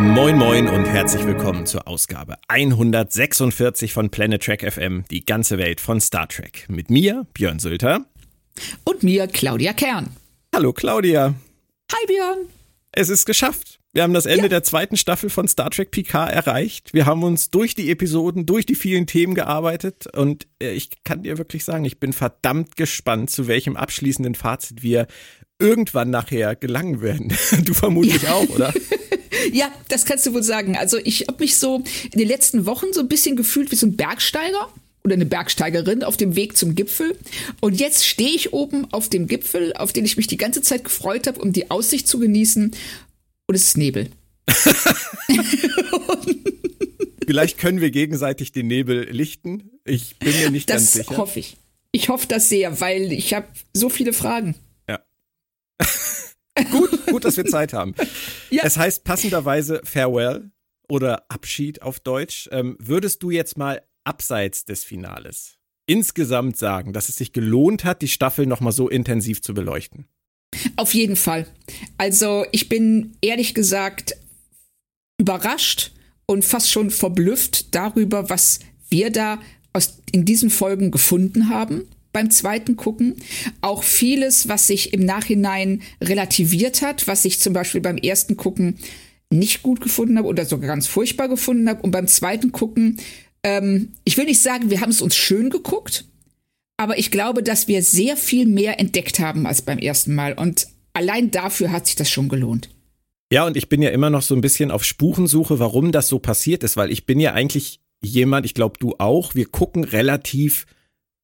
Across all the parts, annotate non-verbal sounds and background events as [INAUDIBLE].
Moin Moin und herzlich willkommen zur Ausgabe 146 von Planet Trek FM, die ganze Welt von Star Trek. Mit mir, Björn Sülter. Und mir, Claudia Kern. Hallo Claudia. Hi Björn. Es ist geschafft. Wir haben das Ende Ja. der zweiten Staffel von Star Trek Picard erreicht. Wir haben uns durch die Episoden, durch die vielen Themen gearbeitet und äh, ich kann dir wirklich sagen, ich bin verdammt gespannt, zu welchem abschließenden Fazit wir irgendwann nachher gelangen werden. [LAUGHS] Du vermutlich auch, oder? [LAUGHS] Ja, das kannst du wohl sagen. Also ich habe mich so in den letzten Wochen so ein bisschen gefühlt wie so ein Bergsteiger oder eine Bergsteigerin auf dem Weg zum Gipfel. Und jetzt stehe ich oben auf dem Gipfel, auf den ich mich die ganze Zeit gefreut habe, um die Aussicht zu genießen. Und es ist Nebel. [LAUGHS] Vielleicht können wir gegenseitig den Nebel lichten. Ich bin mir nicht ganz Das sicher. hoffe ich. Ich hoffe das sehr, weil ich habe so viele Fragen. Gut, gut, dass wir Zeit haben. [LAUGHS] Ja. Es heißt passenderweise Farewell oder Abschied auf Deutsch. Ähm, würdest du jetzt mal abseits des Finales insgesamt sagen, dass es sich gelohnt hat, die Staffel nochmal so intensiv zu beleuchten? Auf jeden Fall. Also ich bin ehrlich gesagt überrascht und fast schon verblüfft darüber, was wir da aus, in diesen Folgen gefunden haben beim zweiten Gucken. Auch vieles, was sich im Nachhinein relativiert hat, was ich zum Beispiel beim ersten Gucken nicht gut gefunden habe oder sogar ganz furchtbar gefunden habe. Und beim zweiten Gucken, ähm, ich will nicht sagen, wir haben es uns schön geguckt, aber ich glaube, dass wir sehr viel mehr entdeckt haben als beim ersten Mal. Und allein dafür hat sich das schon gelohnt. Ja, und ich bin ja immer noch so ein bisschen auf Spurensuche, warum das so passiert ist, weil ich bin ja eigentlich jemand, ich glaube du auch, wir gucken relativ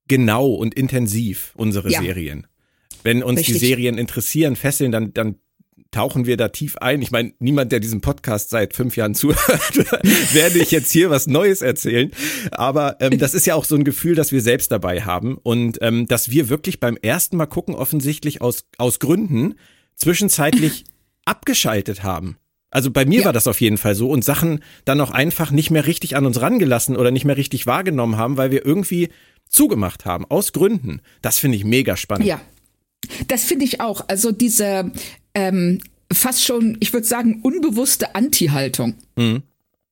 genau und intensiv unsere Ja. Serien. Wenn uns Richtig. die Serien interessieren, fesseln, dann, dann tauchen wir da tief ein. Ich meine, niemand, der diesen Podcast seit fünf Jahren zuhört, [LAUGHS] werde ich jetzt hier was Neues erzählen. Aber ähm, das ist ja auch so ein Gefühl, das wir selbst dabei haben und ähm, dass wir wirklich beim ersten Mal gucken, offensichtlich aus, aus Gründen, zwischenzeitlich abgeschaltet haben. Also bei mir Ja. war das auf jeden Fall so und Sachen dann auch einfach nicht mehr richtig an uns rangelassen oder nicht mehr richtig wahrgenommen haben, weil wir irgendwie zugemacht haben, aus Gründen. Das finde ich mega spannend. Ja, das finde ich auch. Also diese ähm, fast schon, ich würde sagen, unbewusste Anti-Haltung.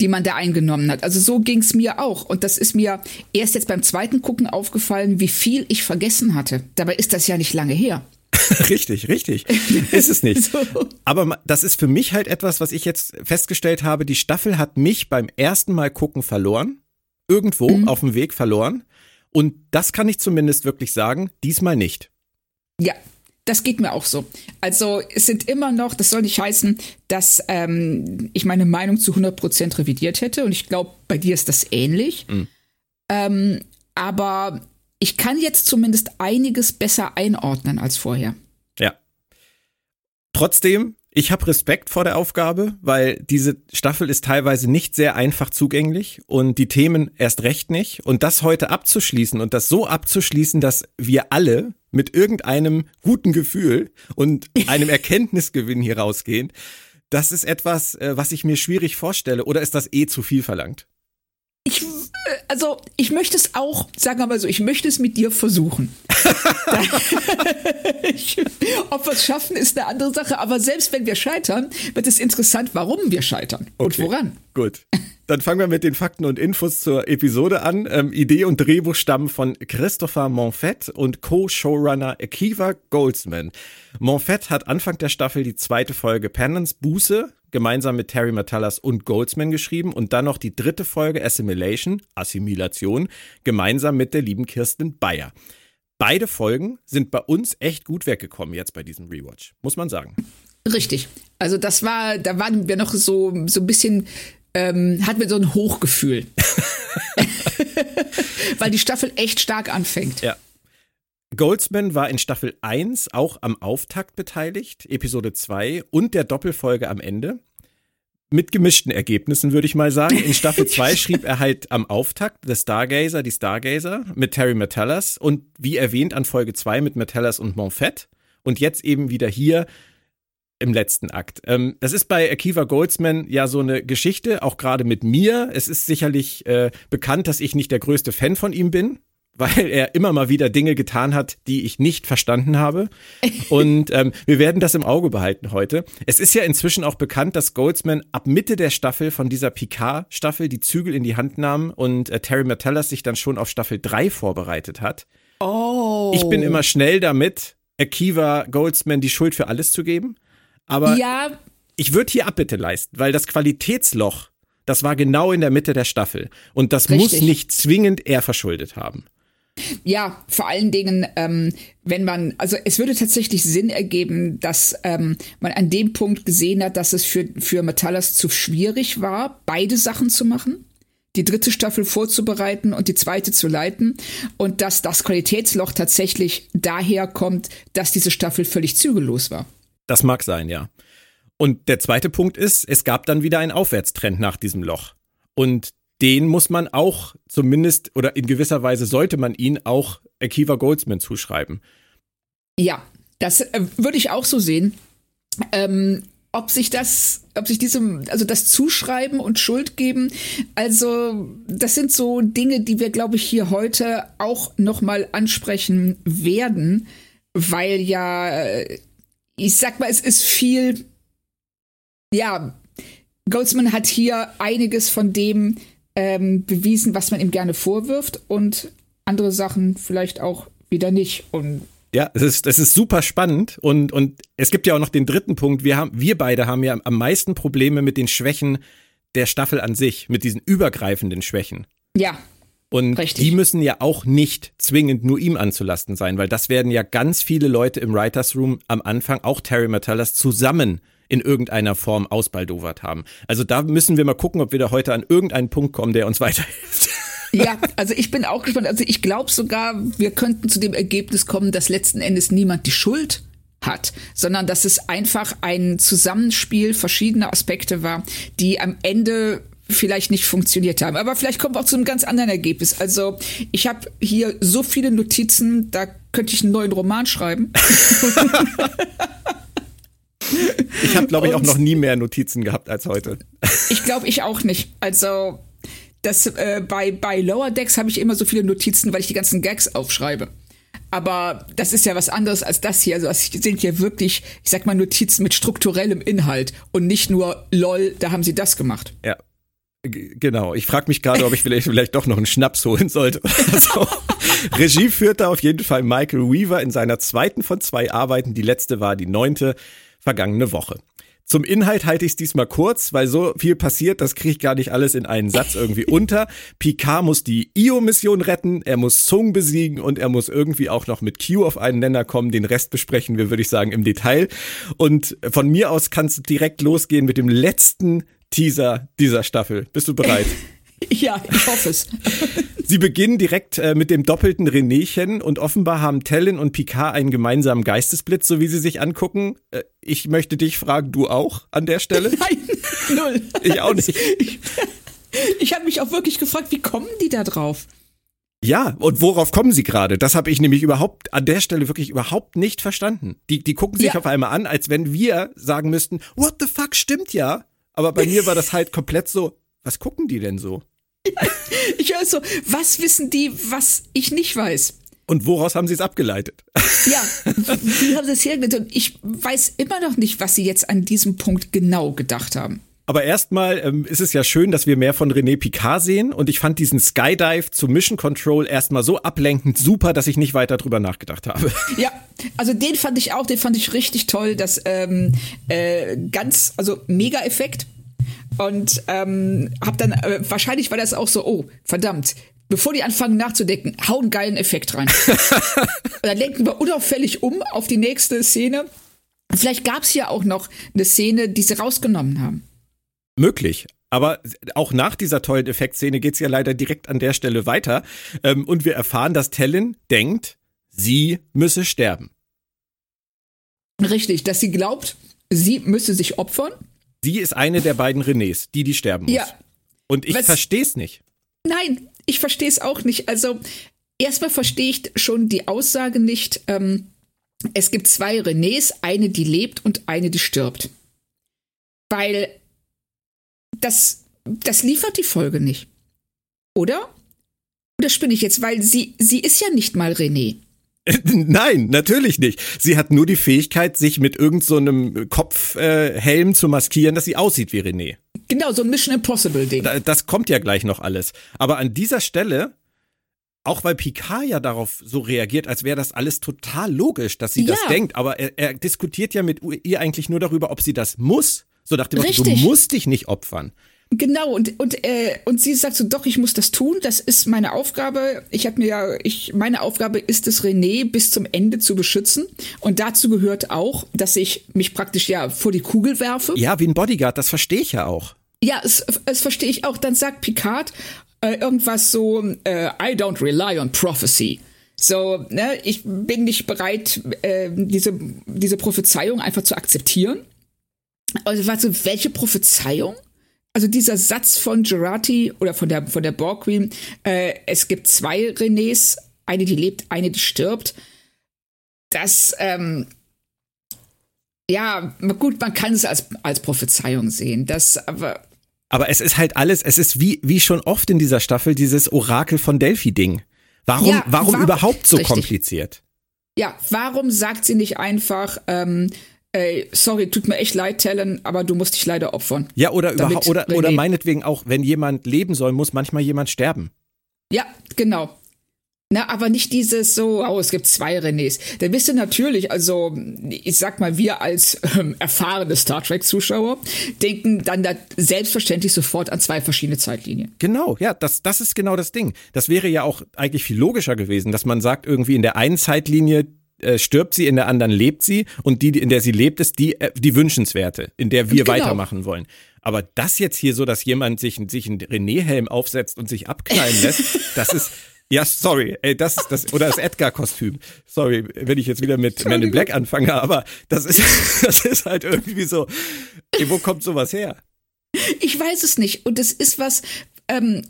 Die man da eingenommen hat. Also so ging es mir auch. Und das ist mir erst jetzt beim zweiten Gucken aufgefallen, wie viel ich vergessen hatte. Dabei ist das ja nicht lange her. [LAUGHS] richtig, richtig. Ist es nicht. [LAUGHS] So. Aber das ist für mich halt etwas, was ich jetzt festgestellt habe. Die Staffel hat mich beim ersten Mal gucken verloren. Irgendwo auf dem Weg verloren. Und das kann ich zumindest wirklich sagen, diesmal nicht. Ja, das geht mir auch so. Also es sind immer noch, das soll nicht heißen, dass ähm, ich meine Meinung zu 100% revidiert hätte. Und ich glaube, bei dir ist das ähnlich. Ähm, aber ich kann jetzt zumindest einiges besser einordnen als vorher. Ja. Trotzdem, ich habe Respekt vor der Aufgabe, weil diese Staffel ist teilweise nicht sehr einfach zugänglich und die Themen erst recht nicht. Und das heute abzuschließen und das so abzuschließen, dass wir alle mit irgendeinem guten Gefühl und [LAUGHS] einem Erkenntnisgewinn hier rausgehen, das ist etwas, äh, was ich mir schwierig vorstelle. Oder ist das eh zu viel verlangt? Ich, äh, also ich möchte es auch, sagen wir mal so, ich möchte es mit dir versuchen. [LAUGHS] [LAUGHS] ich, ob wir es schaffen, ist eine andere Sache. Aber selbst wenn wir scheitern, wird es interessant, warum wir scheitern und Okay. woran. Gut. Dann fangen wir mit den Fakten und Infos zur Episode an. Ähm, Idee und Drehbuch stammen von Christopher Monfett und Co-Showrunner Akiva Goldsman. Monfett hat Anfang der Staffel die zweite Folge Penance Buße gemeinsam mit Terry Matalas und Goldsman geschrieben und dann noch die dritte Folge Assimilation, Assimilation, gemeinsam mit der lieben Kirsten Bayer. Beide Folgen sind bei uns echt gut weggekommen jetzt bei diesem Rewatch, muss man sagen. Richtig. Also das war, da waren wir noch so, so ein bisschen, ähm, hatten wir so ein Hochgefühl. [LAUGHS] [LAUGHS] Weil die Staffel echt stark anfängt. Ja. Goldsman war in Staffel 1 auch am Auftakt beteiligt, Episode 2 und der Doppelfolge am Ende. mit gemischten Ergebnissen, würde ich mal sagen. In Staffel 2 [LAUGHS] schrieb er halt am Auftakt The Stargazer, die Stargazer mit Terry Metallas und wie erwähnt an Folge 2 mit Metallas und Monfett und jetzt eben wieder hier im letzten Akt. Ähm, das ist bei Akiva Goldsman ja so eine Geschichte, auch gerade mit mir. Es ist sicherlich äh, bekannt, dass ich nicht der größte Fan von ihm bin weil er immer mal wieder Dinge getan hat, die ich nicht verstanden habe. Und ähm, wir werden das im Auge behalten heute. Es ist ja inzwischen auch bekannt, dass Goldsman ab Mitte der Staffel von dieser Picard-Staffel die Zügel in die Hand nahm und äh, Terry Metellas sich dann schon auf Staffel 3 vorbereitet hat. Oh. Ich bin immer schnell damit, Akiva Goldsman die Schuld für alles zu geben. Aber ja. ich würde hier Abbitte leisten, weil das Qualitätsloch, das war genau in der Mitte der Staffel. Und das Richtig. muss nicht zwingend er verschuldet haben. Ja, vor allen Dingen, ähm, wenn man, also es würde tatsächlich Sinn ergeben, dass ähm, man an dem Punkt gesehen hat, dass es für, für Metallas zu schwierig war, beide Sachen zu machen. Die dritte Staffel vorzubereiten und die zweite zu leiten. Und dass das Qualitätsloch tatsächlich daher kommt, dass diese Staffel völlig zügellos war. Das mag sein, ja. Und der zweite Punkt ist, es gab dann wieder einen Aufwärtstrend nach diesem Loch. Und den muss man auch zumindest oder in gewisser Weise sollte man ihn auch Akiva Goldsman zuschreiben. Ja, das äh, würde ich auch so sehen. Ähm, ob sich das, ob sich diesem, also das Zuschreiben und Schuld geben, also das sind so Dinge, die wir, glaube ich, hier heute auch nochmal ansprechen werden, weil ja, äh, ich sag mal, es ist viel, ja, Goldsman hat hier einiges von dem ähm, bewiesen, was man ihm gerne vorwirft und andere Sachen vielleicht auch wieder nicht. Und ja, es ist, es ist super spannend und, und es gibt ja auch noch den dritten Punkt. Wir haben, wir beide haben ja am meisten Probleme mit den Schwächen der Staffel an sich, mit diesen übergreifenden Schwächen. Ja. Und Richtig. die müssen ja auch nicht zwingend nur ihm anzulasten sein, weil das werden ja ganz viele Leute im Writers Room am Anfang, auch Terry Metallas, zusammen in irgendeiner Form ausbaldowert haben. Also da müssen wir mal gucken, ob wir da heute an irgendeinen Punkt kommen, der uns [LAUGHS] weiterhilft. Ja, also ich bin auch gespannt. Also ich glaube sogar, wir könnten zu dem Ergebnis kommen, dass letzten Endes niemand die Schuld hat, sondern dass es einfach ein Zusammenspiel verschiedener Aspekte war, die am Ende vielleicht nicht funktioniert haben. Aber vielleicht kommen wir auch zu einem ganz anderen Ergebnis. Also ich habe hier so viele Notizen, da könnte ich einen neuen Roman schreiben. [LAUGHS] [LAUGHS] Ich habe, glaube ich, auch noch nie mehr Notizen gehabt als heute. Ich glaube, ich auch nicht. Also das, äh, bei, bei Lower Decks habe ich immer so viele Notizen, weil ich die ganzen Gags aufschreibe. Aber das ist ja was anderes als das hier. Also das sind hier wirklich, ich sag mal, Notizen mit strukturellem Inhalt und nicht nur LOL, da haben sie das gemacht. Ja. Genau, ich frage mich gerade, ob ich vielleicht, vielleicht doch noch einen Schnaps holen sollte. [LAUGHS] So. Regie führte auf jeden Fall Michael Weaver in seiner zweiten von zwei Arbeiten. Die letzte war die neunte vergangene Woche. Zum Inhalt halte ich es diesmal kurz, weil so viel passiert, das kriege ich gar nicht alles in einen Satz irgendwie [LAUGHS] unter. Picard muss die Io-Mission retten, er muss Zung besiegen und er muss irgendwie auch noch mit Q auf einen Nenner kommen. Den Rest besprechen wir, würde ich sagen, im Detail. Und von mir aus kannst du direkt losgehen mit dem letzten Teaser dieser Staffel. Bist du bereit? [LAUGHS] [LAUGHS] Ja, ich hoffe es. Sie beginnen direkt äh, mit dem doppelten Renéchen und offenbar haben Tellin und Picard einen gemeinsamen Geistesblitz, so wie sie sich angucken. Äh, ich möchte dich fragen, du auch an der Stelle? [LAUGHS] Nein, null. Ich auch nicht. Ich, ich habe mich auch wirklich gefragt, wie kommen die da drauf? Ja, und worauf kommen sie gerade? Das habe ich nämlich überhaupt an der Stelle wirklich überhaupt nicht verstanden. Die, die gucken sich ja. auf einmal an, als wenn wir sagen müssten, what the fuck, stimmt ja. Aber bei mir war das halt komplett so, was gucken die denn so? [LAUGHS] ich höre so, was wissen die, was ich nicht weiß? Und woraus haben sie es abgeleitet? [LAUGHS] Ja, wie haben sie es hergeleitet? Und ich weiß immer noch nicht, was sie jetzt an diesem Punkt genau gedacht haben. Aber erstmal ähm, ist es ja schön, dass wir mehr von René Picard sehen und ich fand diesen Skydive zu Mission Control erstmal so ablenkend super, dass ich nicht weiter drüber nachgedacht habe. [LAUGHS] Ja, also den fand ich auch, den fand ich richtig toll, das ähm, äh, ganz, also Mega-Effekt und ähm, hab dann, äh, wahrscheinlich war das auch so, oh, verdammt, bevor die anfangen nachzudenken, hau einen geilen Effekt rein. [LAUGHS] dann lenken wir unauffällig um auf die nächste Szene. Vielleicht gab es ja auch noch eine Szene, die sie rausgenommen haben. Möglich. Aber auch nach dieser tollen Effektszene geht es ja leider direkt an der Stelle weiter. Ähm, und wir erfahren, dass Tellin denkt, sie müsse sterben. Richtig, dass sie glaubt, sie müsse sich opfern Sie ist eine der beiden Renés, die, die sterben muss. Ja. Und ich verstehe es nicht. Nein, ich verstehe es auch nicht. Also erstmal verstehe ich schon die Aussage nicht. Ähm, es gibt zwei Renés, eine, die lebt und eine, die stirbt. Weil das, das liefert die Folge nicht. Oder? Oder spinne ich jetzt? Weil sie, sie ist ja nicht mal René. [LAUGHS] Nein, natürlich nicht. Sie hat nur die Fähigkeit, sich mit irgendeinem so einem Kopfhelm äh, zu maskieren, dass sie aussieht wie René. Genau, so ein Mission Impossible-Ding. Da- Das kommt ja gleich noch alles. Aber an dieser Stelle, auch weil Picard ja darauf so reagiert, als wäre das alles total logisch, dass sie das Ja. denkt, aber er, er diskutiert ja mit ihr eigentlich nur darüber, ob sie das muss. So dachte ich, du musst dich nicht opfern. Genau, und, und, äh, und sie sagt so, doch, ich muss das tun, das ist meine Aufgabe. Ich habe mir ja, ich, meine Aufgabe ist es, René bis zum Ende zu beschützen. Und dazu gehört auch, dass ich mich praktisch ja vor die Kugel werfe. Ja, wie ein Bodyguard, das verstehe ich ja auch. Ja, es, es verstehe ich auch. Dann sagt Picard äh, irgendwas so, äh, I don't rely on prophecy. So, ne, ich bin nicht bereit, äh, diese, diese Prophezeiung einfach zu akzeptieren. Also, warte, welche Prophezeiung? Also dieser Satz von Gerati oder von der, von der Borg Queen, äh, es gibt zwei Renés, eine, die lebt, eine, die stirbt. Das, ähm, ja, gut, man kann es als, als Prophezeiung sehen. Das, aber Aber es ist halt alles, es ist wie, wie schon oft in dieser Staffel dieses Orakel von Delphi-Ding. Warum, Ja, warum warum- überhaupt so Richtig. kompliziert? Ja, warum sagt sie nicht einfach, ähm, ey, sorry, tut mir echt leid, Talon, aber du musst dich leider opfern. Ja, oder überhaupt, oder, oder meinetwegen auch, wenn jemand leben soll, muss manchmal jemand sterben. Ja, genau. Na, aber nicht dieses so, oh, es gibt zwei Renés. Dann bist du natürlich, also ich sag mal, wir als ähm, erfahrene Star Trek-Zuschauer denken dann da selbstverständlich sofort an zwei verschiedene Zeitlinien. Genau, ja, das, das ist genau das Ding. Das wäre ja auch eigentlich viel logischer gewesen, dass man sagt, irgendwie in der einen Zeitlinie äh, stirbt sie, in der anderen lebt sie und die, in der sie lebt, ist die, äh, die wünschenswerte, in der wir Genau. weitermachen wollen. Aber das jetzt hier so, dass jemand sich, sich einen René-Helm aufsetzt und sich abknallen lässt, [LAUGHS] das ist, ja, sorry, ey, das ist das, oder das Edgar-Kostüm. Sorry, wenn ich jetzt wieder mit Men in Black anfange, aber das ist, [LAUGHS] das ist halt irgendwie so, ey, wo kommt sowas her? Ich weiß es nicht. Und es ist was, ähm,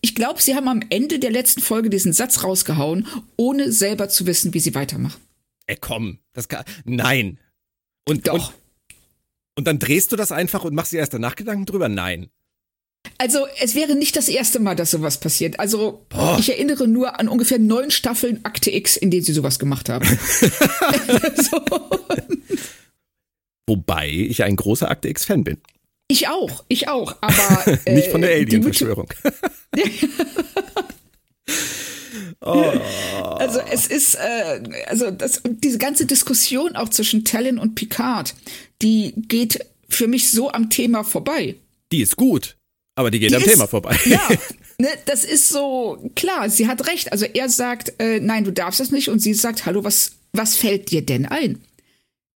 ich glaube, sie haben am Ende der letzten Folge diesen Satz rausgehauen, ohne selber zu wissen, wie sie weitermachen. Ey, komm, das kann, nein. Und, Doch. Und, und dann drehst du das einfach und machst dir erst danach Gedanken drüber? Nein. Also, es wäre nicht das erste Mal, dass sowas passiert. Also, ich erinnere nur an ungefähr neun Staffeln Akte X, in denen sie sowas gemacht haben. [LAUGHS] so. Wobei ich ein großer Akte X-Fan bin. Ich auch, ich auch. Aber äh, [LAUGHS] Nicht von der die [LAUGHS] Alien-Verschwörung. Also es ist, äh, also das, diese ganze Diskussion auch zwischen Talon und Picard, die geht für mich so am Thema vorbei. Die ist gut, aber die geht Die am ist- Thema vorbei. [LAUGHS] Ja, [LAUGHS] ne, das ist so, klar, sie hat recht. Also er sagt, äh, nein, du darfst das nicht. Und sie sagt, hallo, was, was fällt dir denn ein?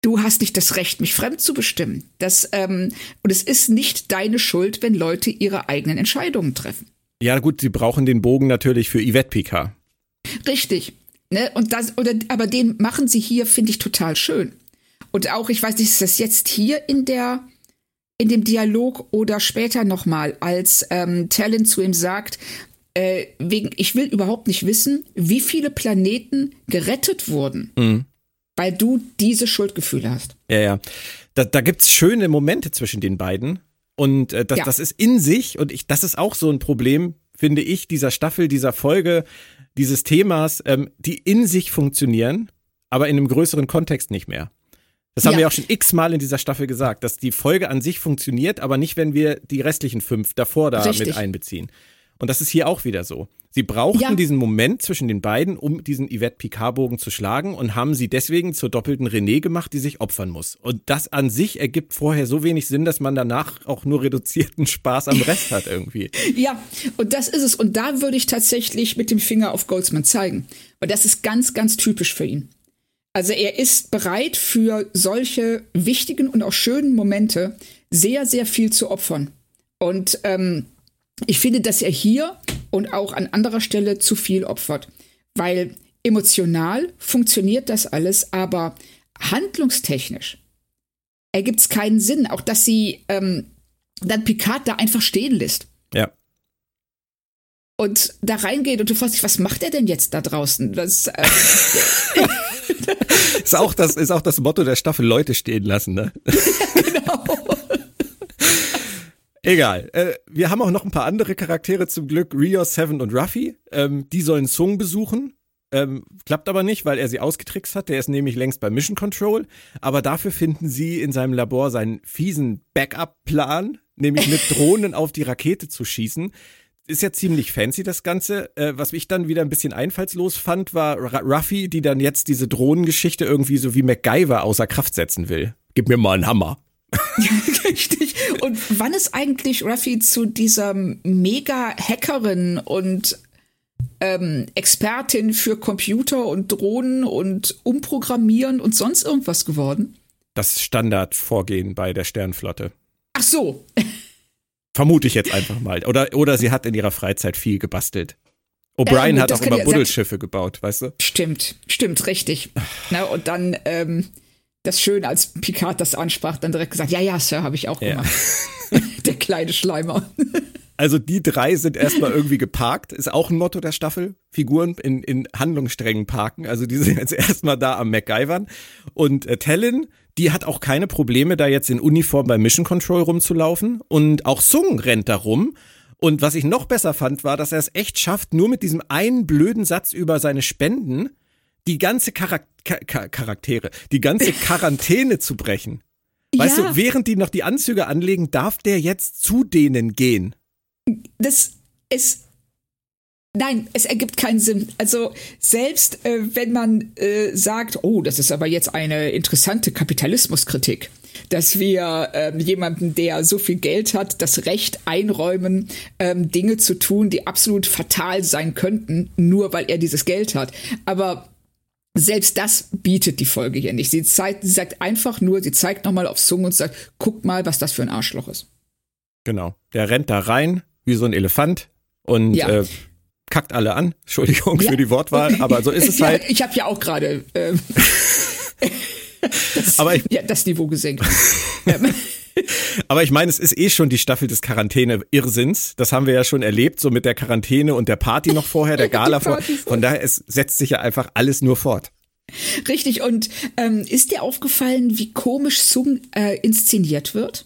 Du hast nicht das Recht, mich fremd zu bestimmen. Das, ähm, und es ist nicht deine Schuld, wenn Leute ihre eigenen Entscheidungen treffen. Ja, gut, sie brauchen den Bogen natürlich für Yvette Picard. Richtig. Ne? Und das, oder, aber den machen sie hier, finde ich, total schön. Und auch, ich weiß nicht, ist das jetzt hier in der, in dem Dialog oder später nochmal, als ähm, Talon zu ihm sagt, äh, wegen, ich will überhaupt nicht wissen, wie viele Planeten gerettet wurden, weil du diese Schuldgefühle hast. Ja, ja. Da, da gibt's schöne Momente zwischen den beiden. Und äh, das, Ja. das ist in sich, und ich, das ist auch so ein Problem, finde ich, dieser Staffel, dieser Folge, dieses Themas, ähm, die in sich funktionieren, aber in einem größeren Kontext nicht mehr. Das haben Ja. wir auch schon x-mal in dieser Staffel gesagt, dass die Folge an sich funktioniert, aber nicht, wenn wir die restlichen fünf davor da Richtig. mit einbeziehen. Und das ist hier auch wieder so. Sie brauchten Ja. diesen Moment zwischen den beiden, um diesen Yvette Picard-Bogen zu schlagen und haben sie deswegen zur doppelten René gemacht, die sich opfern muss. Und das an sich ergibt vorher so wenig Sinn, dass man danach auch nur reduzierten Spaß am Rest hat irgendwie. [LAUGHS] Ja, und das ist es. Und da würde ich tatsächlich mit dem Finger auf Goldsman zeigen. Weil das ist ganz, ganz typisch für ihn. Also er ist bereit für solche wichtigen und auch schönen Momente sehr, sehr viel zu opfern. Und ähm, ich finde, dass er hier und auch an anderer Stelle zu viel opfert. Weil emotional funktioniert das alles, aber handlungstechnisch ergibt es keinen Sinn. Auch dass sie ähm, dann Picard da einfach stehen lässt. Ja. Und da reingeht und du fragst dich, was macht er denn jetzt da draußen? Das, äh, [LAUGHS] ist, auch das, ist auch das Motto der Staffel, Leute stehen lassen, ne? [LAUGHS] genau. Egal. Äh, wir haben auch noch ein paar andere Charaktere zum Glück. Rio, Seven und Ruffy. Ähm, die sollen Sung besuchen. Ähm, klappt aber nicht, weil er sie ausgetrickst hat. Der ist nämlich längst bei Mission Control. Aber dafür finden sie in seinem Labor seinen fiesen Backup-Plan, nämlich mit [LAUGHS] Drohnen auf die Rakete zu schießen. Ist ja ziemlich fancy, das Ganze. Äh, was ich dann wieder ein bisschen einfallslos fand, war Ruffy, die dann jetzt diese Drohnengeschichte irgendwie so wie MacGyver außer Kraft setzen will. Gib mir mal einen Hammer. [LAUGHS] Richtig. Und wann ist eigentlich Ruffy zu dieser Mega-Hackerin und ähm, Expertin für Computer und Drohnen und Umprogrammieren und sonst irgendwas geworden? Das Standardvorgehen bei der Sternflotte. Ach so. Vermute ich jetzt einfach mal. Oder, oder sie hat in ihrer Freizeit viel gebastelt. O'Brien ähm, hat auch immer Buddelschiffe gebaut, weißt du? Stimmt, stimmt, richtig. Na, und dann ähm, das Schöne, als Picard das ansprach, dann direkt gesagt, ja, ja, Sir, habe ich auch ja. gemacht. [LAUGHS] der kleine Schleimer. Also die drei sind erstmal irgendwie geparkt, ist auch ein Motto der Staffel. Figuren in, in Handlungssträngen parken. Also die sind jetzt erstmal da am MacGyvern. Und äh, Tellin, die hat auch keine Probleme, da jetzt in Uniform bei Mission Control rumzulaufen. Und auch Sung rennt da rum. Und was ich noch besser fand, war, dass er es echt schafft, nur mit diesem einen blöden Satz über seine Spenden die ganze Charak Char Charaktere, die ganze [LAUGHS] Quarantäne zu brechen. Weißt ja. du, während die noch die Anzüge anlegen, darf der jetzt zu denen gehen. Das ist. Nein, es ergibt keinen Sinn. Also selbst äh, wenn man äh, sagt, oh, das ist aber jetzt eine interessante Kapitalismuskritik, dass wir ähm, jemanden, der so viel Geld hat, das Recht einräumen, ähm, Dinge zu tun, die absolut fatal sein könnten, nur weil er dieses Geld hat. Aber selbst das bietet die Folge hier nicht. Sie, zeigt, sie sagt einfach nur, sie zeigt nochmal aufs Zunge und sagt, guck mal, was das für ein Arschloch ist. Genau. Der rennt da rein, wie so ein Elefant und ja. äh, kackt alle an. Entschuldigung ja. für die Wortwahl, aber so ist es [LAUGHS] halt. Ja, ich habe ja auch gerade ähm, [LAUGHS] aber ich, [LAUGHS] ja, das Niveau gesenkt. [LAUGHS] Aber ich meine, es ist eh schon die Staffel des Quarantäne-Irrsinns. Das haben wir ja schon erlebt, so mit der Quarantäne und der Party noch vorher, der [LAUGHS] Gala vorher. Von daher, es setzt sich ja einfach alles nur fort. Richtig, und ähm, ist dir aufgefallen, wie komisch Sung äh, inszeniert wird?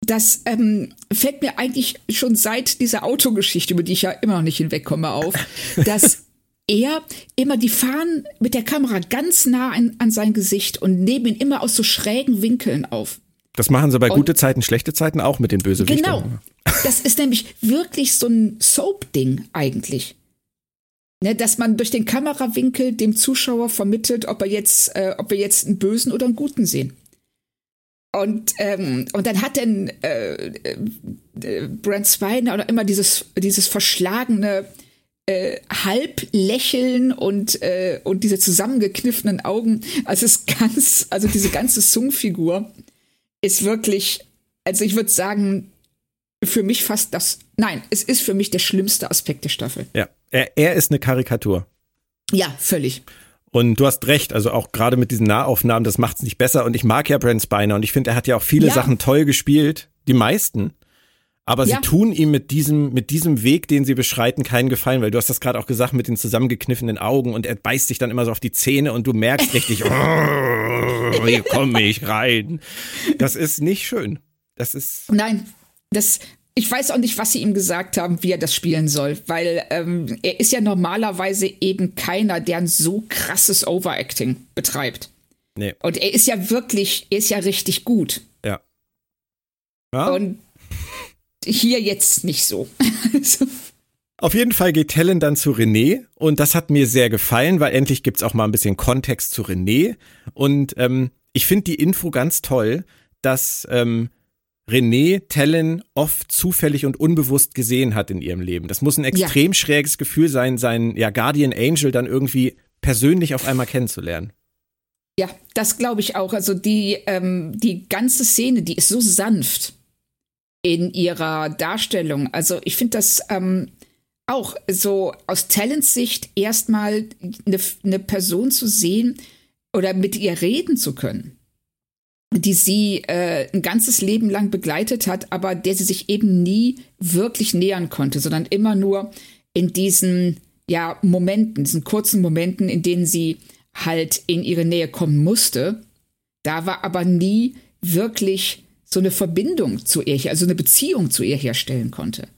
Das ähm, fällt mir eigentlich schon seit dieser Autogeschichte, über die ich ja immer noch nicht hinwegkomme, auf, [LAUGHS] dass er immer die Fahnen mit der Kamera ganz nah an, an sein Gesicht und nehmen ihn immer aus so schrägen Winkeln auf. Das machen sie bei und, gute Zeiten, schlechte Zeiten auch mit den Bösewichten. Genau. Das ist nämlich wirklich so ein Soap-Ding eigentlich. Ne, dass man durch den Kamerawinkel dem Zuschauer vermittelt, ob er jetzt, äh, ob wir jetzt einen Bösen oder einen Guten sehen. Und, ähm, und dann hat denn äh, äh, Brent Spiner oder immer dieses, dieses verschlagene äh, Halblächeln und, äh, und diese zusammengekniffenen Augen. Also es ist ganz, also diese ganze Sung-Figur ist wirklich, also ich würde sagen, für mich fast das, nein, es ist für mich der schlimmste Aspekt der Staffel. Ja, er, er ist eine Karikatur. Ja, völlig. Und du hast recht, also auch gerade mit diesen Nahaufnahmen, das macht es nicht besser. Und ich mag ja Brent Spiner und ich finde, er hat ja auch viele ja. Sachen toll gespielt, die meisten. Aber ja. sie tun ihm mit diesem, mit diesem Weg, den sie beschreiten, keinen Gefallen, weil du hast das gerade auch gesagt mit den zusammengekniffenen Augen und er beißt sich dann immer so auf die Zähne und du merkst richtig, [LAUGHS] oh, hier komme ich rein. Das ist nicht schön. Das ist. Nein, das, ich weiß auch nicht, was sie ihm gesagt haben, wie er das spielen soll, weil ähm, er ist ja normalerweise eben keiner, der ein so krasses Overacting betreibt. Nee. Und er ist ja wirklich, er ist ja richtig gut. Ja. ja. Und hier jetzt nicht so. [LAUGHS] Auf jeden Fall geht Helen dann zu René und das hat mir sehr gefallen, weil endlich gibt's auch mal ein bisschen Kontext zu René. Und ähm, ich finde die Info ganz toll, dass ähm, René Tellen oft zufällig und unbewusst gesehen hat in ihrem Leben. Das muss ein extrem ja. schräges Gefühl sein, seinen ja, Guardian Angel dann irgendwie persönlich auf einmal kennenzulernen. Ja, das glaube ich auch. Also die, ähm, die ganze Szene, die ist so sanft in ihrer Darstellung. Also ich finde das ähm, auch so aus Talents Sicht erstmal eine, eine Person zu sehen oder mit ihr reden zu können. die sie äh, ein ganzes Leben lang begleitet hat, aber der sie sich eben nie wirklich nähern konnte, sondern immer nur in diesen ja Momenten, diesen kurzen Momenten, in denen sie halt in ihre Nähe kommen musste. Da war aber nie wirklich so eine Verbindung zu ihr, also eine Beziehung zu ihr herstellen konnte.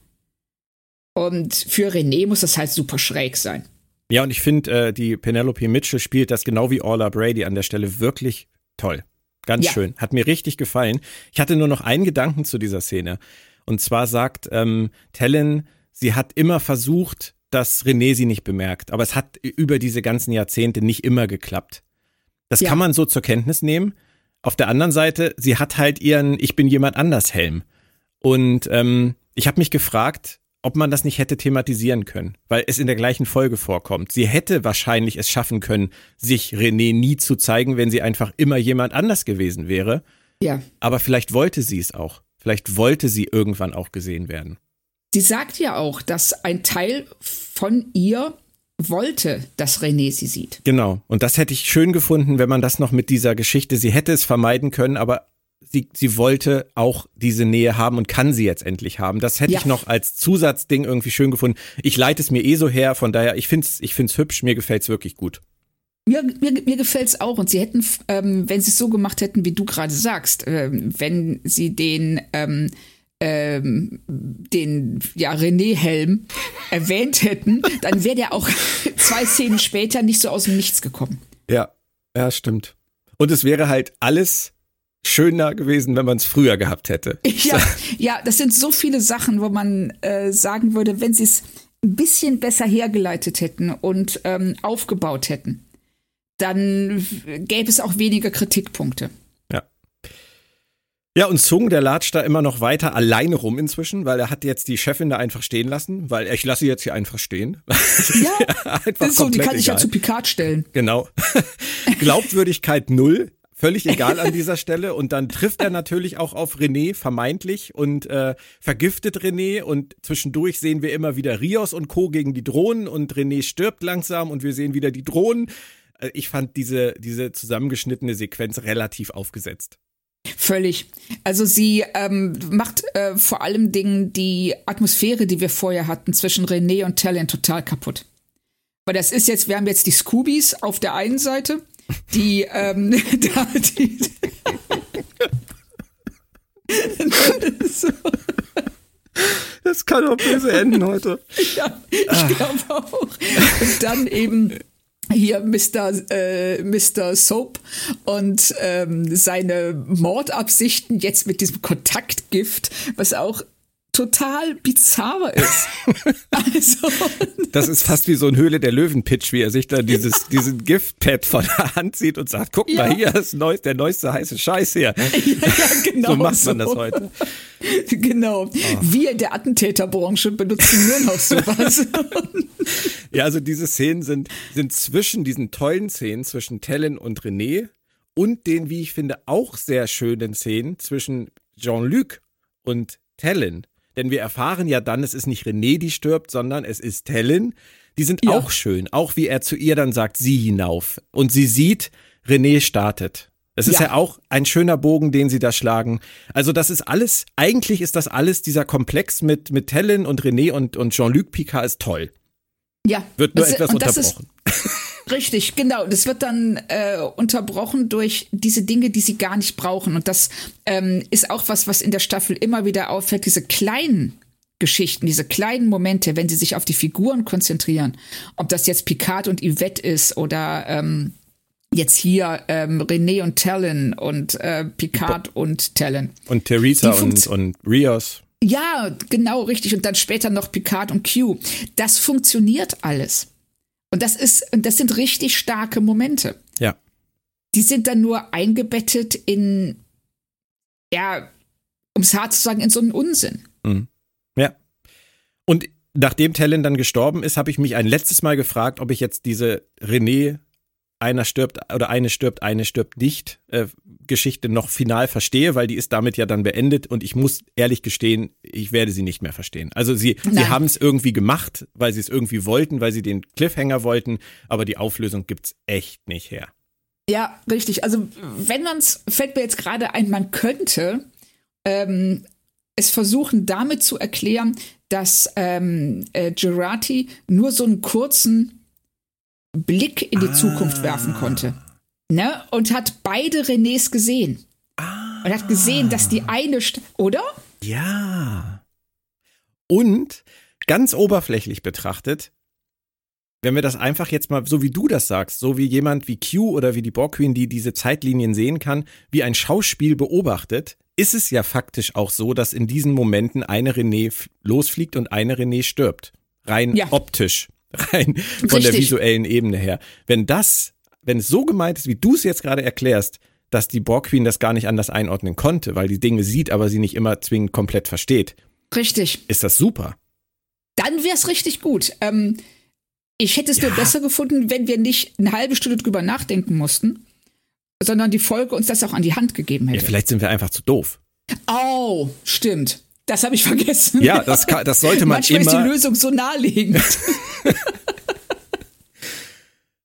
Und für René muss das halt super schräg sein. Ja, und ich finde, äh, die Penelope Mitchell spielt das genau wie Orla Brady an der Stelle wirklich toll. Ganz ja. schön. Hat mir richtig gefallen. Ich hatte nur noch einen Gedanken zu dieser Szene. Und zwar sagt ähm, Tellen, sie hat immer versucht, dass René sie nicht bemerkt. Aber es hat über diese ganzen Jahrzehnte nicht immer geklappt. Das ja. kann man so zur Kenntnis nehmen. Auf der anderen Seite, sie hat halt ihren Ich bin jemand anders Helm. Und ähm, ich habe mich gefragt, ob man das nicht hätte thematisieren können, weil es in der gleichen Folge vorkommt. Sie hätte wahrscheinlich es schaffen können, sich René nie zu zeigen, wenn sie einfach immer jemand anders gewesen wäre. Ja. Aber vielleicht wollte sie es auch. Vielleicht wollte sie irgendwann auch gesehen werden. Sie sagt ja auch, dass ein Teil von ihr wollte, dass René sie sieht. Genau. Und das hätte ich schön gefunden, wenn man das noch mit dieser Geschichte, sie hätte es vermeiden können, aber sie, sie wollte auch diese Nähe haben und kann sie jetzt endlich haben. Das hätte ja. ich noch als Zusatzding irgendwie schön gefunden. Ich leite es mir eh so her, von daher, ich finde es ich find's hübsch, mir gefällt es wirklich gut. Mir, mir, mir gefällt es auch. Und sie hätten, ähm, wenn sie es so gemacht hätten, wie du gerade sagst, ähm, wenn sie den, ähm, ähm, den ja, René-Helm erwähnt hätten, dann wäre der auch [LAUGHS] zwei Szenen später nicht so aus dem Nichts gekommen. Ja, ja, stimmt. Und es wäre halt alles schöner gewesen, wenn man es früher gehabt hätte. [LAUGHS] Ja, ja, das sind so viele Sachen, wo man äh, sagen würde, wenn sie es ein bisschen besser hergeleitet hätten und ähm, aufgebaut hätten, dann gäbe es auch weniger Kritikpunkte. Ja. Ja, und Zung, der latscht da immer noch weiter alleine rum inzwischen, weil er hat jetzt die Chefin da einfach stehen lassen, weil ich lasse sie jetzt hier einfach stehen. [LAUGHS] Ja, einfach das ist so, die kann sich ja zu Picard stellen. Genau. [LAUGHS] Glaubwürdigkeit null völlig egal an dieser Stelle. Und dann trifft er natürlich auch auf René, vermeintlich, und äh, vergiftet René. Und zwischendurch sehen wir immer wieder Rios und Co. gegen die Drohnen und René stirbt langsam und wir sehen wieder die Drohnen. Äh, ich fand diese, diese zusammengeschnittene Sequenz relativ aufgesetzt. Völlig. Also sie ähm, macht äh, vor allem Dingen die Atmosphäre, die wir vorher hatten, zwischen René und Talent total kaputt. Weil das ist jetzt, wir haben jetzt die Scoobies auf der einen Seite die, ähm, [LAUGHS] da, die, Das kann auch böse enden heute. Ja, ich ah. glaube auch. Und dann eben hier Mr. Äh, Mr. Soap und ähm, seine Mordabsichten jetzt mit diesem Kontaktgift, was auch total bizarr ist. [LAUGHS] also. Das ist fast wie so ein Höhle der Löwen-Pitch, wie er sich da dieses, diesen Giftpad von der Hand sieht und sagt, guck ja. mal, hier ist neu, der neueste heiße Scheiß hier. Ja, ja, genau. so macht man das heute. Genau. Oh. Wir in der Attentäterbranche benutzen nur noch sowas. [LAUGHS] ja, also diese Szenen sind, sind zwischen diesen tollen Szenen zwischen Tellen und René und den, wie ich finde, auch sehr schönen Szenen zwischen Jean-Luc und Tellen denn wir erfahren ja dann, es ist nicht René, die stirbt, sondern es ist Tellen. Die sind ja. auch schön, auch wie er zu ihr dann sagt, sie hinauf. Und sie sieht, René startet. Es ist ja. ja auch ein schöner Bogen, den sie da schlagen. Also das ist alles, eigentlich ist das alles, dieser Komplex mit, mit Tellen und René und, und Jean-Luc Picard ist toll. Ja. Wird nur das, etwas unterbrochen. [LAUGHS] Richtig, genau. Das wird dann äh, unterbrochen durch diese Dinge, die sie gar nicht brauchen. Und das ähm, ist auch was, was in der Staffel immer wieder auffällt. Diese kleinen Geschichten, diese kleinen Momente, wenn sie sich auf die Figuren konzentrieren, ob das jetzt Picard und Yvette ist oder ähm, jetzt hier ähm, René und Talon und äh, Picard Bo und Talon. Und Theresa und, und Rios. Ja, genau, richtig. Und dann später noch Picard und Q. Das funktioniert alles. Und das ist, das sind richtig starke Momente. Ja. Die sind dann nur eingebettet in, ja, um es hart zu sagen, in so einen Unsinn. Mhm. Ja. Und nachdem Tellen dann gestorben ist, habe ich mich ein letztes Mal gefragt, ob ich jetzt diese René einer stirbt oder eine stirbt, eine stirbt nicht äh, Geschichte noch final verstehe, weil die ist damit ja dann beendet und ich muss ehrlich gestehen, ich werde sie nicht mehr verstehen. Also sie, sie haben es irgendwie gemacht, weil sie es irgendwie wollten, weil sie den Cliffhanger wollten, aber die Auflösung gibt's echt nicht her. Ja, richtig. Also wenn man es, fällt mir jetzt gerade ein, man könnte ähm, es versuchen damit zu erklären, dass ähm, äh, Gerati nur so einen kurzen Blick in die ah. Zukunft werfen konnte. Ne? Und hat beide Renés gesehen. Ah. Und hat gesehen, dass die eine, oder? Ja. Und ganz oberflächlich betrachtet, wenn wir das einfach jetzt mal, so wie du das sagst, so wie jemand wie Q oder wie die Borg Queen, die diese Zeitlinien sehen kann, wie ein Schauspiel beobachtet, ist es ja faktisch auch so, dass in diesen Momenten eine René losfliegt und eine René stirbt. Rein ja. optisch, [LAUGHS] rein von Richtig. der visuellen Ebene her. Wenn das, wenn es so gemeint ist, wie du es jetzt gerade erklärst, dass die Borg Queen das gar nicht anders einordnen konnte, weil die Dinge sieht, aber sie nicht immer zwingend komplett versteht. Richtig. Ist das super. Dann wäre es richtig gut. Ähm, ich hätte es ja. mir besser gefunden, wenn wir nicht eine halbe Stunde drüber nachdenken mussten, sondern die Folge uns das auch an die Hand gegeben hätte. Ja, vielleicht sind wir einfach zu doof. Oh, stimmt. Das habe ich vergessen. Ja, das, kann, das sollte man Manchmal immer. ist die Lösung so naheliegend.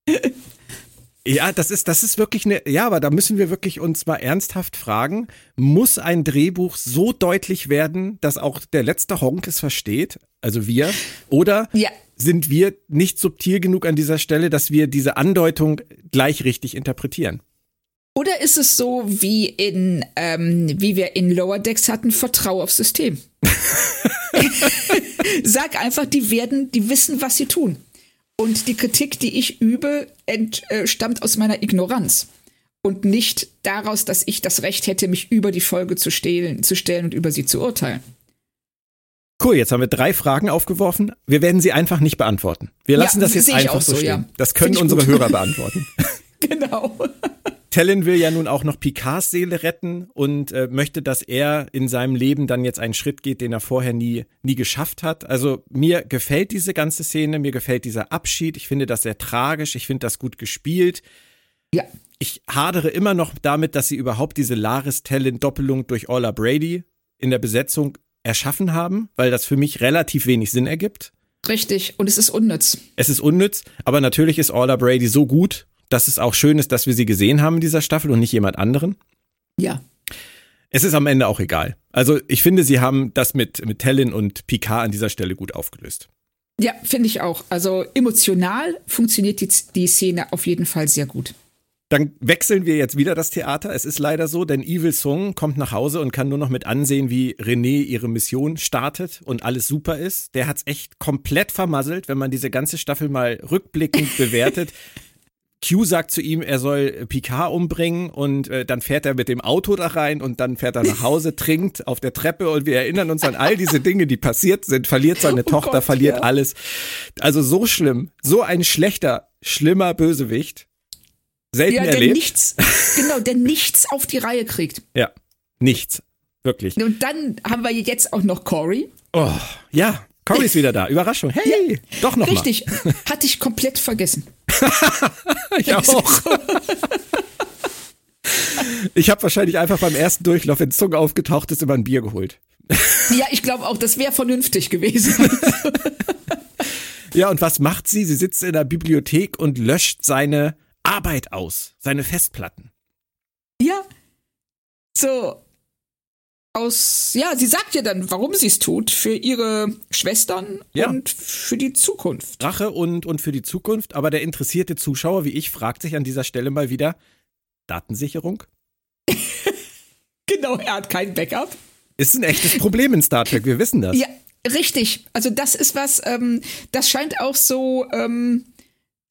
[LAUGHS] Ja, das ist, das ist wirklich eine, ja, aber da müssen wir wirklich uns mal ernsthaft fragen, muss ein Drehbuch so deutlich werden, dass auch der letzte Honk es versteht, also wir, oder ja. sind wir nicht subtil genug an dieser Stelle, dass wir diese Andeutung gleich richtig interpretieren? Oder ist es so wie in, ähm, wie wir in Lower Decks hatten, Vertrau aufs System? [LAUGHS] [LAUGHS] Sag einfach, die werden, die wissen, was sie tun. Und die Kritik, die ich übe, äh, stammt aus meiner Ignoranz und nicht daraus, dass ich das Recht hätte, mich über die Folge zu, stehlen, zu stellen und über sie zu urteilen. Cool, jetzt haben wir drei Fragen aufgeworfen. Wir werden sie einfach nicht beantworten. Wir lassen ja, das jetzt einfach so stehen. Ja. Das können unsere gut. Hörer [LAUGHS] beantworten. genau. Tellin will ja nun auch noch Picards Seele retten und äh, möchte, dass er in seinem Leben dann jetzt einen Schritt geht, den er vorher nie, nie geschafft hat. Also mir gefällt diese ganze Szene, mir gefällt dieser Abschied. Ich finde das sehr tragisch, ich finde das gut gespielt. Ja. Ich hadere immer noch damit, dass sie überhaupt diese Laris Tellin Doppelung durch Orla Brady in der Besetzung erschaffen haben, weil das für mich relativ wenig Sinn ergibt. Richtig, und es ist unnütz. Es ist unnütz, aber natürlich ist Orla Brady so gut, dass es auch schön ist, dass wir sie gesehen haben in dieser Staffel und nicht jemand anderen. Ja. Es ist am Ende auch egal. Also ich finde, sie haben das mit, mit Tellin und Picard an dieser Stelle gut aufgelöst. Ja, finde ich auch. Also emotional funktioniert die, die Szene auf jeden Fall sehr gut. Dann wechseln wir jetzt wieder das Theater. Es ist leider so, denn Evil Song kommt nach Hause und kann nur noch mit ansehen, wie René ihre Mission startet und alles super ist. Der hat es echt komplett vermasselt, wenn man diese ganze Staffel mal rückblickend [LAUGHS] bewertet. Q sagt zu ihm, er soll Picard umbringen und äh, dann fährt er mit dem Auto da rein und dann fährt er nach Hause, [LAUGHS] trinkt auf der Treppe und wir erinnern uns an all diese Dinge, die passiert sind, verliert seine [LAUGHS] oh Tochter, Gott, verliert ja. alles. Also so schlimm, so ein schlechter, schlimmer Bösewicht. Selten ja, der erlebt. nichts, genau, der nichts auf die Reihe kriegt. [LAUGHS] Ja, nichts. Wirklich. Und dann haben wir jetzt auch noch Corey. Oh, ja, Corey ist wieder da. Überraschung. Hey, ja, doch noch Richtig. Mal. Hatte ich komplett vergessen. [LAUGHS] ich auch. ich habe wahrscheinlich einfach beim ersten Durchlauf, wenn Zunge aufgetaucht ist, immer ein Bier geholt. ja, ich glaube auch, das wäre vernünftig gewesen. [LAUGHS] ja, und was macht sie? Sie sitzt in der Bibliothek und löscht seine Arbeit aus, seine Festplatten. Ja. So, aus, ja, sie sagt ja dann, warum sie es tut, für ihre Schwestern ja. und für die Zukunft. Rache und, und für die Zukunft, aber der interessierte Zuschauer wie ich fragt sich an dieser Stelle mal wieder, Datensicherung? [LAUGHS] genau, er hat kein Backup. Ist ein echtes Problem in Star Trek, wir wissen das. Ja, richtig. Also das ist was, ähm, das scheint auch so, ähm,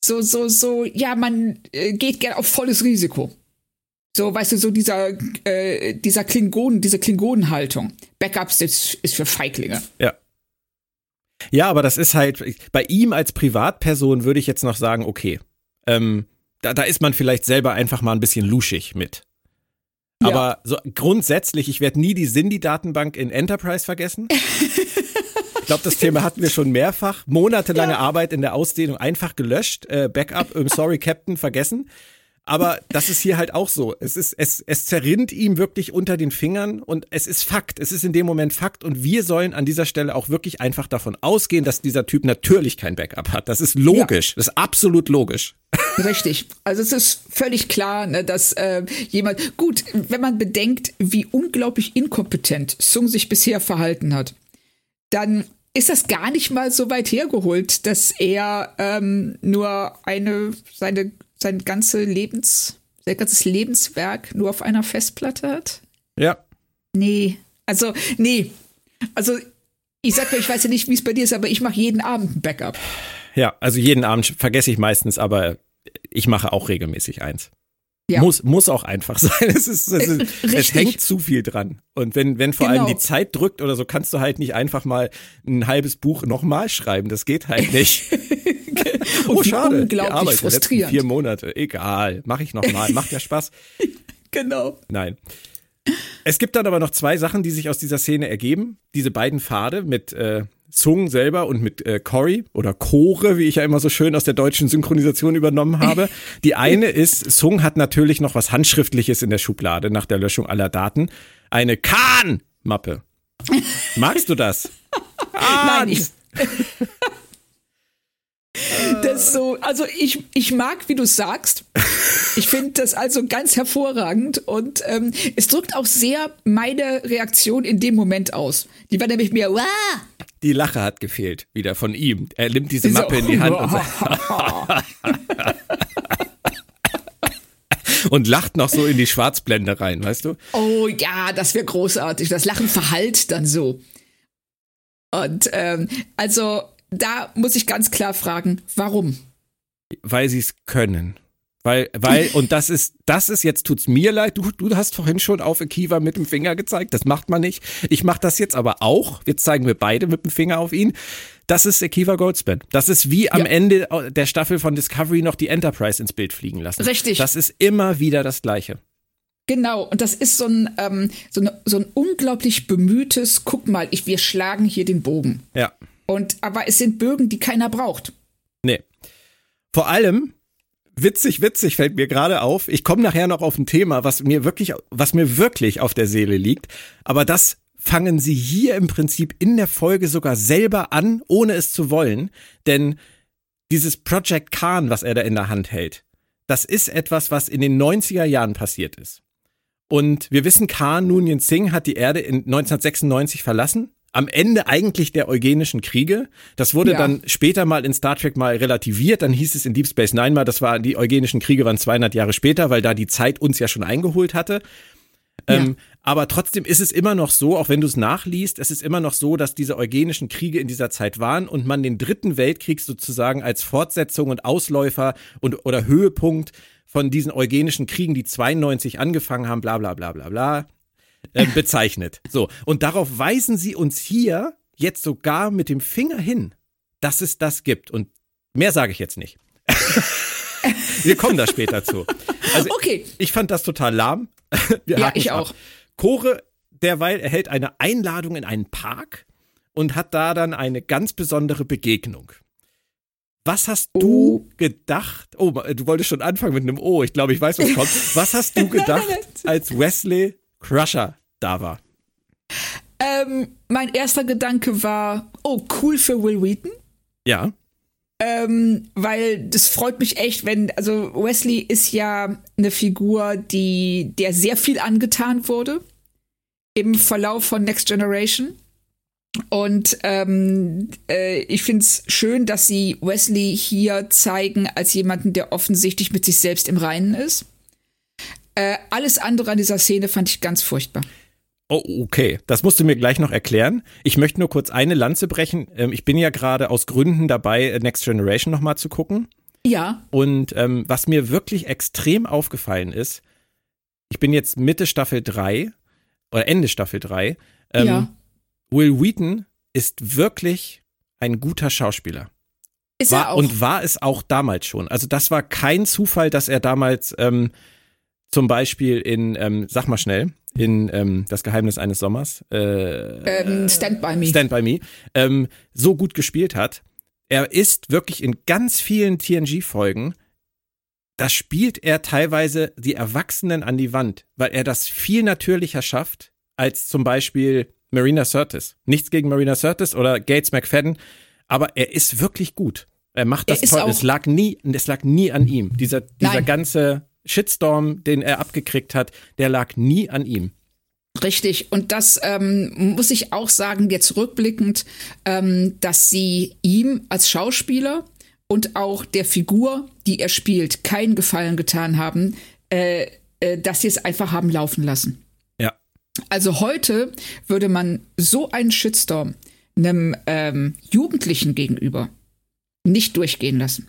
so, so, so, ja, man äh, geht gerne auf volles Risiko. So, weißt du, so dieser, äh, dieser Klingonen, diese Klingonenhaltung. Backups ist, ist für Feiglinge. Ja. Ja, aber das ist halt, bei ihm als Privatperson würde ich jetzt noch sagen, okay. Ähm, da, da ist man vielleicht selber einfach mal ein bisschen luschig mit. Ja. Aber so grundsätzlich, ich werde nie die Sindhi-Datenbank in Enterprise vergessen. [LAUGHS] Ich glaube, das Thema hatten wir schon mehrfach. Monatelange ja. Arbeit in der Ausdehnung einfach gelöscht. Äh, Backup, I'm sorry, Captain, vergessen. Aber das ist hier halt auch so. Es ist, es, es zerrinnt ihm wirklich unter den Fingern und es ist Fakt. Es ist in dem Moment Fakt und wir sollen an dieser Stelle auch wirklich einfach davon ausgehen, dass dieser Typ natürlich kein Backup hat. Das ist logisch. Ja. Das ist absolut logisch. Richtig. Also es ist völlig klar, ne, dass äh, jemand, gut, wenn man bedenkt, wie unglaublich inkompetent Sung sich bisher verhalten hat, dann ist das gar nicht mal so weit hergeholt, dass er ähm, nur eine, seine, sein ganze Lebens, sein ganzes Lebenswerk nur auf einer Festplatte hat? Ja. Nee. Also, nee. Also, ich sag mal, ich weiß ja nicht, wie es bei dir ist, aber ich mache jeden Abend ein Backup. Ja, also jeden Abend vergesse ich meistens, aber ich mache auch regelmäßig eins. Ja. Muss, muss auch einfach [LAUGHS] sein. Es, ist, es, ist, es Richtig. hängt zu viel dran. Und wenn, wenn vor allem Genau. die Zeit drückt oder so, kannst du halt nicht einfach mal ein halbes Buch nochmal schreiben. Das geht halt nicht. [LAUGHS] [LAUGHS] Oh, schade. unglaublich Die Arbeit frustrierend. vier Monate. Egal. Mache ich nochmal. Macht ja Spaß. Genau. Nein. Es gibt dann aber noch zwei Sachen, die sich aus dieser Szene ergeben. Diese beiden Pfade mit äh, Sung selber und mit äh, Cory oder Chore, wie ich ja immer so schön aus der deutschen Synchronisation übernommen habe. Die eine ist, Sung hat natürlich noch was Handschriftliches in der Schublade nach der Löschung aller Daten. Eine Kahn-Mappe. Magst du das? Nein, ich. Das ist so, also ich, ich mag, wie du sagst. Ich finde das also ganz hervorragend und ähm, es drückt auch sehr meine Reaktion in dem Moment aus. Die war nämlich mehr, Wah! Die Lache hat gefehlt, wieder von ihm. Er nimmt diese So, Mappe in die Hand und, sagt, [LAUGHS] und lacht noch so in die Schwarzblende rein, weißt du? Oh ja, das wäre großartig. Das Lachen verhallt dann so. Und ähm, also da muss ich ganz klar fragen, warum? Weil sie es können. Weil, weil, und das ist, das ist, jetzt tut's mir leid, du, du hast vorhin schon auf Akiva mit dem Finger gezeigt, das macht man nicht. Ich mach das jetzt aber auch. Jetzt zeigen wir beide mit dem Finger auf ihn. Das ist Akiva Goldsman. Das ist wie am Ja. Ende der Staffel von Discovery noch die Enterprise ins Bild fliegen lassen. Richtig. Das ist immer wieder das Gleiche. Genau, und das ist so ein, ähm, so, ein so ein unglaublich bemühtes, guck mal, ich, wir schlagen hier den Bogen. Ja. Und aber es sind Bögen, die keiner braucht. Nee. Vor allem, witzig, witzig fällt mir gerade auf. Ich komme nachher noch auf ein Thema, was mir wirklich, was mir wirklich auf der Seele liegt. Aber das fangen sie hier im Prinzip in der Folge sogar selber an, ohne es zu wollen. Denn dieses Project Khan, was er da in der Hand hält, das ist etwas, was in den 90er Jahren passiert ist. Und wir wissen, Khan Noonien Singh hat die Erde in 1996 verlassen. Am Ende eigentlich der eugenischen Kriege. Das wurde Ja. dann später mal in Star Trek mal relativiert. Dann hieß es in Deep Space Nine mal, das war die eugenischen Kriege waren 200 Jahre später, weil da die Zeit uns ja schon eingeholt hatte. Ähm, aber trotzdem ist es immer noch so, auch wenn du es nachliest, es ist immer noch so, dass diese eugenischen Kriege in dieser Zeit waren und man den dritten Weltkrieg sozusagen als Fortsetzung und Ausläufer und oder Höhepunkt von diesen eugenischen Kriegen, die 92 angefangen haben, bla bla bla bla bla, äh, bezeichnet. So, und darauf weisen sie uns hier jetzt sogar mit dem Finger hin, dass es das gibt. Und mehr sage ich jetzt nicht. [LAUGHS] Wir kommen da später zu. Also Okay. ich fand das total lahm. [LAUGHS] Wir Ja, ich ab. auch. Chore derweil erhält eine Einladung in einen Park und hat da dann eine ganz besondere Begegnung. Was hast du Oh. gedacht? Oh, du wolltest schon anfangen mit einem O. Ich glaube, ich weiß, was kommt. [LAUGHS] Was hast du gedacht, als Wesley Crusher da war? Ähm, mein erster Gedanke war, oh, cool für Will Wheaton. Ja, Ähm, weil das freut mich echt, wenn, also Wesley ist ja eine Figur, die, der sehr viel angetan wurde im Verlauf von Next Generation. Und ähm, äh, ich finde es schön, dass sie Wesley hier zeigen als jemanden, der offensichtlich mit sich selbst im Reinen ist. Äh, alles andere an dieser Szene fand ich ganz furchtbar. Oh, okay. Das musst du mir gleich noch erklären. Ich möchte nur kurz eine Lanze brechen. Ähm, Ich bin ja gerade aus Gründen dabei, äh, Next Generation nochmal zu gucken. Ja, Und ähm, was mir wirklich extrem aufgefallen ist, ich bin jetzt Mitte Staffel 3 oder Ende Staffel 3. Ähm, ja. Will Wheaton ist wirklich ein guter Schauspieler. Ist er War, auch. und war es auch damals schon. Also das war kein Zufall, dass er damals ähm, zum Beispiel in, ähm, sag mal schnell, in ähm, Das Geheimnis eines Sommers, äh, ähm, Stand by Me. Stand by Me, ähm, so gut gespielt hat. Er ist wirklich in ganz vielen TNG-Folgen, da spielt er teilweise die Erwachsenen an die Wand, weil er das viel natürlicher schafft als zum Beispiel Marina Sirtis. Nichts gegen Marina Sirtis oder Gates McFadden, aber er ist wirklich gut. Er macht das er toll. Es lag nie, es lag nie an ihm. Dieser, dieser ganze Shitstorm, den er abgekriegt hat, der lag nie an ihm. Richtig. Und das ähm, muss ich auch sagen, jetzt rückblickend, ähm, dass sie ihm als Schauspieler und auch der Figur, die er spielt, keinen Gefallen getan haben, äh, äh, dass sie es einfach haben laufen lassen. Ja. Also heute würde man so einen Shitstorm einem ähm, Jugendlichen gegenüber nicht durchgehen lassen.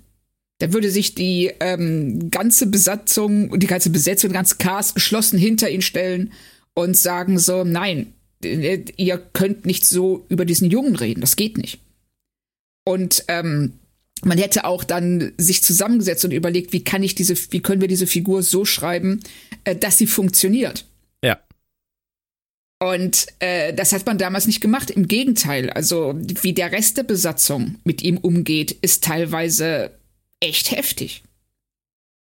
Da würde sich die ähm, ganze Besatzung, die ganze Besetzung, der ganze Cast geschlossen hinter ihn stellen und sagen so, nein, ihr könnt nicht so über diesen Jungen reden, das geht nicht. Und ähm, man hätte auch dann sich zusammengesetzt und überlegt, wie kann ich diese, wie können wir diese Figur so schreiben, äh, dass sie funktioniert. Ja. Und äh, das hat man damals nicht gemacht. Im Gegenteil, also wie der Rest der Besatzung mit ihm umgeht, ist teilweise echt heftig.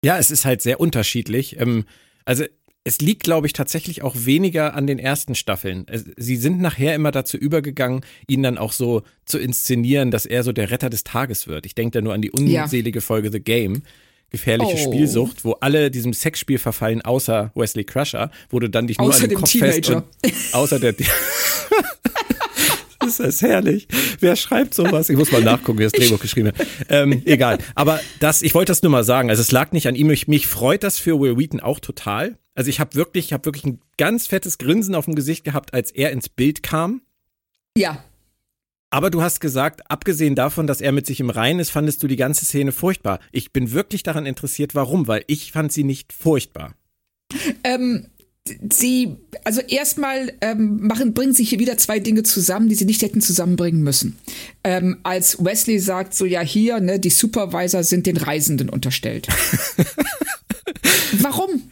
Ja, es ist halt sehr unterschiedlich. Ähm, also es liegt, glaube ich, tatsächlich auch weniger an den ersten Staffeln. Sie sind nachher immer dazu übergegangen, ihn dann auch so zu inszenieren, dass er so der Retter des Tages wird. Ich denke da nur an die unselige ja. Folge The Game. Gefährliche oh. Spielsucht, wo alle diesem Sexspiel verfallen, außer Wesley Crusher, wo du dann dich nur außer an den Kopf Teenager. fest und außer der [LAUGHS] [LAUGHS] ist das herrlich. Wer schreibt sowas? Ich muss mal nachgucken, wer das Drehbuch geschrieben hat. Ähm, [LAUGHS] egal. Aber das, ich wollte das nur mal sagen. Also es lag nicht an ihm. Mich, mich freut das für Will Wheaton auch total. Also ich habe wirklich, ich habe wirklich ein ganz fettes Grinsen auf dem Gesicht gehabt, als er ins Bild kam. Ja. Aber du hast gesagt, abgesehen davon, dass er mit sich im Reinen ist, fandest du die ganze Szene furchtbar. Ich bin wirklich daran interessiert, warum, weil ich fand sie nicht furchtbar. Ähm, sie, also erstmal ähm, machen, bringen sich hier wieder zwei Dinge zusammen, die sie nicht hätten zusammenbringen müssen. Ähm, als Wesley sagt, so ja hier, ne, die Supervisor sind den Reisenden unterstellt. [LAUGHS] Warum?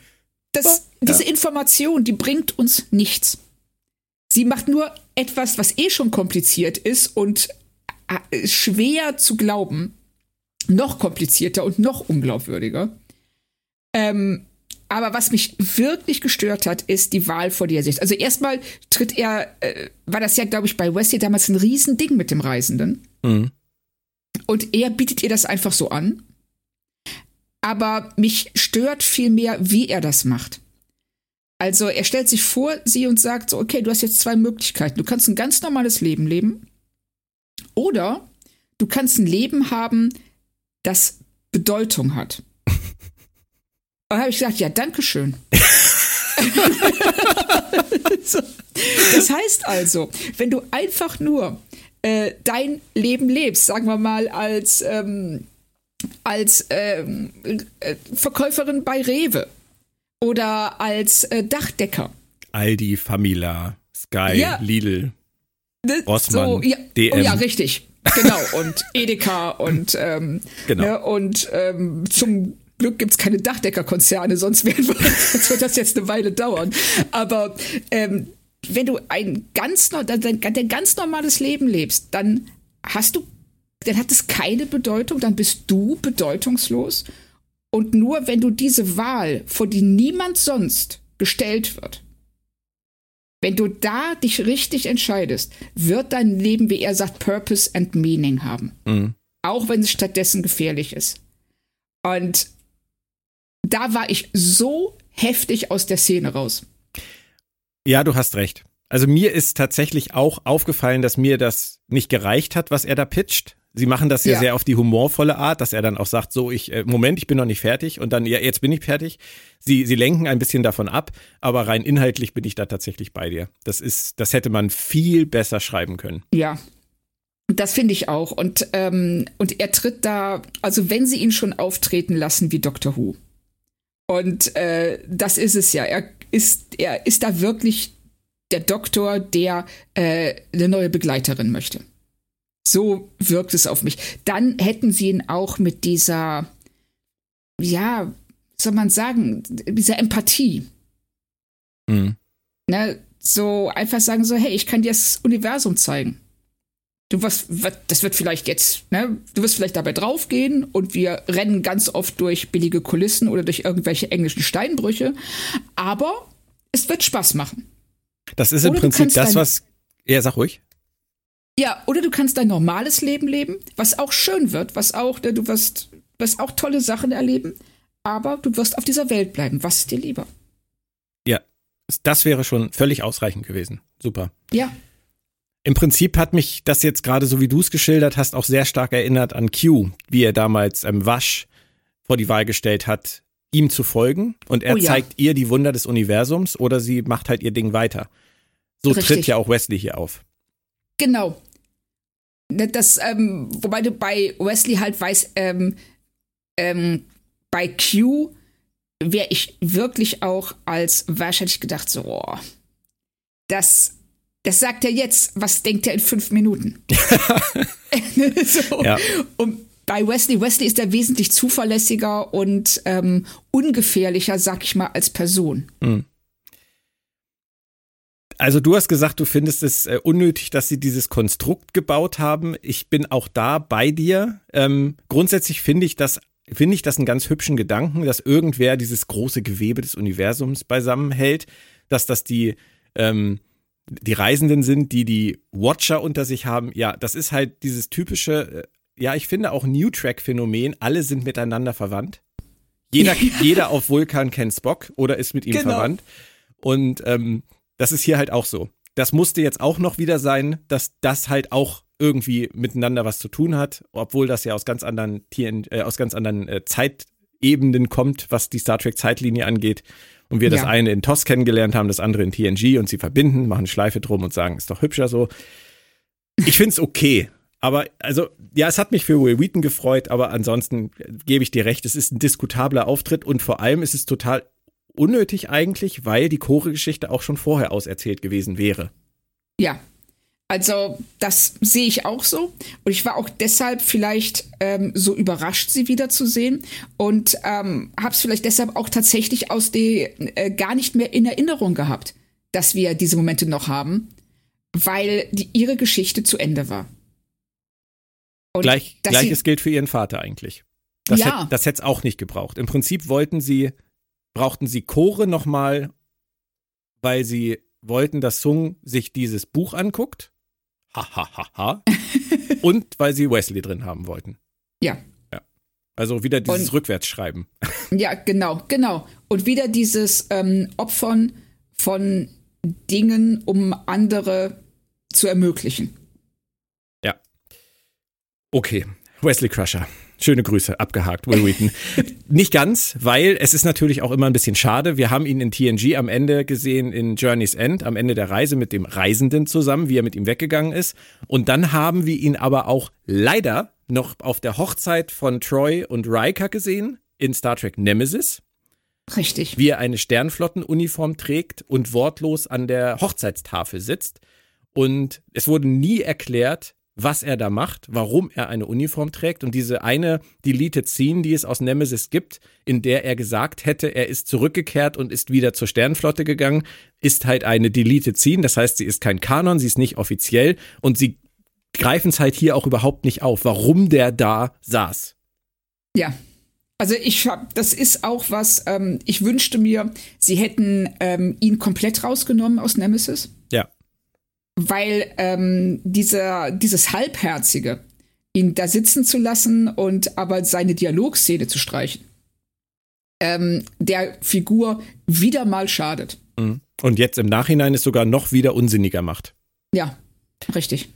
Das. Diese Information, die bringt uns nichts. Sie macht nur etwas, was eh schon kompliziert ist und äh, schwer zu glauben, noch komplizierter und noch unglaubwürdiger. Ähm, aber was mich wirklich gestört hat, ist die Wahl, vor der er sitzt. Also erstmal tritt er, äh, war das ja, glaube ich, bei Wesley damals ein Riesending mit dem Reisenden. Mhm. Und er bietet ihr das einfach so an. Aber mich stört vielmehr, wie er das macht. Also er stellt sich vor sie und sagt so, okay, du hast jetzt zwei Möglichkeiten. Du kannst ein ganz normales Leben leben oder du kannst ein Leben haben, das Bedeutung hat. Und habe ich gesagt, ja, danke schön. [LAUGHS] das heißt also, wenn du einfach nur äh, dein Leben lebst, sagen wir mal als, ähm, als ähm, äh, Verkäuferin bei Rewe oder als äh, Dachdecker. Aldi, Famila, Sky, ja. Lidl, ne, Rossmann, so, ja, DM. Oh ja, richtig. Genau, und Edeka und, ähm, genau. Ne, und ähm, zum Glück gibt es keine Dachdeckerkonzerne, sonst, werden wir, [LAUGHS] sonst wird das jetzt eine Weile dauern. Aber ähm, wenn du ein ganz, dein, dein ganz normales Leben lebst, dann hast du, dann hat es keine Bedeutung, dann bist du bedeutungslos. Und nur wenn du diese Wahl, vor die niemand sonst gestellt wird, wenn du da dich richtig entscheidest, wird dein Leben, wie er sagt, Purpose and Meaning haben. Mhm. Auch wenn es stattdessen gefährlich ist. Und da war ich so heftig aus der Szene raus. Ja, du hast recht. Also mir ist tatsächlich auch aufgefallen, dass mir das nicht gereicht hat, was er da pitcht. Sie machen das ja, ja, sehr auf die humorvolle Art, dass er dann auch sagt, so ich äh, Moment, ich bin noch nicht fertig und dann ja, jetzt bin ich fertig. Sie sie lenken ein bisschen davon ab, aber rein inhaltlich bin ich da tatsächlich bei dir. Das ist das hätte man viel besser schreiben können. Ja. Das finde ich auch und ähm, und er tritt da, also wenn sie ihn schon auftreten lassen wie Doctor Who, und äh, das ist es ja. Er ist, er ist da wirklich der Doktor, der äh, eine neue Begleiterin möchte. So wirkt es auf mich. Dann hätten sie ihn auch mit dieser, ja, soll man sagen, dieser Empathie. Mhm. Ne, so einfach sagen so, hey, ich kann dir das Universum zeigen du was, was, das wird vielleicht jetzt, ne, du wirst vielleicht dabei draufgehen und wir rennen ganz oft durch billige Kulissen oder durch irgendwelche englischen Steinbrüche, aber es wird Spaß machen. Das ist im oder Prinzip das, was, ja, sag ruhig. Ja, oder du kannst dein normales Leben leben, was auch schön wird, was auch, ne, du wirst, wirst auch tolle Sachen erleben, aber du wirst auf dieser Welt bleiben. Was ist dir lieber? Ja, das wäre schon völlig ausreichend gewesen. Super. Ja. Im Prinzip hat mich das jetzt gerade, so wie du es geschildert hast, auch sehr stark erinnert an Q, wie er damals ähm, Wasch vor die Wahl gestellt hat, ihm zu folgen und er Oh ja. zeigt ihr die Wunder des Universums oder sie macht halt ihr Ding weiter. So Richtig. tritt ja auch Wesley hier auf. Genau. Ne, Das, ähm, wobei du bei Wesley halt weißt, ähm, ähm, bei Q wäre ich wirklich auch als wahrscheinlich gedacht, so, oh, das, das sagt er jetzt, was denkt er in fünf Minuten? [LAUGHS] [LAUGHS] so. Ja. Und bei Wesley, Wesley ist er wesentlich zuverlässiger und ähm, ungefährlicher, sag ich mal, als Person. Also du hast gesagt, du findest es äh, unnötig, dass sie dieses Konstrukt gebaut haben. Ich bin auch da bei dir. Ähm, grundsätzlich finde ich das finde ich das einen ganz hübschen Gedanken, dass irgendwer dieses große Gewebe des Universums beisammenhält, dass das die ähm, die Reisenden sind, die die Watcher unter sich haben. Ja, das ist halt dieses typische, äh, ja, ich finde auch New Track Phänomen. Alle sind miteinander verwandt. Jeder, [LAUGHS] jeder auf Vulkan kennt Spock oder ist mit ihm Genau. verwandt. Und ähm, das ist hier halt auch so. Das musste jetzt auch noch wieder sein, dass das halt auch irgendwie miteinander was zu tun hat, obwohl das ja aus ganz anderen TN, äh, aus ganz anderen äh, Zeitebenen kommt, was die Star Trek Zeitlinie angeht. Und wir das Ja. eine in TOS kennengelernt haben, das andere in TNG und sie verbinden, machen Schleife drum und sagen, ist doch hübscher so. Ich find's okay. Aber also, ja, es hat mich für Will Wheaton gefreut, aber ansonsten gebe ich dir recht, es ist ein diskutabler Auftritt und vor allem ist es total unnötig eigentlich, weil die Chore-Geschichte auch schon vorher auserzählt gewesen wäre. Ja, also das sehe ich auch so. Und ich war auch deshalb vielleicht ähm, so überrascht, sie wiederzusehen. Und ähm, habe es vielleicht deshalb auch tatsächlich aus der äh, gar nicht mehr in Erinnerung gehabt, dass wir diese Momente noch haben, weil die, ihre Geschichte zu Ende war. Und Gleich, Gleiches sie, gilt für ihren Vater eigentlich. Das Ja. hätte es auch nicht gebraucht. Im Prinzip wollten sie, brauchten sie Chore nochmal, weil sie wollten, dass Sung sich dieses Buch anguckt. Ha, ha, ha, ha. [LAUGHS] Und weil sie Wesley drin haben wollten. ja, Also wieder dieses Und- Rückwärtsschreiben. [LAUGHS] ja, genau, genau. Und wieder dieses ähm, Opfern von Dingen, um andere zu ermöglichen. Okay, Wesley Crusher. Schöne Grüße, abgehakt, Will Wheaton. [LAUGHS] Nicht ganz, weil es ist natürlich auch immer ein bisschen schade. Wir haben ihn in TNG am Ende gesehen, in Journey's End, am Ende der Reise mit dem Reisenden zusammen, wie er mit ihm weggegangen ist. Und dann haben wir ihn aber auch leider noch auf der Hochzeit von Troy und Riker gesehen, in Star Trek Nemesis, Richtig. wie er eine Sternflottenuniform trägt und wortlos an der Hochzeitstafel sitzt. Und es wurde nie erklärt, was er da macht, warum er eine Uniform trägt. Und diese eine Deleted Scene, die es aus Nemesis gibt, in der er gesagt hätte, er ist zurückgekehrt und ist wieder zur Sternflotte gegangen, ist halt eine Deleted Scene. Das heißt, sie ist kein Kanon, sie ist nicht offiziell und sie greifen es halt hier auch überhaupt nicht auf, warum der da saß. Ja. Also ich hab, das ist auch was, ähm, ich wünschte mir, sie hätten ähm, ihn komplett rausgenommen aus Nemesis. Weil ähm, dieser, dieses Halbherzige, ihn da sitzen zu lassen und aber seine Dialogszene zu streichen, ähm, der Figur wieder mal schadet. Mhm. Und jetzt im Nachhinein es sogar noch wieder unsinniger macht. Ja, richtig.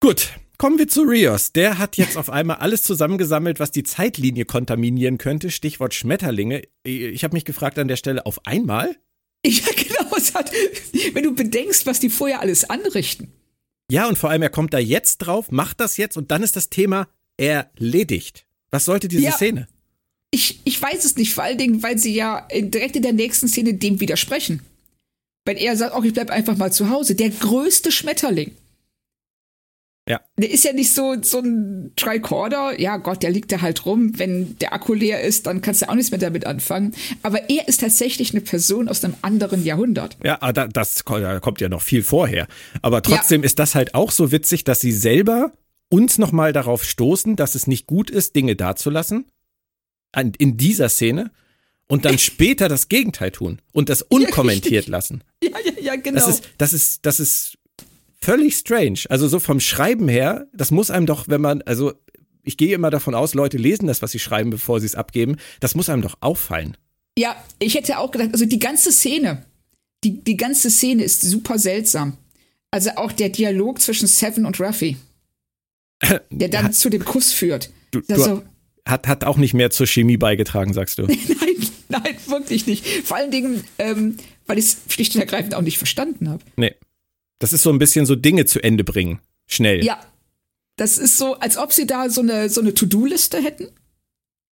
Gut, kommen wir zu Rios. Der hat jetzt auf einmal alles zusammengesammelt, was die Zeitlinie kontaminieren könnte. Stichwort Schmetterlinge. Ich habe mich gefragt an der Stelle, auf einmal? [LAUGHS] Ja, genau. Hat, wenn du bedenkst, was die vorher alles anrichten. Ja, und vor allem, er kommt da jetzt drauf, macht das jetzt und dann ist das Thema erledigt. Was sollte diese Ja. Szene? Ich, ich weiß es nicht, vor allen Dingen, weil sie ja direkt in der nächsten Szene dem widersprechen. Wenn er sagt, oh, ich bleib einfach mal zu Hause. Der größte Schmetterling. Ja. Der ist ja nicht so, so ein Tricorder. Ja, Gott, der liegt da halt rum. Wenn der Akku leer ist, dann kannst du auch nichts mehr damit anfangen. Aber er ist tatsächlich eine Person aus einem anderen Jahrhundert. Ja, ah, da- das ko- da kommt ja noch viel vorher. Aber trotzdem ist das halt auch so witzig, dass sie selber uns nochmal darauf stoßen, dass es nicht gut ist, Dinge dazulassen. In dieser Szene. Und dann [LAUGHS] später das Gegenteil tun und das unkommentiert lassen. Ja, ja, ja, genau. Das ist, das ist, das ist völlig strange. Also so vom Schreiben her, das muss einem doch, wenn man, also ich gehe immer davon aus, Leute lesen das, was sie schreiben, bevor sie es abgeben. Das muss einem doch auffallen. Ja, ich hätte auch gedacht, also die ganze Szene, die, die ganze Szene ist super seltsam. Also auch der Dialog zwischen Seven und Ruffy, [LAUGHS] der dann zu dem Kuss führt. Du, du, hat, hat auch nicht mehr zur Chemie beigetragen, sagst du. [LAUGHS] nein, nein, wirklich nicht. Vor allen Dingen, ähm, weil ich es schlicht und ergreifend auch nicht verstanden habe. Nee. Das ist so ein bisschen so Dinge zu Ende bringen. Schnell. Ja, das ist so, als ob sie da so eine, so eine To-Do-Liste hätten.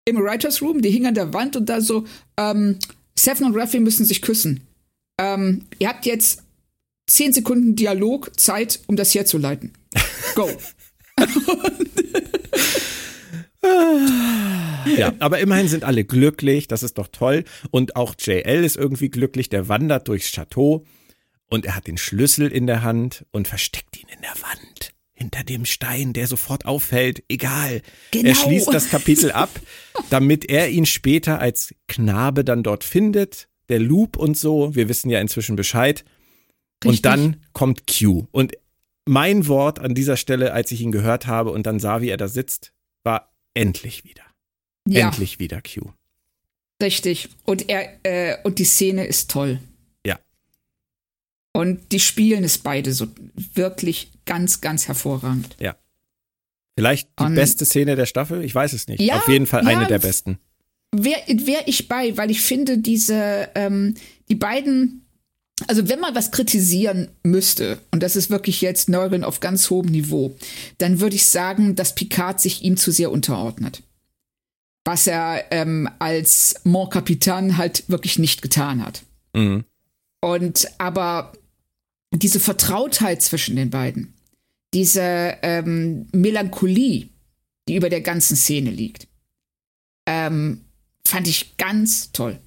Im Writers Room, die hing an der Wand und da so, ähm, Seven und Ruffy müssen sich küssen. Ähm, ihr habt jetzt zehn Sekunden Dialog Zeit, um das herzuleiten. Go. [LAUGHS] Ja, aber immerhin sind alle glücklich, das ist doch toll. Und auch JL ist irgendwie glücklich, der wandert durchs Chateau und er hat den Schlüssel in der Hand und versteckt ihn in der Wand. Hinter dem Stein, der sofort auffällt, egal. Genau. Er schließt das Kapitel ab, damit er ihn später als Knabe dann dort findet. Der Loop und so, wir wissen ja inzwischen Bescheid. Richtig. Und dann kommt Q. Und mein Wort an dieser Stelle, als ich ihn gehört habe und dann sah, wie er da sitzt, war endlich wieder. Ja, Endlich wieder Q. richtig. Und er, äh, und die Szene ist toll. Ja. Und die spielen es beide so wirklich ganz, ganz hervorragend. Vielleicht die Und- beste Szene der Staffel? Ich weiß es nicht. Ja, Auf jeden Fall ja, eine der besten. Wäre wär ich bei, weil ich finde, diese, ähm, die beiden, also wenn man was kritisieren müsste, und das ist wirklich jetzt Neurin auf ganz hohem Niveau, dann würde ich sagen, dass Picard sich ihm zu sehr unterordnet. Was er ähm, als Mon Capitan halt wirklich nicht getan hat. Mhm. Und aber diese Vertrautheit zwischen den beiden, diese ähm, Melancholie, die über der ganzen Szene liegt, ähm, fand ich ganz toll.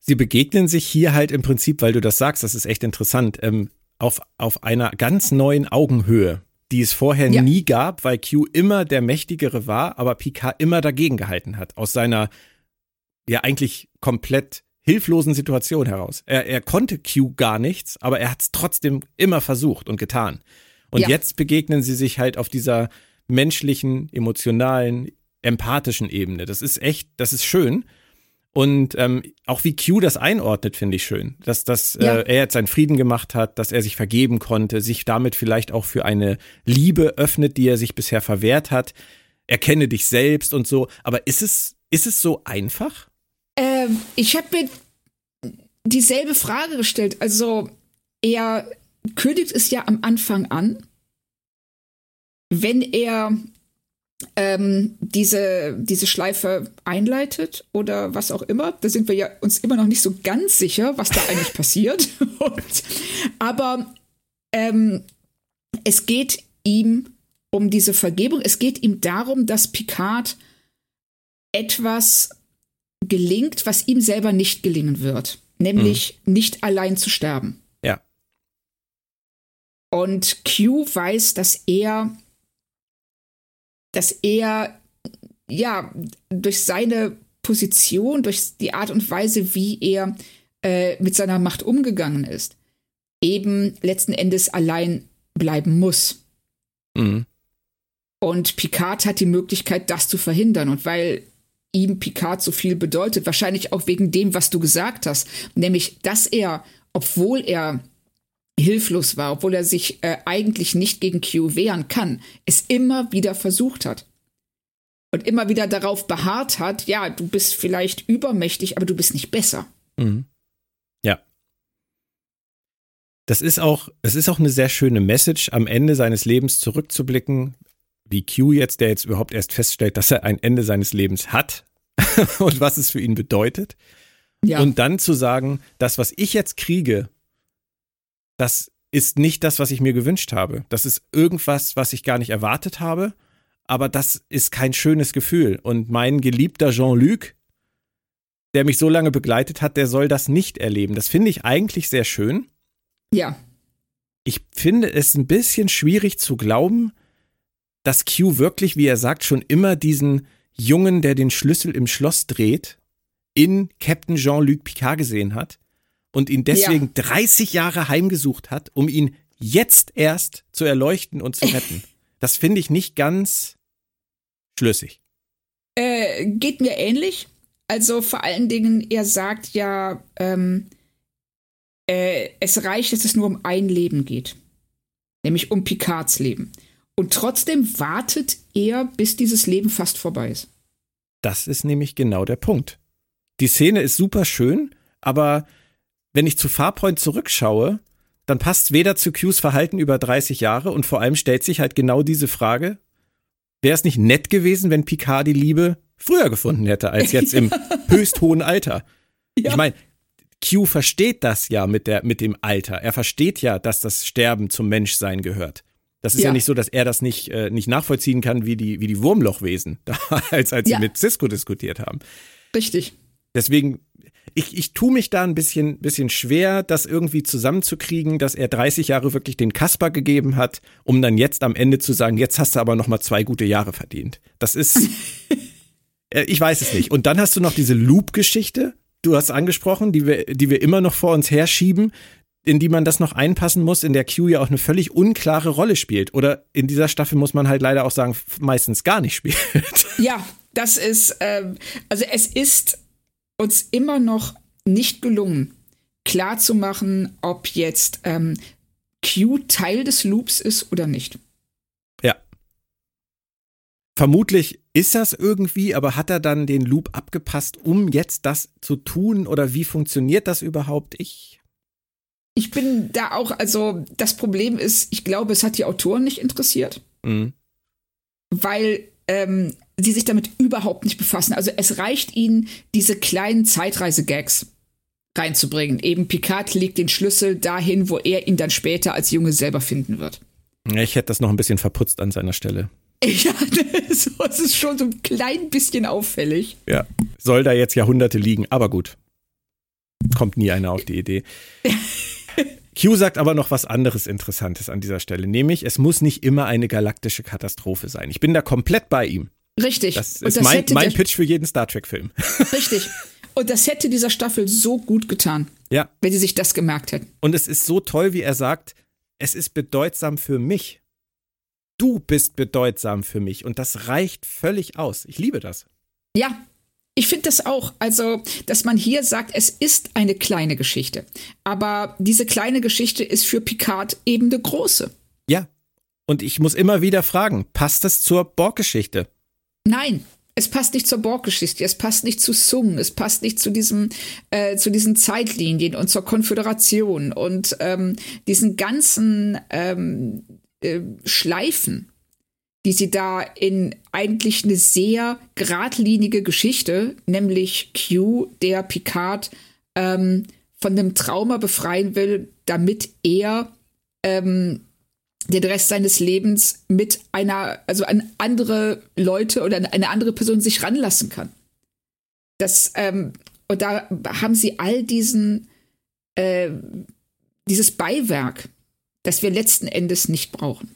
Sie begegnen sich hier halt im Prinzip, weil du das sagst, das ist echt interessant, ähm, auf, auf einer ganz neuen Augenhöhe, die es vorher Ja. nie gab, weil Q immer der Mächtigere war, aber Picard immer dagegen gehalten hat, aus seiner ja eigentlich komplett hilflosen Situation heraus. Er, er konnte Q gar nichts, aber er hat es trotzdem immer versucht und getan. Und Ja. jetzt begegnen sie sich halt auf dieser menschlichen, emotionalen, empathischen Ebene. Das ist echt, das ist schön. Und ähm, auch wie Q das einordnet, finde ich schön. Dass, dass Ja. äh, er jetzt seinen Frieden gemacht hat, dass er sich vergeben konnte, sich damit vielleicht auch für eine Liebe öffnet, die er sich bisher verwehrt hat. Erkenne dich selbst und so. Aber ist es, ist es so einfach? Ähm, ich habe mir dieselbe Frage gestellt. Also, er kündigt es ja am Anfang an, wenn er ähm, diese, diese Schleife einleitet oder was auch immer. Da sind wir ja uns immer noch nicht so ganz sicher, was da eigentlich [LAUGHS] passiert. Und, aber ähm, es geht ihm um diese Vergebung. Es geht ihm darum, dass Picard etwas gelingt, was ihm selber nicht gelingen wird. Nämlich nicht allein zu sterben. Ja. Und Q weiß, dass er, dass er, ja, durch seine Position, durch die Art und Weise, wie er äh, mit seiner Macht umgegangen ist, eben letzten Endes allein bleiben muss. Mhm. Und Picard hat die Möglichkeit, das zu verhindern. Und weil ihm Picard so viel bedeutet, wahrscheinlich auch wegen dem, was du gesagt hast, nämlich, dass er, obwohl er hilflos war, obwohl er sich äh, eigentlich nicht gegen Q wehren kann, es immer wieder versucht hat. Und immer wieder darauf beharrt hat, ja, du bist vielleicht übermächtig, aber du bist nicht besser. Mhm. Ja. Das ist auch, es ist auch eine sehr schöne Message, am Ende seines Lebens zurückzublicken, wie Q jetzt, der jetzt überhaupt erst feststellt, dass er ein Ende seines Lebens hat [LAUGHS] und was es für ihn bedeutet. Ja, Und dann zu sagen, das, was ich jetzt kriege, das ist nicht das, was ich mir gewünscht habe. Das ist irgendwas, was ich gar nicht erwartet habe, aber das ist kein schönes Gefühl. Und mein geliebter Jean-Luc, der mich so lange begleitet hat, der soll das nicht erleben. Das finde ich eigentlich sehr schön. ja, Ich finde es ein bisschen schwierig zu glauben, dass Q wirklich, wie er sagt, schon immer diesen Jungen, der den Schlüssel im Schloss dreht, in Captain Jean-Luc Picard gesehen hat und ihn deswegen 30 Jahre heimgesucht hat, um ihn jetzt erst zu erleuchten und zu [LAUGHS] retten. Das finde ich nicht ganz schlüssig. Äh, geht mir ähnlich. Also vor allen Dingen, er sagt ja, ähm, äh, es reicht, dass es nur um ein Leben geht. Nämlich um Picards Leben. Und trotzdem wartet er, bis dieses Leben fast vorbei ist. Das ist nämlich genau der Punkt. Die Szene ist super schön, aber wenn ich zu Farpoint zurückschaue, dann passt es weder zu Qs Verhalten über 30 Jahre und vor allem stellt sich halt genau diese Frage, wäre es nicht nett gewesen, wenn Picard die Liebe früher gefunden hätte, als jetzt im [LAUGHS] höchst hohen Alter? Ja. Ich meine, Q versteht das ja mit, der, mit dem Alter. Er versteht ja, dass das Sterben zum Menschsein gehört. Das ist ja. ja, nicht so, dass er das nicht, äh, nicht nachvollziehen kann, wie die, wie die Wurmlochwesen, [LAUGHS] als, als ja. sie mit Cisco diskutiert haben. Richtig. Deswegen, ich, ich tue mich da ein bisschen, bisschen schwer, das irgendwie zusammenzukriegen, dass er 30 Jahre wirklich den Kasper gegeben hat, um dann jetzt am Ende zu sagen, jetzt hast du aber noch mal zwei gute Jahre verdient. Das ist, [LAUGHS] äh, ich weiß es nicht. Und dann hast du noch diese Loop-Geschichte, du hast angesprochen, die wir, die wir immer noch vor uns herschieben, in die man das noch einpassen muss, in der Q ja auch eine völlig unklare Rolle spielt. Oder in dieser Staffel muss man halt leider auch sagen, meistens gar nicht spielt. [LAUGHS] Ja, das ist, ähm, also es ist uns immer noch nicht gelungen, klarzumachen, ob jetzt ähm, Q Teil des Loops ist oder nicht. Ja. Vermutlich ist das irgendwie, aber hat er dann den Loop abgepasst, um jetzt das zu tun? Oder wie funktioniert das überhaupt? Ich. Ich bin da auch, also das Problem ist, ich glaube, es hat die Autoren nicht interessiert. Mhm. Weil ähm, sie sich damit überhaupt nicht befassen. Also es reicht ihnen, diese kleinen Zeitreise-Gags reinzubringen. Eben Picard legt den Schlüssel dahin, wo er ihn dann später als Junge selber finden wird. Ich hätte das noch ein bisschen verputzt an seiner Stelle. [LAUGHS] Ja, so, es ist schon so ein klein bisschen auffällig. Ja, soll da jetzt Jahrhunderte liegen, aber gut. Kommt nie einer auf die Idee. [LAUGHS] Q sagt aber noch was anderes Interessantes an dieser Stelle, nämlich es muss nicht immer eine galaktische Katastrophe sein. Ich bin da komplett bei ihm. Richtig. Das ist das mein, mein Pitch für jeden Star Trek-Film. [LAUGHS] Richtig. Und das hätte dieser Staffel so gut getan, ja. wenn sie sich das gemerkt hätten. Und es ist so toll, wie er sagt, es ist bedeutsam für mich du bist bedeutsam für mich und das reicht völlig aus. Ich liebe das. Ja, ich finde das auch. Also, dass man hier sagt, es ist eine kleine Geschichte. Aber diese kleine Geschichte ist für Picard eben eine große. Ja. Und ich muss immer wieder fragen, passt das zur Borg-Geschichte? Nein. Es passt nicht zur Borg-Geschichte, es passt nicht zu Sung, es passt nicht zu diesem, äh, zu diesen Zeitlinien und zur Konföderation und ähm, diesen ganzen ähm, äh, Schleifen, die sie da in eigentlich eine sehr geradlinige Geschichte, nämlich Q, der Picard ähm, von einem Trauma befreien will, damit er ähm, den Rest seines Lebens mit einer, also an andere Leute oder eine andere Person sich ranlassen kann. Das, ähm, und da haben sie all diesen, äh, dieses Beiwerk, das wir letzten Endes nicht brauchen.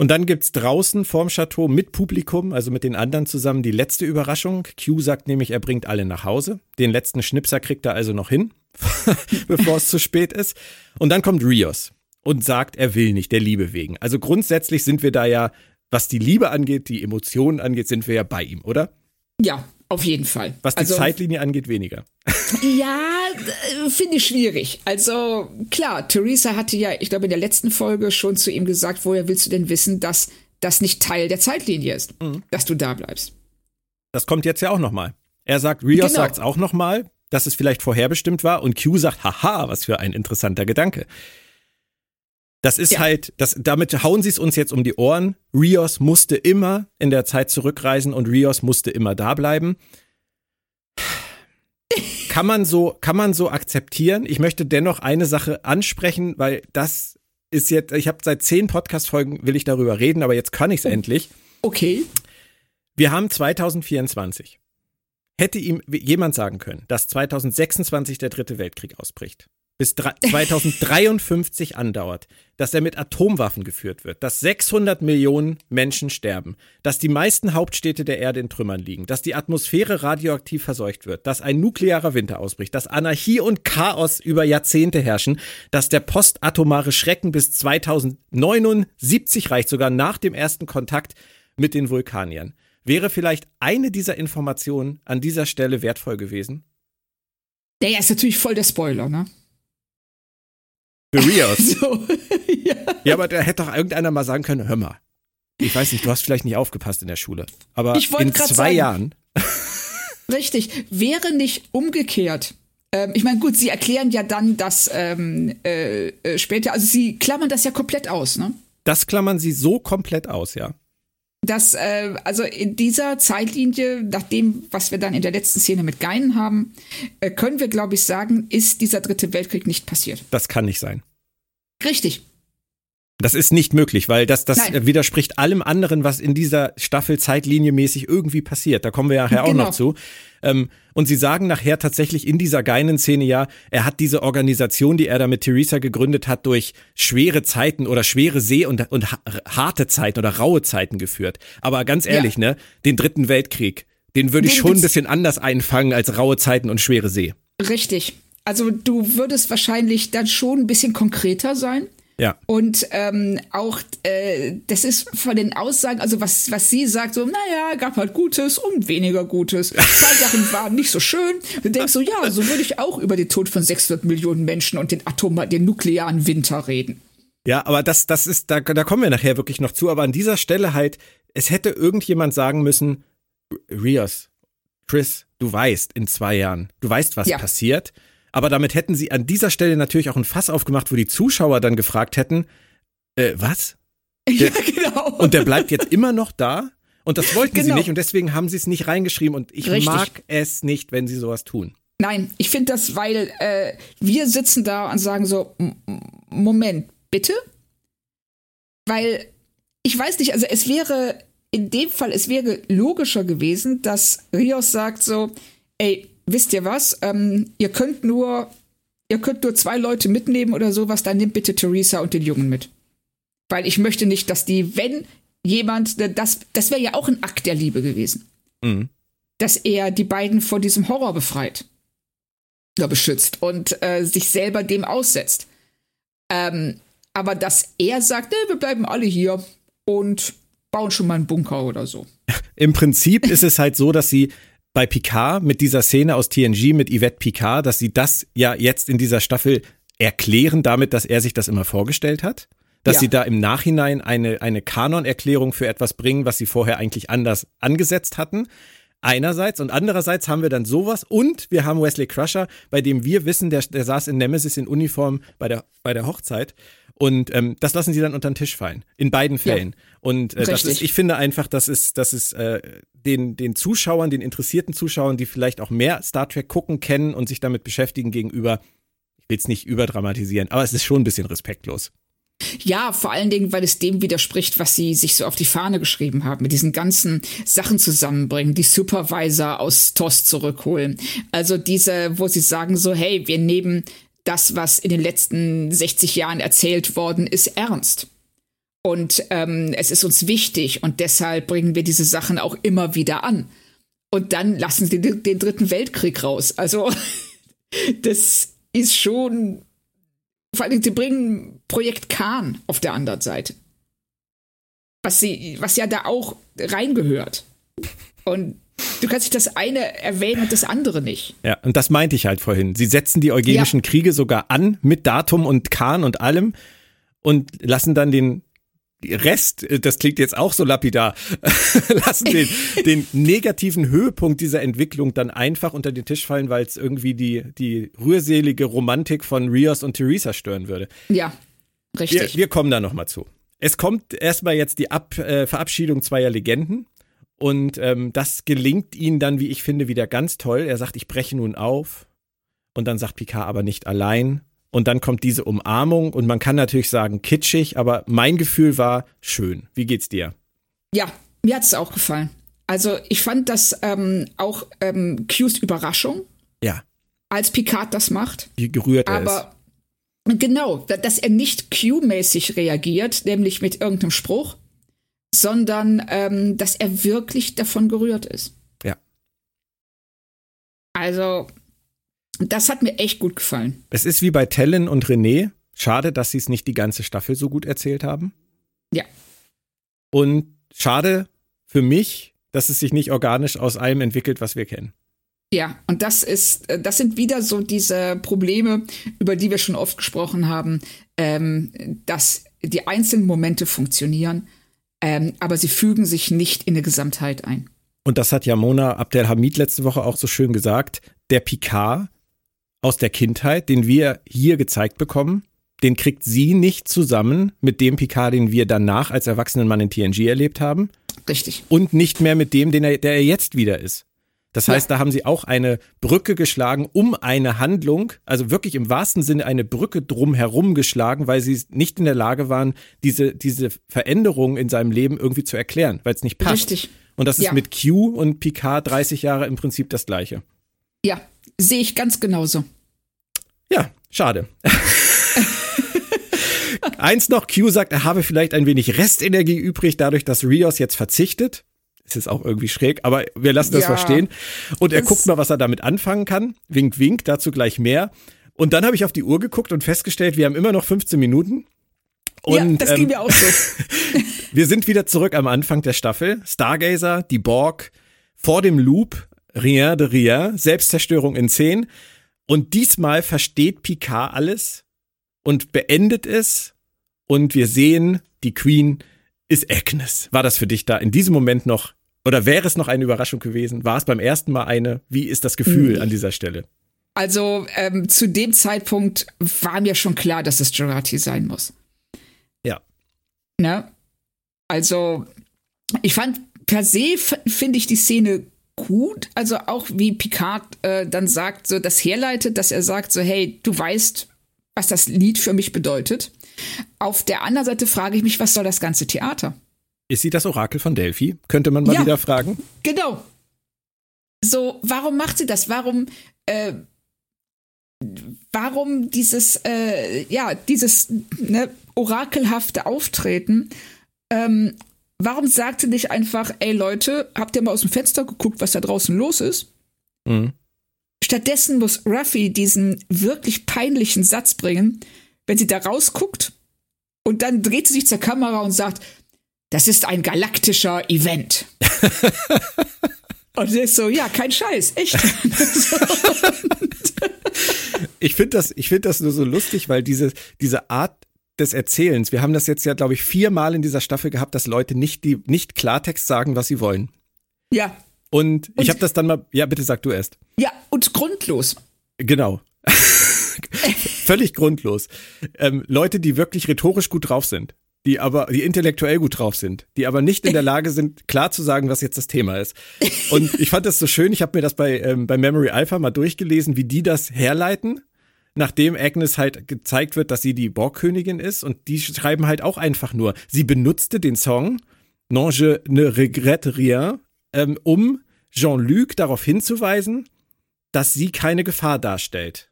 Und dann gibt es draußen vorm Chateau mit Publikum, also mit den anderen zusammen, die letzte Überraschung. Q sagt nämlich, er bringt alle nach Hause. Den letzten Schnipser kriegt er also noch hin, [LAUGHS] bevor es zu spät ist. Und dann kommt Rios und sagt, er will nicht, der Liebe wegen. Also grundsätzlich sind wir da ja, was die Liebe angeht, die Emotionen angeht, sind wir ja bei ihm, oder? Ja, auf jeden Fall. Was die also, Zeitlinie angeht, weniger. Ja, finde ich schwierig. Also klar, Theresa hatte ja, ich glaube, in der letzten Folge schon zu ihm gesagt, woher willst du denn wissen, dass das nicht Teil der Zeitlinie ist, mhm. dass du da bleibst. Das kommt jetzt ja auch nochmal. Er sagt, Rios genau. sagt es auch nochmal, dass es vielleicht vorherbestimmt war und Q sagt, haha, was für ein interessanter Gedanke. Das ist ja. halt, das, damit hauen sie es uns jetzt um die Ohren. Rios musste immer in der Zeit zurückreisen und Rios musste immer da bleiben. Kann man so, kann man so akzeptieren. Ich möchte dennoch eine Sache ansprechen, weil das ist jetzt, ich habe seit zehn Podcast-Folgen will ich darüber reden, aber jetzt kann ich es oh. endlich. Okay. Wir haben 2024. Hätte ihm jemand sagen können, dass 2026 der dritte Weltkrieg ausbricht? Bis 2053 [LAUGHS] andauert, dass er mit Atomwaffen geführt wird, dass 600 Millionen Menschen sterben, dass die meisten Hauptstädte der Erde in Trümmern liegen, dass die Atmosphäre radioaktiv verseucht wird, dass ein nuklearer Winter ausbricht, dass Anarchie und Chaos über Jahrzehnte herrschen, dass der postatomare Schrecken bis 2079 reicht, sogar nach dem ersten Kontakt mit den Vulkaniern. Wäre vielleicht eine dieser Informationen an dieser Stelle wertvoll gewesen? Der ist natürlich voll der Spoiler, ne? Rios. [LAUGHS] So, ja. ja, aber da hätte doch irgendeiner mal sagen können, hör mal, ich weiß nicht, du hast vielleicht nicht aufgepasst in der Schule, aber in zwei sagen, Jahren. [LAUGHS] Richtig, wäre nicht umgekehrt. Ähm, ich meine, gut, sie erklären ja dann, dass ähm, äh, äh, später, also sie klammern das ja komplett aus, ne? Das klammern sie so komplett aus, ja dass äh, also in dieser Zeitlinie, nach dem, was wir dann in der letzten Szene mit Geinen haben, äh, können wir, glaube ich, sagen, ist dieser dritte Weltkrieg nicht passiert. Das kann nicht sein. Richtig. Das ist nicht möglich, weil das, das widerspricht allem anderen, was in dieser Staffel Zeitlinie mäßig irgendwie passiert. Da kommen wir ja nachher genau. auch noch zu. Ähm, und sie sagen nachher tatsächlich in dieser Geinen-Szene ja, er hat diese Organisation, die er da mit Theresa gegründet hat, durch schwere Zeiten oder schwere See- und, und harte Zeiten oder raue Zeiten geführt. Aber ganz ehrlich, ja. ne, den dritten Weltkrieg, den würde ich den schon ein bisschen anders einfangen als raue Zeiten und schwere See. Richtig. Also du würdest wahrscheinlich dann schon ein bisschen konkreter sein. Ja. Und ähm, auch, äh, das ist von den Aussagen, also was, was sie sagt, so, naja, gab halt Gutes und weniger Gutes. [LAUGHS] Zwei Sachen waren nicht so schön. Du denkst so, ja, so würde ich auch über den Tod von 600 Millionen Menschen und den Atom, den nuklearen Winter reden. Ja, aber das, das ist, da, da kommen wir nachher wirklich noch zu, aber an dieser Stelle halt, es hätte irgendjemand sagen müssen, Rios, Chris, du weißt in zwei Jahren, du weißt, was ja. passiert. Aber damit hätten sie an dieser Stelle natürlich auch ein Fass aufgemacht, wo die Zuschauer dann gefragt hätten, äh, was? Der, ja, [LAUGHS] genau. Und der bleibt jetzt immer noch da? Und das wollten genau. sie nicht und deswegen haben sie es nicht reingeschrieben und ich Richtig. mag es nicht, wenn sie sowas tun. Nein, ich finde das, weil äh, wir sitzen da und sagen so, Moment, bitte? Weil ich weiß nicht, also es wäre in dem Fall, es wäre logischer gewesen, dass Rios sagt so, ey, wisst ihr was, ähm, ihr könnt nur, ihr könnt nur zwei Leute mitnehmen oder sowas, dann nehmt bitte Theresa und den Jungen mit. Weil ich möchte nicht, dass die, wenn jemand, das, das wäre ja auch ein Akt der Liebe gewesen. Mhm. Dass er die beiden vor diesem Horror befreit. Oder beschützt und äh, sich selber dem aussetzt. Ähm, aber dass er sagt, nee, wir bleiben alle hier und bauen schon mal einen Bunker oder so. [LAUGHS] Im Prinzip ist es halt so, dass sie bei Picard mit dieser Szene aus TNG mit Yvette Picard, dass sie das ja jetzt in dieser Staffel erklären damit, dass er sich das immer vorgestellt hat? Dass ja. sie da im Nachhinein eine, eine Kanonerklärung für etwas bringen, was sie vorher eigentlich anders angesetzt hatten? Einerseits und andererseits haben wir dann sowas und wir haben Wesley Crusher, bei dem wir wissen, der, der saß in Nemesis in Uniform bei der, bei der Hochzeit und ähm, das lassen sie dann unter den Tisch fallen. In beiden Fällen. Ja, und äh, das ist, ich finde einfach, das ist, das ist äh, den, den Zuschauern, den interessierten Zuschauern, die vielleicht auch mehr Star Trek gucken, kennen und sich damit beschäftigen gegenüber, ich will es nicht überdramatisieren, aber es ist schon ein bisschen respektlos. Ja, vor allen Dingen, weil es dem widerspricht, was sie sich so auf die Fahne geschrieben haben, mit diesen ganzen Sachen zusammenbringen, die Supervisor aus TOS zurückholen. Also diese, wo sie sagen so, hey, wir nehmen das, was in den letzten 60 Jahren erzählt worden ist, ernst. Und ähm, es ist uns wichtig und deshalb bringen wir diese Sachen auch immer wieder an. Und dann lassen sie den, den dritten Weltkrieg raus. Also [LAUGHS] das ist schon. Vor allem, sie bringen Projekt Kahn auf der anderen Seite. Was sie, was ja da auch reingehört. Und Du kannst nicht das eine erwähnen und das andere nicht. Ja, und das meinte ich halt vorhin. Sie setzen die eugenischen ja. Kriege sogar an mit Datum und Kahn und allem und lassen dann den Rest, das klingt jetzt auch so lapidar, [LAUGHS] lassen den, [LAUGHS] den negativen Höhepunkt dieser Entwicklung dann einfach unter den Tisch fallen, weil es irgendwie die, die rührselige Romantik von Rios und Theresa stören würde. Ja, richtig. Wir, wir kommen da nochmal zu. Es kommt erstmal jetzt die Ab, äh, Verabschiedung zweier Legenden. Und ähm, das gelingt ihnen dann, wie ich finde, wieder ganz toll. Er sagt, ich breche nun auf. Und dann sagt Picard aber nicht allein. Und dann kommt diese Umarmung. Und man kann natürlich sagen, kitschig, aber mein Gefühl war schön. Wie geht's dir? Ja, mir hat es auch gefallen. Also ich fand das ähm, auch ähm, Q's Überraschung. Ja. Als Picard das macht. Wie gerührt er aber, Genau, dass er nicht Q-mäßig reagiert, nämlich mit irgendeinem Spruch, sondern ähm, dass er wirklich davon gerührt ist. Ja. Also, das hat mir echt gut gefallen. Es ist wie bei Tellen und René. Schade, dass sie es nicht die ganze Staffel so gut erzählt haben. Ja. Und schade für mich, dass es sich nicht organisch aus allem entwickelt, was wir kennen. Ja, und das ist, äh, das sind wieder so diese Probleme, über die wir schon oft gesprochen haben, ähm, dass die einzelnen Momente funktionieren, ähm, aber sie fügen sich nicht in eine Gesamtheit ein. Und das hat ja Mona Abdelhamid letzte Woche auch so schön gesagt. Der Picard aus der Kindheit, den wir hier gezeigt bekommen, den kriegt sie nicht zusammen mit dem Picard, den wir danach als erwachsenen Mann in TNG erlebt haben. Richtig. Und nicht mehr mit dem, den er, der er jetzt wieder ist. Das heißt, ja. da haben sie auch eine Brücke geschlagen um eine Handlung, also wirklich im wahrsten Sinne eine Brücke drumherum geschlagen, weil sie nicht in der Lage waren, diese, diese Veränderung in seinem Leben irgendwie zu erklären, weil es nicht passt. Richtig. Und das ist ja. mit Q und Picard 30 Jahre im Prinzip das Gleiche. Ja, sehe ich ganz genauso. Ja, schade. [LAUGHS] Eins noch, Q sagt, er habe vielleicht ein wenig Restenergie übrig, dadurch, dass Rios jetzt verzichtet. Es ist auch irgendwie schräg, aber wir lassen das ja, verstehen. Und er guckt mal, was er damit anfangen kann. Wink, wink, dazu gleich mehr. Und dann habe ich auf die Uhr geguckt und festgestellt, wir haben immer noch 15 Minuten. Und, ja, das ging ähm, mir auch so. [LAUGHS] wir sind wieder zurück am Anfang der Staffel. Stargazer, die Borg, vor dem Loop, Rien de Rien, Selbstzerstörung in 10. Und diesmal versteht Picard alles und beendet es. Und wir sehen, die Queen ist Agnes. War das für dich da in diesem Moment noch oder wäre es noch eine Überraschung gewesen? War es beim ersten Mal eine? Wie ist das Gefühl mhm. an dieser Stelle? Also ähm, zu dem Zeitpunkt war mir schon klar, dass es Gerati sein muss. Ja. Ne? Also ich fand per se finde ich die Szene gut. Also auch wie Picard äh, dann sagt, so das herleitet, dass er sagt so hey, du weißt, was das Lied für mich bedeutet. Auf der anderen Seite frage ich mich, was soll das ganze Theater? Ist sie das Orakel von Delphi? Könnte man mal ja, wieder fragen. Genau. So, warum macht sie das? Warum, äh, warum dieses, äh, ja, dieses ne, orakelhafte Auftreten? Ähm, warum sagt sie nicht einfach, ey Leute, habt ihr mal aus dem Fenster geguckt, was da draußen los ist? Mhm. Stattdessen muss Ruffy diesen wirklich peinlichen Satz bringen, wenn sie da rausguckt und dann dreht sie sich zur Kamera und sagt, das ist ein galaktischer Event. [LAUGHS] Und sie ist so, ja, kein Scheiß, echt. [LAUGHS] [LAUGHS] ich finde das, ich finde das nur so lustig, weil diese, diese Art des Erzählens, wir haben das jetzt ja, glaube ich, viermal in dieser Staffel gehabt, dass Leute nicht die, nicht Klartext sagen, was sie wollen. Ja. Und, und ich habe das dann mal, ja, bitte sag du erst. Ja, und grundlos. Genau. Völlig grundlos. Ähm, Leute, die wirklich rhetorisch gut drauf sind die aber, die intellektuell gut drauf sind, die aber nicht in der [LAUGHS] Lage sind, klar zu sagen, was jetzt das Thema ist. Und ich fand das so schön, ich habe mir das bei, ähm, bei Memory Alpha mal durchgelesen, wie die das herleiten, nachdem Agnes halt gezeigt wird, dass sie die Borgkönigin ist. Und die schreiben halt auch einfach nur, sie benutzte den Song Non je ne regrette rien, ähm, um Jean-Luc darauf hinzuweisen, dass sie keine Gefahr darstellt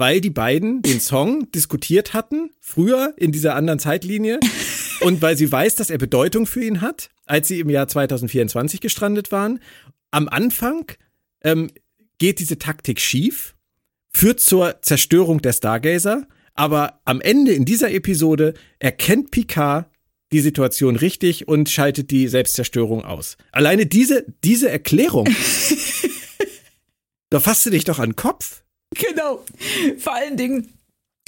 weil die beiden den Song diskutiert hatten, früher in dieser anderen Zeitlinie, [LAUGHS] und weil sie weiß, dass er Bedeutung für ihn hat, als sie im Jahr 2024 gestrandet waren. Am Anfang ähm, geht diese Taktik schief, führt zur Zerstörung der Stargazer, aber am Ende in dieser Episode erkennt Picard die Situation richtig und schaltet die Selbstzerstörung aus. Alleine diese, diese Erklärung. [LAUGHS] da fasst du dich doch an den Kopf. Genau. Vor allen Dingen,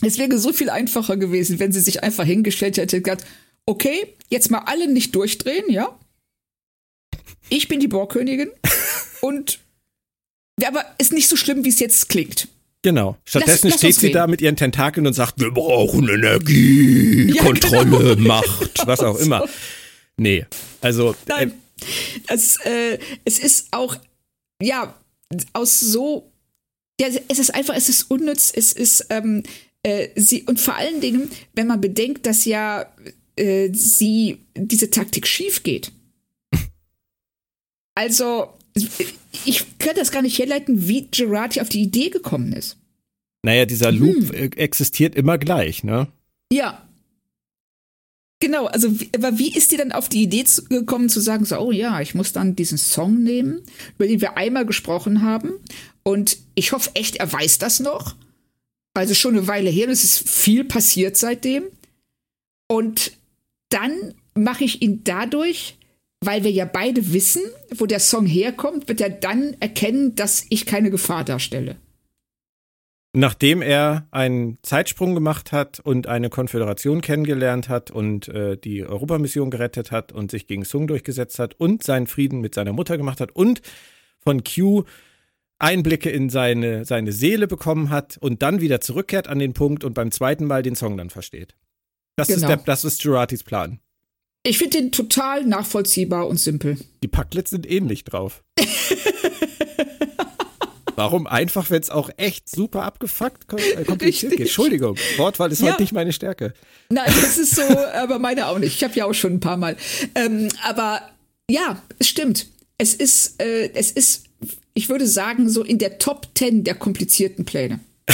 es wäre so viel einfacher gewesen, wenn sie sich einfach hingestellt hätte und gesagt, okay, jetzt mal alle nicht durchdrehen, ja? Ich bin die Borgkönigin [LAUGHS] und aber ist nicht so schlimm, wie es jetzt klingt. Genau. Stattdessen lass, lass steht sie reden. da mit ihren Tentakeln und sagt, wir brauchen Energie, ja, Kontrolle, genau. [LAUGHS] Macht, was auch immer. Nee, also. Nein. Äh, es, äh, es ist auch, ja, aus so ja, es ist einfach, es ist unnütz, es ist ähm, äh, sie und vor allen Dingen, wenn man bedenkt, dass ja äh, sie diese Taktik schief geht. [LAUGHS] Also, ich könnte das gar nicht herleiten, wie Gerati auf die Idee gekommen ist. Naja, dieser Loop hm. existiert immer gleich, ne? Ja. Genau, also aber wie ist die dann auf die Idee zu, gekommen zu sagen, so, oh ja, ich muss dann diesen Song nehmen, über den wir einmal gesprochen haben und ich hoffe echt, er weiß das noch. Also schon eine Weile her, und es ist viel passiert seitdem. Und dann mache ich ihn dadurch, weil wir ja beide wissen, wo der Song herkommt, wird er dann erkennen, dass ich keine Gefahr darstelle. Nachdem er einen Zeitsprung gemacht hat und eine Konföderation kennengelernt hat und äh, die Europamission gerettet hat und sich gegen Sung durchgesetzt hat und seinen Frieden mit seiner Mutter gemacht hat und von Q Einblicke in seine, seine Seele bekommen hat und dann wieder zurückkehrt an den Punkt und beim zweiten Mal den Song dann versteht. Das, genau. ist, der, das ist Geratis Plan. Ich finde den total nachvollziehbar und simpel. Die Packlets sind ähnlich drauf. [LAUGHS] Warum einfach, wenn es auch echt super abgefuckt äh, kompliziert geht? Entschuldigung, Wortwahl ist ja. heute nicht meine Stärke. Nein, das ist so, aber meine auch nicht. Ich habe ja auch schon ein paar Mal. Ähm, aber ja, es stimmt. Es ist, äh, es ist, ich würde sagen, so in der Top Ten der komplizierten Pläne. [LAUGHS]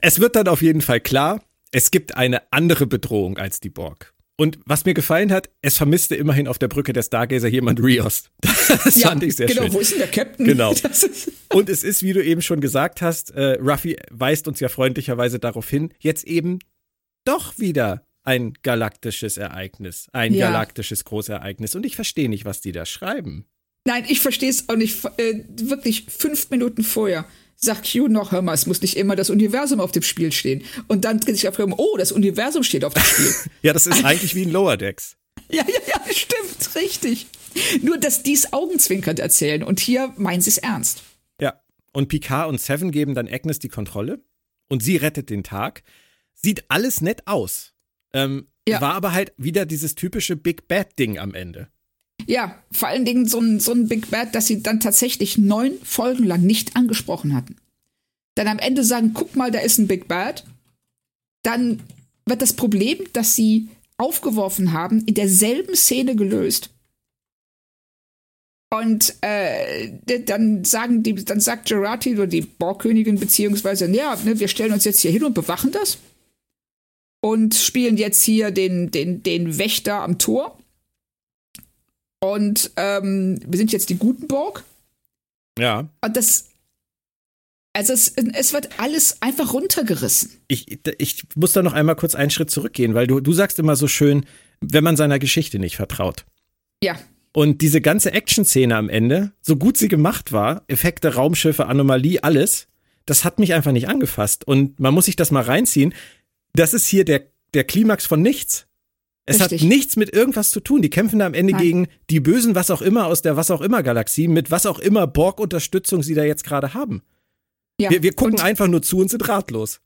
es wird dann auf jeden Fall klar, es gibt eine andere Bedrohung als die Borg. Und was mir gefallen hat, es vermisste immerhin auf der Brücke der Stargazer jemand Rios. [LAUGHS] Das ja, fand ich sehr genau, schön. Genau, wo ist denn der Captain? Genau. [LAUGHS] Und es ist, wie du eben schon gesagt hast, äh, Ruffy weist uns ja freundlicherweise darauf hin, jetzt eben doch wieder ein galaktisches Ereignis, ein ja. galaktisches Großereignis. Und ich verstehe nicht, was die da schreiben. Nein, ich verstehe es auch nicht. Äh, wirklich fünf Minuten vorher sagt Q noch, hör mal, es muss nicht immer das Universum auf dem Spiel stehen. Und dann dreht sich auf oh, das Universum steht auf dem Spiel. [LAUGHS] ja, das ist eigentlich wie ein Lower Decks. ja, ja, ja, stimmt, richtig. Nur, dass die es augenzwinkernd erzählen und hier meinen sie es ernst. Ja, und Picard und Seven geben dann Agnes die Kontrolle und sie rettet den Tag. Sieht alles nett aus. Ähm, ja. War aber halt wieder dieses typische Big Bad Ding am Ende. Ja, vor allen Dingen so ein, so ein Big Bad, dass sie dann tatsächlich neun Folgen lang nicht angesprochen hatten. Dann am Ende sagen, guck mal, da ist ein Big Bad. Dann wird das Problem, das sie aufgeworfen haben, in derselben Szene gelöst. Und äh, dann sagen die, dann sagt Gerati oder die Borgkönigin beziehungsweise, ja, ne, wir stellen uns jetzt hier hin und bewachen das und spielen jetzt hier den, den, den Wächter am Tor. Und ähm, wir sind jetzt die Gutenburg. Ja. Und das. Also es, es wird alles einfach runtergerissen. Ich, ich muss da noch einmal kurz einen Schritt zurückgehen, weil du, du sagst immer so schön, wenn man seiner Geschichte nicht vertraut. Ja. Und diese ganze Action-Szene am Ende, so gut sie gemacht war, Effekte, Raumschiffe, Anomalie, alles, das hat mich einfach nicht angefasst. Und man muss sich das mal reinziehen. Das ist hier der, der Klimax von nichts. Es Richtig. hat nichts mit irgendwas zu tun. Die kämpfen da am Ende Nein. gegen die Bösen, was auch immer, aus der was auch immer Galaxie, mit was auch immer Borg-Unterstützung sie da jetzt gerade haben. Ja. Wir, wir gucken und einfach nur zu und sind ratlos.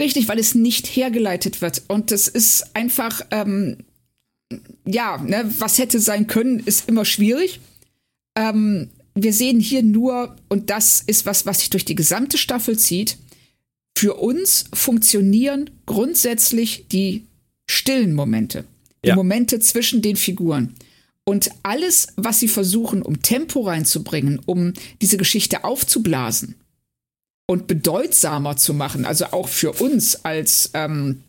Richtig, weil es nicht hergeleitet wird. Und es ist einfach, ähm, ja, ne, was hätte sein können, ist immer schwierig. Ähm, wir sehen hier nur, und das ist was, was sich durch die gesamte Staffel zieht, für uns funktionieren grundsätzlich die stillen Momente die ja. Momente zwischen den Figuren. Und alles, was sie versuchen, um Tempo reinzubringen, um diese Geschichte aufzublasen und bedeutsamer zu machen, also auch für uns als ähm,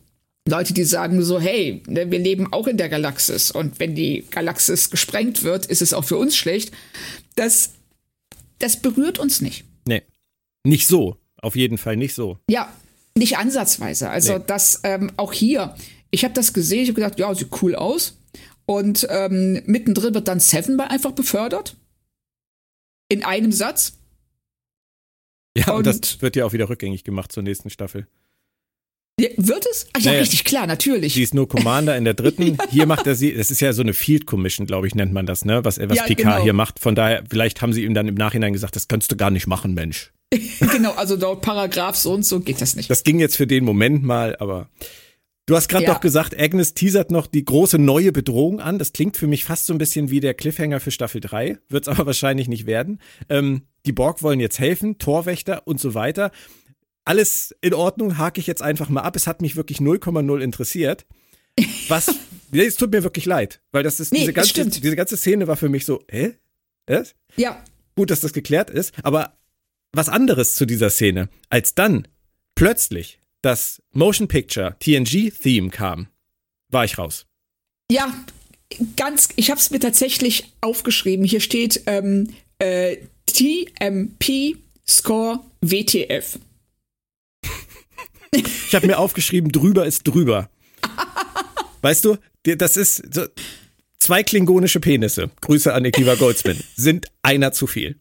Leute, die sagen so, hey, ne, wir leben auch in der Galaxis und wenn die Galaxis gesprengt wird, ist es auch für uns schlecht. Das, das berührt uns nicht. Nee, nicht so. Auf jeden Fall nicht so. Ja, nicht ansatzweise. Also, nee. dass ähm, auch hier ich habe das gesehen, ich habe gedacht, ja, sieht cool aus. Und ähm, mittendrin wird dann Seven bei einfach befördert. In einem Satz. Ja, und, und das wird ja auch wieder rückgängig gemacht zur nächsten Staffel. Wird es? Ach ja, naja, richtig, klar, natürlich. Sie ist nur Commander in der dritten. [LAUGHS] Hier macht er sie, das ist ja so eine Field Commission, glaube ich, nennt man das, ne? Was, was ja, Picard genau. hier macht. Von daher, vielleicht haben sie ihm dann im Nachhinein gesagt, das kannst du gar nicht machen, Mensch. [LAUGHS] genau, also laut Paragraph so und so geht das nicht. Das ging jetzt für den Moment mal, aber Du hast gerade ja. doch gesagt, Agnes teasert noch die große neue Bedrohung an. Das klingt für mich fast so ein bisschen wie der Cliffhanger für Staffel 3. Wird es aber [LAUGHS] wahrscheinlich nicht werden. Ähm, die Borg wollen jetzt helfen, Torwächter und so weiter. Alles in Ordnung, hake ich jetzt einfach mal ab. Es hat mich wirklich 0,0 interessiert. Was, [LAUGHS] es tut mir wirklich leid, weil das ist, nee, diese, ganze, diese ganze Szene war für mich so, hä? Was? Ja. Gut, dass das geklärt ist, aber was anderes zu dieser Szene, als dann plötzlich das Motion Picture TNG-Theme kam, war ich raus. Ja, ganz, ich habe es mir tatsächlich aufgeschrieben. Hier steht ähm, äh, TMP Score WTF. Ich habe mir aufgeschrieben, drüber ist drüber. [LAUGHS] Weißt du, das ist so, zwei klingonische Penisse, Grüße an Ekiva Goldsman, sind einer zu viel,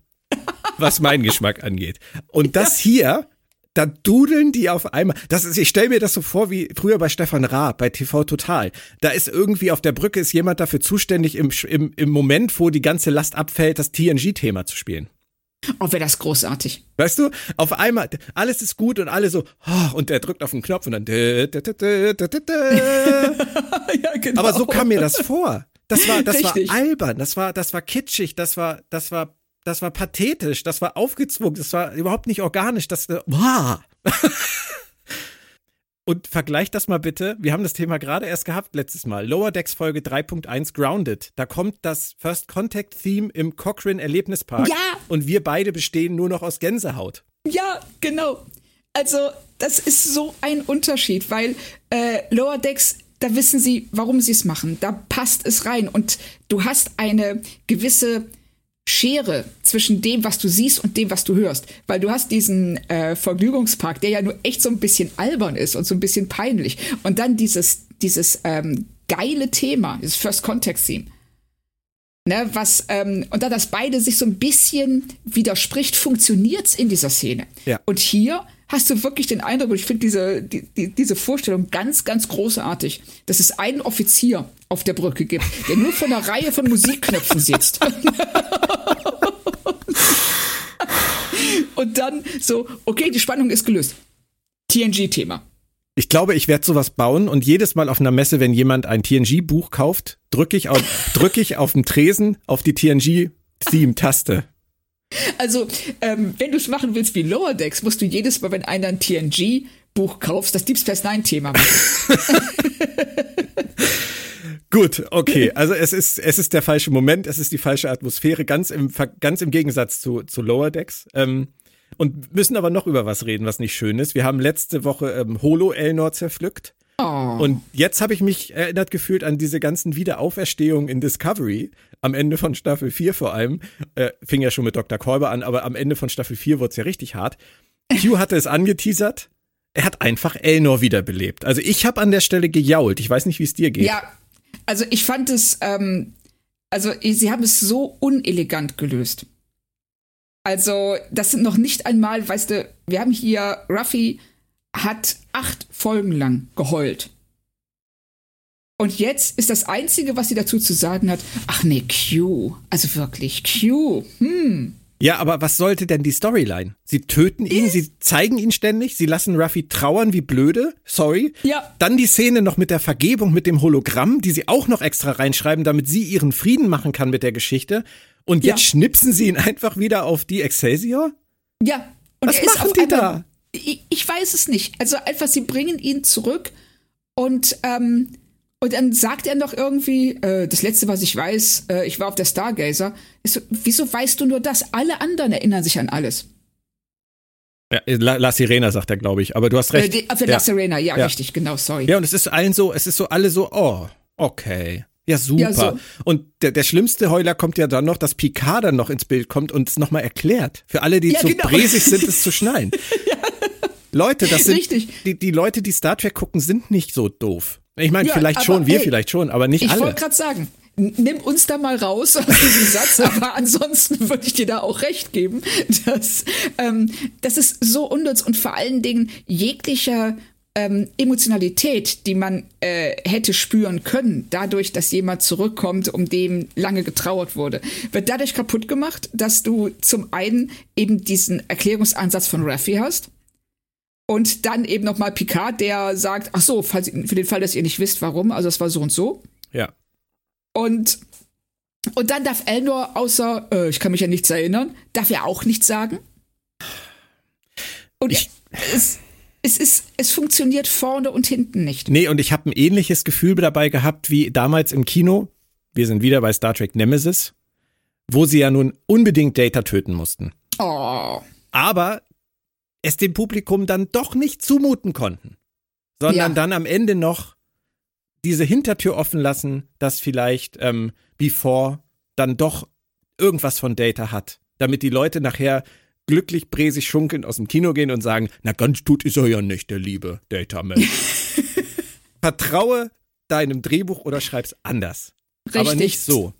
was meinen Geschmack angeht. Und das hier, da dudeln die auf einmal. Das ist, ich stelle mir das so vor wie früher bei Stefan Raab bei TV Total. Da ist irgendwie auf der Brücke ist jemand dafür zuständig, im, im, im Moment, wo die ganze Last abfällt, das TNG-Thema zu spielen. Oh, wäre das großartig. Weißt du, auf einmal, alles ist gut und alle so, oh, und der drückt auf den Knopf und dann. [LAUGHS] ja, genau. Aber so kam mir das vor. Das war, das war albern, das war, das war kitschig, das war, das war, das war pathetisch, das war aufgezwungen, das war überhaupt nicht organisch, das, wow. [LAUGHS] Und vergleich das mal bitte. Wir haben das Thema gerade erst gehabt letztes Mal. Lower Decks Folge 3.1 Grounded. Da kommt das First Contact Theme im Cochrane Erlebnispark. Ja. Und wir beide bestehen nur noch aus Gänsehaut. Ja, genau. Also, das ist so ein Unterschied, weil äh, Lower Decks, da wissen sie, warum sie es machen. Da passt es rein. Und du hast eine gewisse Schere zwischen dem, was du siehst und dem, was du hörst. Weil du hast diesen äh, Vergnügungspark, der ja nur echt so ein bisschen albern ist und so ein bisschen peinlich. Und dann dieses, dieses ähm, geile Thema, dieses First Context Theme. Ne, was, ähm, und da das beide sich so ein bisschen widerspricht, funktioniert's in dieser Szene. Ja. Und hier hast du wirklich den Eindruck, und ich finde diese, die, die, diese Vorstellung ganz, ganz großartig, dass es einen Offizier auf der Brücke gibt, der nur vor einer Reihe von Musikknöpfen sitzt. und dann so, okay, die Spannung ist gelöst. TNG-Thema. Ich glaube, ich werde sowas bauen und jedes Mal auf einer Messe, wenn jemand ein TNG-Buch kauft, drücke ich, auf, drück ich auf dem Tresen auf die TNG-Theme-Taste. Also, ähm, wenn du es machen willst wie Lower Decks, musst du jedes Mal, wenn einer ein TNG-Buch kaufst, das Deep Space Nine-Thema machen. [LAUGHS] Gut, okay. Also es ist, es ist der falsche Moment, es ist die falsche Atmosphäre, ganz im, ganz im Gegensatz zu, zu Lower Decks. Ähm, und müssen aber noch über was reden, was nicht schön ist. Wir haben letzte Woche ähm, Holo Elnor zerpflückt. Oh. Und jetzt habe ich mich erinnert gefühlt an diese ganzen Wiederauferstehungen in Discovery. Am Ende von Staffel 4 vor allem. Äh, fing ja schon mit Dr. Kolber an, aber am Ende von Staffel 4 wurde es ja richtig hart. Q hatte es angeteasert. Er hat einfach Elnor wiederbelebt. Also ich habe an der Stelle gejault. Ich weiß nicht, wie es dir geht. Ja, also ich fand es, ähm, also sie haben es so unelegant gelöst. Also das sind noch nicht einmal, weißt du, wir haben hier, Ruffy hat acht Folgen lang geheult. Und jetzt ist das Einzige, was sie dazu zu sagen hat, ach nee, Q, also wirklich, Q, hm. Ja, aber was sollte denn die Storyline? Sie töten ihn, sie zeigen ihn ständig, sie lassen Ruffy trauern wie blöde, sorry. Ja. Dann die Szene noch mit der Vergebung, mit dem Hologramm, die sie auch noch extra reinschreiben, damit sie ihren Frieden machen kann mit der Geschichte. Und jetzt ja. schnipsen sie ihn einfach wieder auf die Excelsior? Ja. Und was machen die da? Ich, ich, weiß es nicht. Also einfach, sie bringen ihn zurück und ähm, und dann sagt er noch irgendwie, äh, das letzte, was ich weiß, äh, ich war auf der Stargazer. So, wieso weißt du nur das? Alle anderen erinnern sich an alles. Ja, La, Sirena sagt er, glaube ich, aber du hast recht. Äh, die, für ja. La Sirena, ja, ja, richtig, genau, sorry. Ja, und es ist allen so, es ist so alle so, oh, okay. Ja, super. Ja, so. Und der, der schlimmste Heuler kommt ja dann noch, dass Picard dann noch ins Bild kommt und es nochmal erklärt. Für alle, die ja, zu genau. bresig sind, es [LAUGHS] zu schneiden. ja. Leute, das sind, Richtig. Die, die Leute, die Star Trek gucken, sind nicht so doof. Ich meine, ja, vielleicht schon, wir hey, vielleicht schon, aber nicht ich alle. Ich wollte gerade sagen, nimm uns da mal raus aus diesem Satz, [LAUGHS] aber ansonsten würde ich dir da auch recht geben, dass ähm, das ist so unnütz und vor allen Dingen jeglicher ähm, Emotionalität, die man äh, hätte spüren können, dadurch, dass jemand zurückkommt, um dem lange getrauert wurde, wird dadurch kaputt gemacht, dass du zum einen eben diesen Erklärungsansatz von Raffi hast und dann eben noch mal Picard, der sagt, ach so, falls, für den Fall, dass ihr nicht wisst, warum, also es war so und so. Ja. Und und dann darf Elnor, außer, äh, ich kann mich an nichts erinnern, darf er auch nichts sagen. Und ich, es, es ist, es funktioniert vorne und hinten nicht. Nee, und ich habe ein ähnliches Gefühl dabei gehabt wie damals im Kino. Wir sind wieder bei Star Trek Nemesis, wo sie ja nun unbedingt Data töten mussten. Oh. aber es dem Publikum dann doch nicht zumuten konnten, sondern Ja. dann am Ende noch diese Hintertür offen lassen, dass vielleicht ähm, Before dann doch irgendwas von Data hat, damit die Leute nachher glücklich bresig schunkelnd aus dem Kino gehen und sagen, na ganz tut ist er ja nicht, der liebe Data Man. [LAUGHS] Vertraue deinem Drehbuch oder schreib's anders. Richtig. Aber nicht so.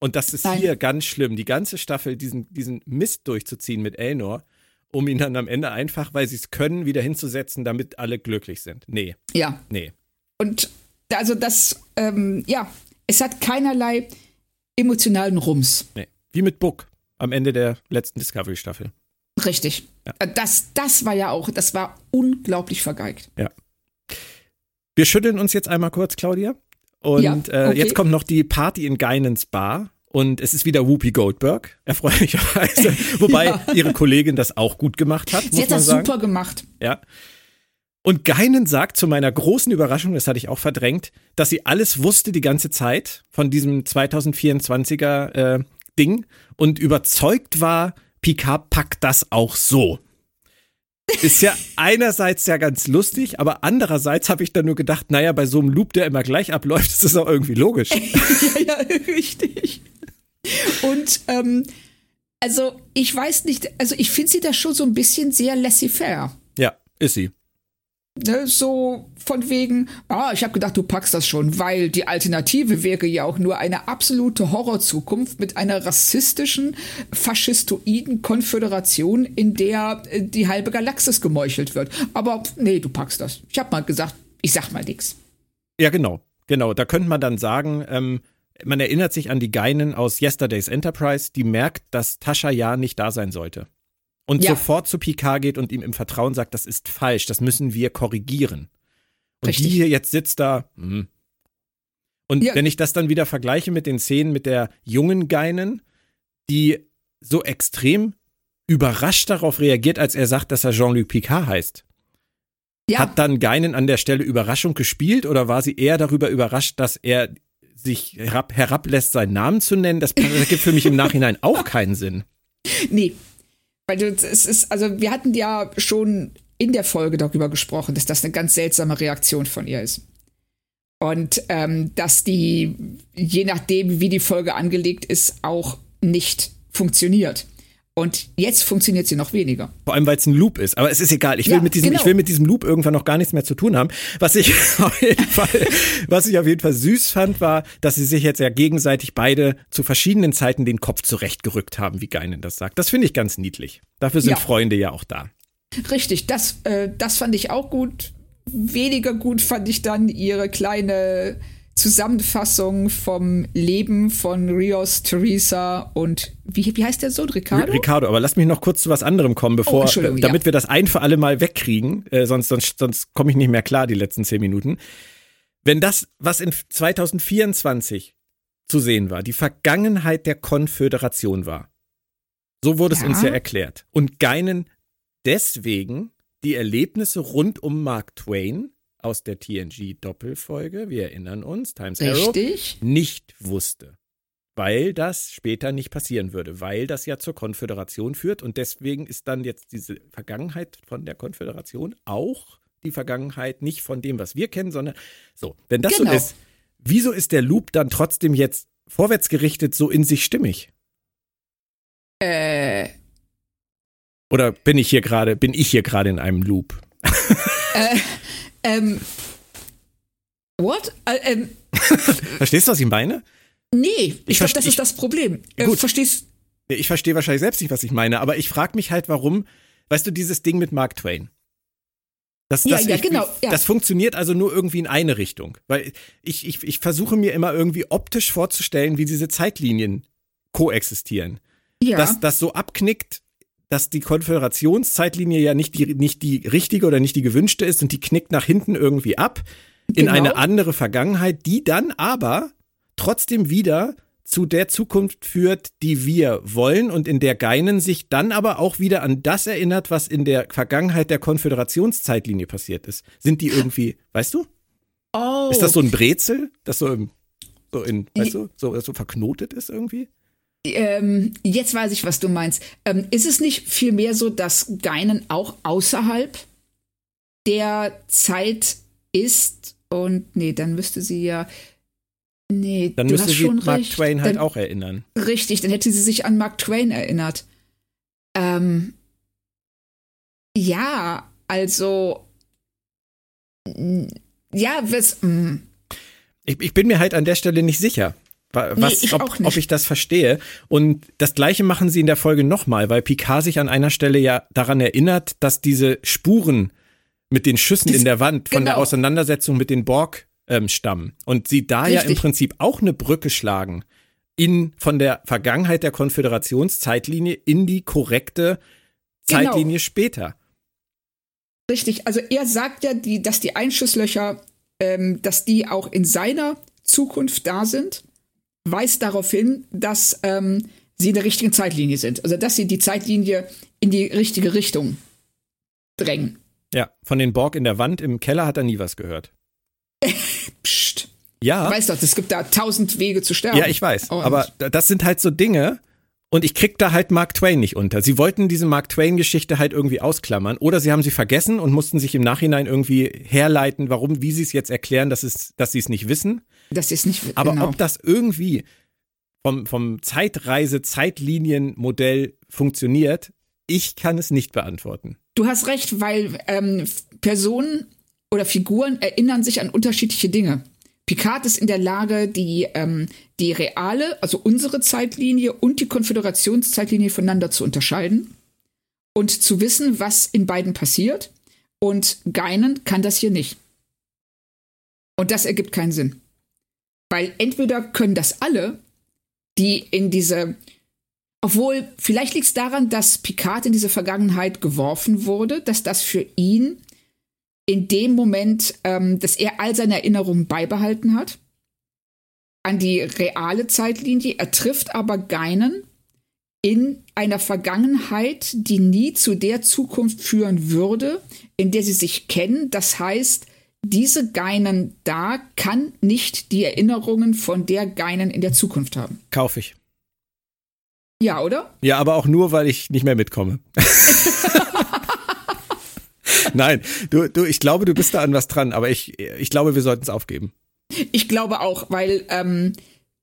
Und das ist Nein. hier ganz schlimm, die ganze Staffel diesen, diesen Mist durchzuziehen mit Elnor, um ihn dann am Ende einfach, weil sie es können, wieder hinzusetzen, damit alle glücklich sind. Nee, Ja. nee. Und also das, ähm, ja, es hat keinerlei emotionalen Rums. Nee. Wie mit Book am Ende der letzten Discovery-Staffel. Richtig. Äh, Das, das war ja auch, das war unglaublich vergeigt. Wir schütteln uns jetzt einmal kurz, Claudia. Und Ja, äh, okay. jetzt kommt noch die Party in Geinens Bar. Und es ist wieder Whoopi Goldberg, erfreulicherweise. [LAUGHS] Wobei Ja. ihre Kollegin das auch gut gemacht hat, Sie hat das sagen. super gemacht. Ja. Und Geinen sagt zu meiner großen Überraschung, das hatte ich auch verdrängt, dass sie alles wusste die ganze Zeit von diesem 2024er äh, Ding und überzeugt war, Picard packt das auch so. Ist ja [LAUGHS] einerseits ja ganz lustig, aber andererseits habe ich dann nur gedacht, naja, bei so einem Loop, der immer gleich abläuft, ist das auch irgendwie logisch. [LAUGHS] ja, ja, richtig. Und ähm, also ich weiß nicht, also ich finde sie da schon so ein bisschen sehr laissez-faire. Ja, ist sie. Ne, so von wegen, ah, ich habe gedacht, du packst das schon, weil die Alternative wäre ja auch nur eine absolute Horrorzukunft mit einer rassistischen, faschistoiden Konföderation, in der äh, die halbe Galaxis gemeuchelt wird. Aber nee, du packst das. Ich habe mal gesagt, ich sag mal nix. Ja, genau. Genau. Da könnte man dann sagen, ähm, man erinnert sich an die Geinen aus Yesterday's Enterprise, die merkt, dass Tascha ja nicht da sein sollte. Und Ja. sofort zu Picard geht und ihm im Vertrauen sagt, das ist falsch, das müssen wir korrigieren. Und Richtig. die hier jetzt sitzt da. hm. Und Ja. wenn ich das dann wieder vergleiche mit den Szenen mit der jungen Geinen, die so extrem überrascht darauf reagiert, als er sagt, dass er Jean-Luc Picard heißt. Ja, Hat dann Geinen an der Stelle Überraschung gespielt oder war sie eher darüber überrascht, dass er sich herab, herablässt, seinen Namen zu nennen? Das gibt für mich im Nachhinein auch keinen Sinn. Nee. Weil es ist, also wir hatten ja schon in der Folge darüber gesprochen, dass das eine ganz seltsame Reaktion von ihr ist. Und ähm, dass die, je nachdem, wie die Folge angelegt ist, auch nicht funktioniert. Und jetzt funktioniert sie noch weniger. Vor allem, weil es ein Loop ist. Aber es ist egal. Ich will, Ja, mit diesem, genau. ich will mit diesem Loop irgendwann noch gar nichts mehr zu tun haben. Was ich [LAUGHS] auf jeden Fall, was ich auf jeden Fall süß fand, war, dass sie sich jetzt ja gegenseitig beide zu verschiedenen Zeiten den Kopf zurechtgerückt haben, wie Geinen das sagt. Das finde ich ganz niedlich. Dafür sind Ja. Freunde ja auch da. Richtig, das, äh, das fand ich auch gut. Weniger gut fand ich dann ihre kleine Zusammenfassung vom Leben von Rios, Teresa und wie, wie heißt der Sohn? Ricardo? Ricardo, aber lass mich noch kurz zu was anderem kommen, bevor, Oh, damit ja. wir das ein für alle Mal wegkriegen, äh, sonst, sonst, sonst komme ich nicht mehr klar die letzten zehn Minuten. Wenn das, was in 2024 zu sehen war, die Vergangenheit der Konföderation war, so wurde es Ja. uns ja erklärt. Und Geinen deswegen die Erlebnisse rund um Mark Twain aus der TNG-Doppelfolge, wir erinnern uns, Times Arrow, Richtig. nicht wusste. Weil das später nicht passieren würde, weil das ja zur Konföderation führt und deswegen ist dann jetzt diese Vergangenheit von der Konföderation auch die Vergangenheit nicht von dem, was wir kennen, sondern so. Wenn das Genau. so ist, wieso ist der Loop dann trotzdem jetzt vorwärtsgerichtet so in sich stimmig? Äh, Oder bin ich hier gerade, bin ich hier gerade in einem Loop? [LAUGHS] ähm, what? Äh, ähm, [LAUGHS] Verstehst du, was ich meine? nee, ich, Ich glaube, das ich- ist das Problem. Äh, Gut. verstehst Ich verstehe wahrscheinlich selbst nicht, was ich meine, aber ich frage mich halt, warum, weißt du, dieses Ding mit Mark Twain. Das, Ja, das, ja, ich, genau, ja. das funktioniert also nur irgendwie in eine Richtung. Weil ich, ich, ich versuche mir immer irgendwie optisch vorzustellen, wie diese Zeitlinien koexistieren. Ja, Dass das so abknickt, dass die Konföderationszeitlinie ja nicht die, nicht die richtige oder nicht die gewünschte ist und die knickt nach hinten irgendwie ab in Genau. eine andere Vergangenheit, die dann aber trotzdem wieder zu der Zukunft führt, die wir wollen und in der Geinen sich dann aber auch wieder an das erinnert, was in der Vergangenheit der Konföderationszeitlinie passiert ist. Sind die irgendwie, weißt du? oh, Ist das so ein Brezel, das so, im, so in, weißt du, so, so verknotet ist irgendwie? Ähm, jetzt weiß ich, was du meinst. Ähm, ist es nicht vielmehr so, dass Geinen auch außerhalb der Zeit ist? Und nee, dann müsste sie ja. Nee, Dann müsste sie Mark recht. Twain halt dann, auch erinnern. Richtig, dann hätte sie sich an Mark Twain erinnert. Ähm, ja, also. Ja, was. mm, Ich, ich bin mir halt an der Stelle nicht sicher. Wa- Nee, Was, ich ob, ob ich das verstehe. Und das gleiche machen sie in der Folge nochmal, weil Picard sich an einer Stelle ja daran erinnert, dass diese Spuren mit den Schüssen Dies- in der Wand von der genau. Auseinandersetzung mit den Borg ähm, stammen. Und sie da ja im Richtig. Prinzip auch eine Brücke schlagen in von der Vergangenheit der Konföderationszeitlinie in die korrekte Genau. Zeitlinie später. Richtig, also er sagt ja, die, dass die Einschusslöcher, ähm, dass die auch in seiner Zukunft da sind, weist darauf hin, dass ähm, sie in der richtigen Zeitlinie sind. Also dass sie die Zeitlinie in die richtige Richtung drängen. Ja, von den Borg in der Wand im Keller hat er nie was gehört. [LAUGHS] Psst. Ja. Du weißt doch, es gibt da tausend Wege zu sterben. Ja, ich weiß. Und- Aber das sind halt so Dinge. Und ich krieg da halt Mark Twain nicht unter. Sie wollten diese Mark Twain-Geschichte halt irgendwie ausklammern. Oder sie haben sie vergessen und mussten sich im Nachhinein irgendwie herleiten, warum, wie sie es jetzt erklären, dass, es, dass sie es nicht wissen. Das ist nicht Aber genau. ob das irgendwie vom, vom Zeitreise-Zeitlinienmodell funktioniert, ich kann es nicht beantworten. Du hast recht, weil ähm, Personen oder Figuren erinnern sich an unterschiedliche Dinge. Picard ist in der Lage, die, ähm, die reale, also unsere Zeitlinie und die Konföderationszeitlinie voneinander zu unterscheiden und zu wissen, was in beiden passiert. Und Geinen kann das hier nicht. Und das ergibt keinen Sinn. Weil entweder können das alle, die in diese obwohl, vielleicht liegt es daran, dass Picard in diese Vergangenheit geworfen wurde, dass das für ihn in dem Moment, ähm, dass er all seine Erinnerungen beibehalten hat an die reale Zeitlinie. Er trifft aber Geinen in einer Vergangenheit, die nie zu der Zukunft führen würde, in der sie sich kennen. Das heißt, diese Geinen da kann nicht die Erinnerungen von der Geinen in der Zukunft haben. Kaufe ich. Ja, oder? Ja, aber auch nur, weil ich nicht mehr mitkomme. [LAUGHS] Nein, du, du, ich glaube, du bist da an was dran, aber ich, ich glaube, wir sollten es aufgeben. Ich glaube auch, weil ähm,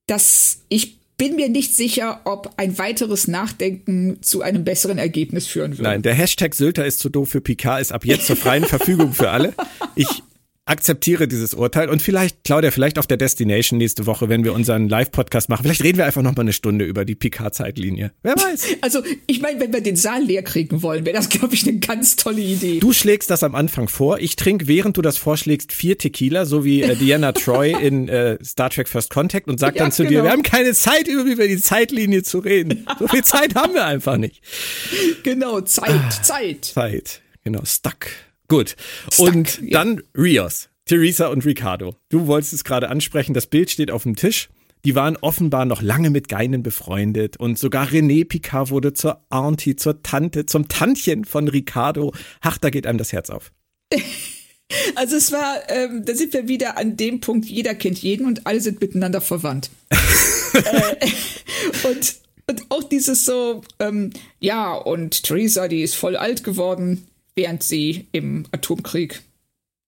das, ich bin mir nicht sicher, ob ein weiteres Nachdenken zu einem besseren Ergebnis führen würde. Nein, der Hashtag Sylter ist zu doof für Picard ist ab jetzt zur freien Verfügung für alle. Ich akzeptiere dieses Urteil und vielleicht, Claudia, vielleicht auf der Destination nächste Woche, wenn wir unseren Live-Podcast machen, vielleicht reden wir einfach noch mal eine Stunde über die Picard-Zeitlinie. Wer weiß. [LAUGHS] Also, ich meine, wenn wir den Saal leer kriegen wollen, wäre das, glaube ich, eine ganz tolle Idee. Du schlägst das am Anfang vor. Ich trinke, während du das vorschlägst, vier Tequila, so wie äh, Diana Troy [LAUGHS] in äh, Star Trek First Contact und sag Ja, dann zu dir, genau. wir haben keine Zeit, über die Zeitlinie zu reden. So viel Zeit haben wir einfach nicht. [LAUGHS] Genau, Zeit, Zeit. Zeit. Genau, stuck. Gut. Stuck, und ja. dann Rios, Theresa und Ricardo. Du wolltest es gerade ansprechen, das Bild steht auf dem Tisch. Die waren offenbar noch lange mit Geinen befreundet und sogar René Picard wurde zur Auntie, zur Tante, zum Tantchen von Ricardo. Ach, da geht einem das Herz auf. [LAUGHS] Also es war, ähm, da sind wir wieder an dem Punkt, jeder kennt jeden und alle sind miteinander verwandt. [LAUGHS] äh, [LAUGHS] und, und auch dieses so, ähm, ja, und Theresa, die ist voll alt geworden, während sie im Atomkrieg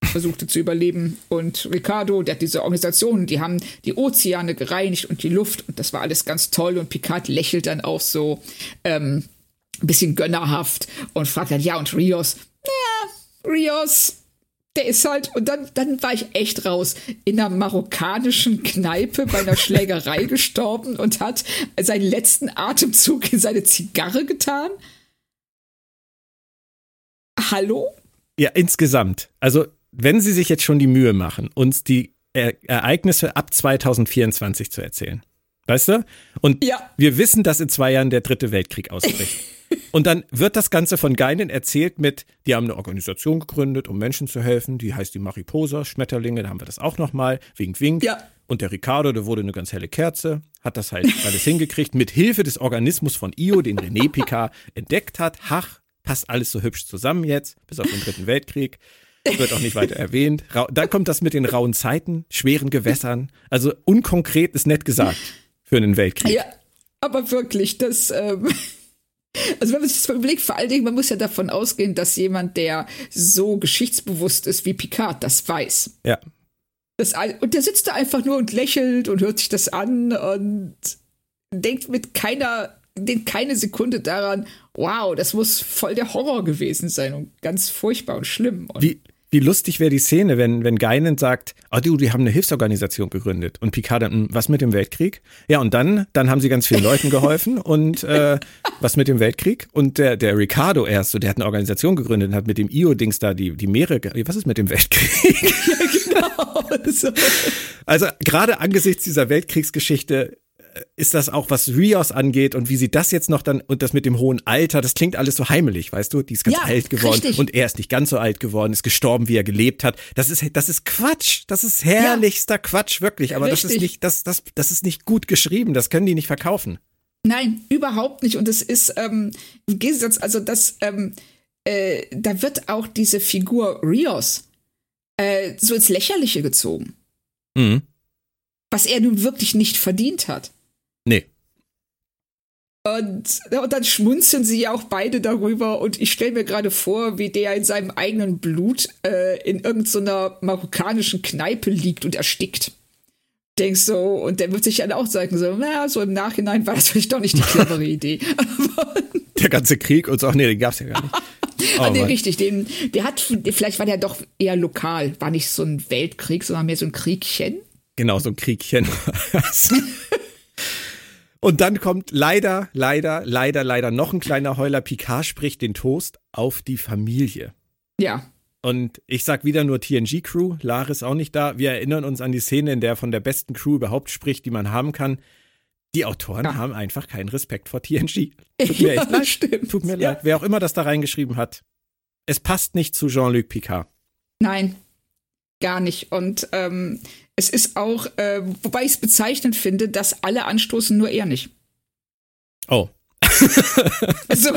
versuchte zu überleben. Und Ricardo, der hat diese Organisation, die haben die Ozeane gereinigt und die Luft und das war alles ganz toll. Und Picard lächelt dann auch so ähm, ein bisschen gönnerhaft und fragt dann, ja, und Rios? Ja, Rios, der ist halt, und dann, dann war ich echt raus, in einer marokkanischen Kneipe bei einer [LAUGHS] Schlägerei gestorben und hat seinen letzten Atemzug in seine Zigarre getan. Hallo? Ja, insgesamt. Also, wenn Sie sich jetzt schon die Mühe machen, uns die er Ereignisse ab 2024 zu erzählen. Weißt du? Und Ja. wir wissen, dass in zwei Jahren der dritte Weltkrieg ausbricht. [LAUGHS] Und dann wird das Ganze von Geinen erzählt mit, die haben eine Organisation gegründet, um Menschen zu helfen, die heißt die Mariposa, Schmetterlinge, da haben wir das auch nochmal, wink, wink. Ja. Und der Ricardo, der wurde eine ganz helle Kerze, hat das halt [LAUGHS] alles hingekriegt, mit Hilfe des Organismus von Io, den René Picard entdeckt hat. Hach, passt alles so hübsch zusammen jetzt, bis auf den dritten Weltkrieg. Wird auch nicht weiter erwähnt. Dann kommt das mit den rauen Zeiten, schweren Gewässern. Also unkonkret ist nett gesagt für einen Weltkrieg. Ja. Aber wirklich, das. Ähm [LAUGHS] Also wenn man sich das überlegt, vor allen Dingen, man muss ja davon ausgehen, dass jemand, der so geschichtsbewusst ist wie Picard, das weiß. Ja. Das, und der sitzt da einfach nur und lächelt und hört sich das an und denkt mit keiner, denkt keine Sekunde daran, wow, das muss voll der Horror gewesen sein und ganz furchtbar und schlimm. Und wie, wie lustig wäre die Szene, wenn, wenn Geinen sagt, oh du, die haben eine Hilfsorganisation gegründet. Und Picard dann, hm, was mit dem Weltkrieg? Ja, und dann, dann haben sie ganz vielen Leuten geholfen. [LAUGHS] und äh, was mit dem Weltkrieg? Und der, der Ricardo erst, so, der hat eine Organisation gegründet und hat mit dem IO-Dings da die, die Meere, was ist mit dem Weltkrieg? [LAUGHS] ja, genau. [LAUGHS] So. Also gerade angesichts dieser Weltkriegsgeschichte ist das auch, was Rios angeht und wie sie das jetzt noch dann und das mit dem hohen Alter, das klingt alles so heimelig, weißt du? Die ist ganz ja, alt geworden richtig. und er ist nicht ganz so alt geworden, ist gestorben, wie er gelebt hat. Das ist, das ist Quatsch. Das ist herrlichster ja. Quatsch, wirklich. Aber richtig. das ist nicht, das, das, das ist nicht gut geschrieben. Das können die nicht verkaufen. Nein, überhaupt nicht. Und es ist, ähm, im Gegensatz, also das, ähm, äh, da wird auch diese Figur Rios äh, so ins Lächerliche gezogen. Mhm. Was er nun wirklich nicht verdient hat. Und, und dann schmunzeln sie ja auch beide darüber und ich stelle mir gerade vor, wie der in seinem eigenen Blut äh, in irgendeiner so marokkanischen Kneipe liegt und erstickt. Denkst so, und der wird sich dann auch sagen, so, naja, so im Nachhinein war das vielleicht doch nicht die clevere [LAUGHS] Idee. [LAUGHS] der ganze Krieg und so, ach nee, den gab's ja gar nicht. Oh, ah, nee, richtig, den, der hat, vielleicht war der doch eher lokal, war nicht so ein Weltkrieg, sondern mehr so ein Kriegchen. Genau, so ein Kriegchen. [LAUGHS] Und dann kommt leider, leider, leider, leider noch ein kleiner Heuler. Picard spricht den Toast auf die Familie. Ja. Und ich sag wieder nur TNG-Crew. Lara ist auch nicht da. Wir erinnern uns an die Szene, in der von der besten Crew überhaupt spricht, die man haben kann. Die Autoren ja. haben einfach keinen Respekt vor TNG. [LAUGHS] Tut mir ja, echt leid. Stimmt. Tut mir ja. leid. Wer auch immer das da reingeschrieben hat. Es passt nicht zu Jean-Luc Picard. Nein, gar nicht. Und ähm, es ist auch, äh, wobei ich es bezeichnend finde, dass alle anstoßen, nur er nicht. Oh. [LAUGHS] so,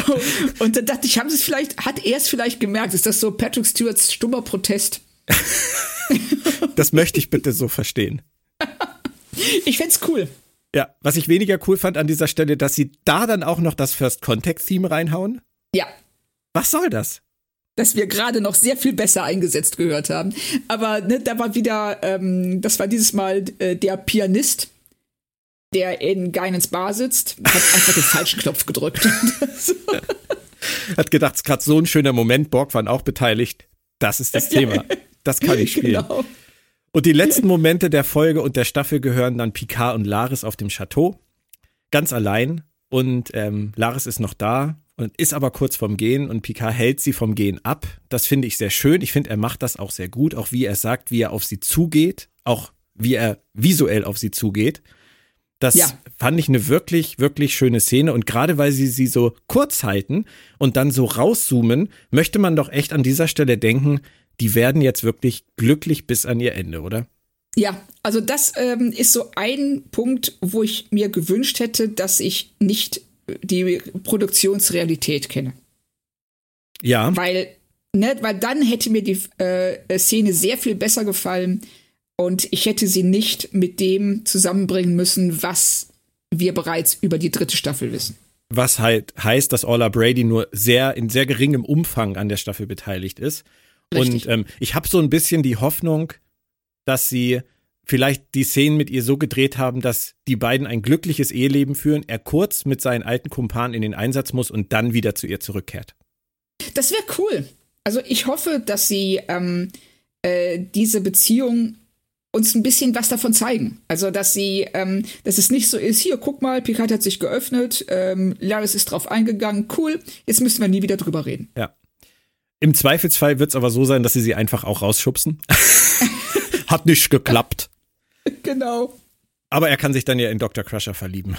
und dann dachte ich, haben sie es vielleicht, hat er es vielleicht gemerkt? Ist das so Patrick Stewarts stummer Protest? [LAUGHS] das möchte ich bitte so verstehen. ich fände cool. Ja, was ich weniger cool fand an dieser Stelle, dass sie da dann auch noch das First Contact Theme reinhauen. Ja. Was soll das? Dass wir gerade noch sehr viel besser eingesetzt gehört haben. Aber ne, da war wieder, ähm, das war dieses Mal äh, der Pianist, der in Geinens Bar sitzt, hat einfach den falschen Knopf gedrückt. [LAUGHS] hat gedacht, es ist gerade so ein schöner Moment, Borg waren auch beteiligt. Das ist das [LAUGHS] Thema. Das kann ich spielen. Genau. Und die letzten Momente der Folge und der Staffel gehören dann Picard und Laris auf dem Chateau. Ganz allein. Und ähm, Laris ist noch da und ist aber kurz vorm Gehen und Picard hält sie vom Gehen ab. Das finde ich sehr schön. Ich finde, er macht das auch sehr gut, auch wie er sagt, wie er auf sie zugeht, auch wie er visuell auf sie zugeht. Das ja. fand ich eine wirklich, wirklich schöne Szene. Und gerade weil sie sie so kurz halten und dann so rauszoomen, möchte man doch echt an dieser Stelle denken, die werden jetzt wirklich glücklich bis an ihr Ende, oder? Ja, also das ähm, ist so ein Punkt, wo ich mir gewünscht hätte, dass ich nicht die Produktionsrealität kenne. Ja. Weil, ne, weil dann hätte mir die äh, Szene sehr viel besser gefallen und ich hätte sie nicht mit dem zusammenbringen müssen, was wir bereits über die dritte Staffel wissen. Was halt heißt, dass Orla Brady nur sehr in sehr geringem Umfang an der Staffel beteiligt ist. Richtig. Und ähm, ich habe so ein bisschen die Hoffnung, dass sie vielleicht die Szenen mit ihr so gedreht haben, dass die beiden ein glückliches Eheleben führen, er kurz mit seinen alten Kumpanen in den Einsatz muss und dann wieder zu ihr zurückkehrt. Das wäre cool. Also ich hoffe, dass sie ähm, äh, diese Beziehung uns ein bisschen was davon zeigen. Also, dass sie, ähm, dass es nicht so ist, hier, guck mal, Picard hat sich geöffnet, ähm, Laris ist drauf eingegangen, cool, jetzt müssen wir nie wieder drüber reden. Ja. Im Zweifelsfall wird es aber so sein, dass sie sie einfach auch rausschubsen. [LAUGHS] hat nicht geklappt. [LAUGHS] genau. Aber er kann sich dann ja in Dr. Crusher verlieben.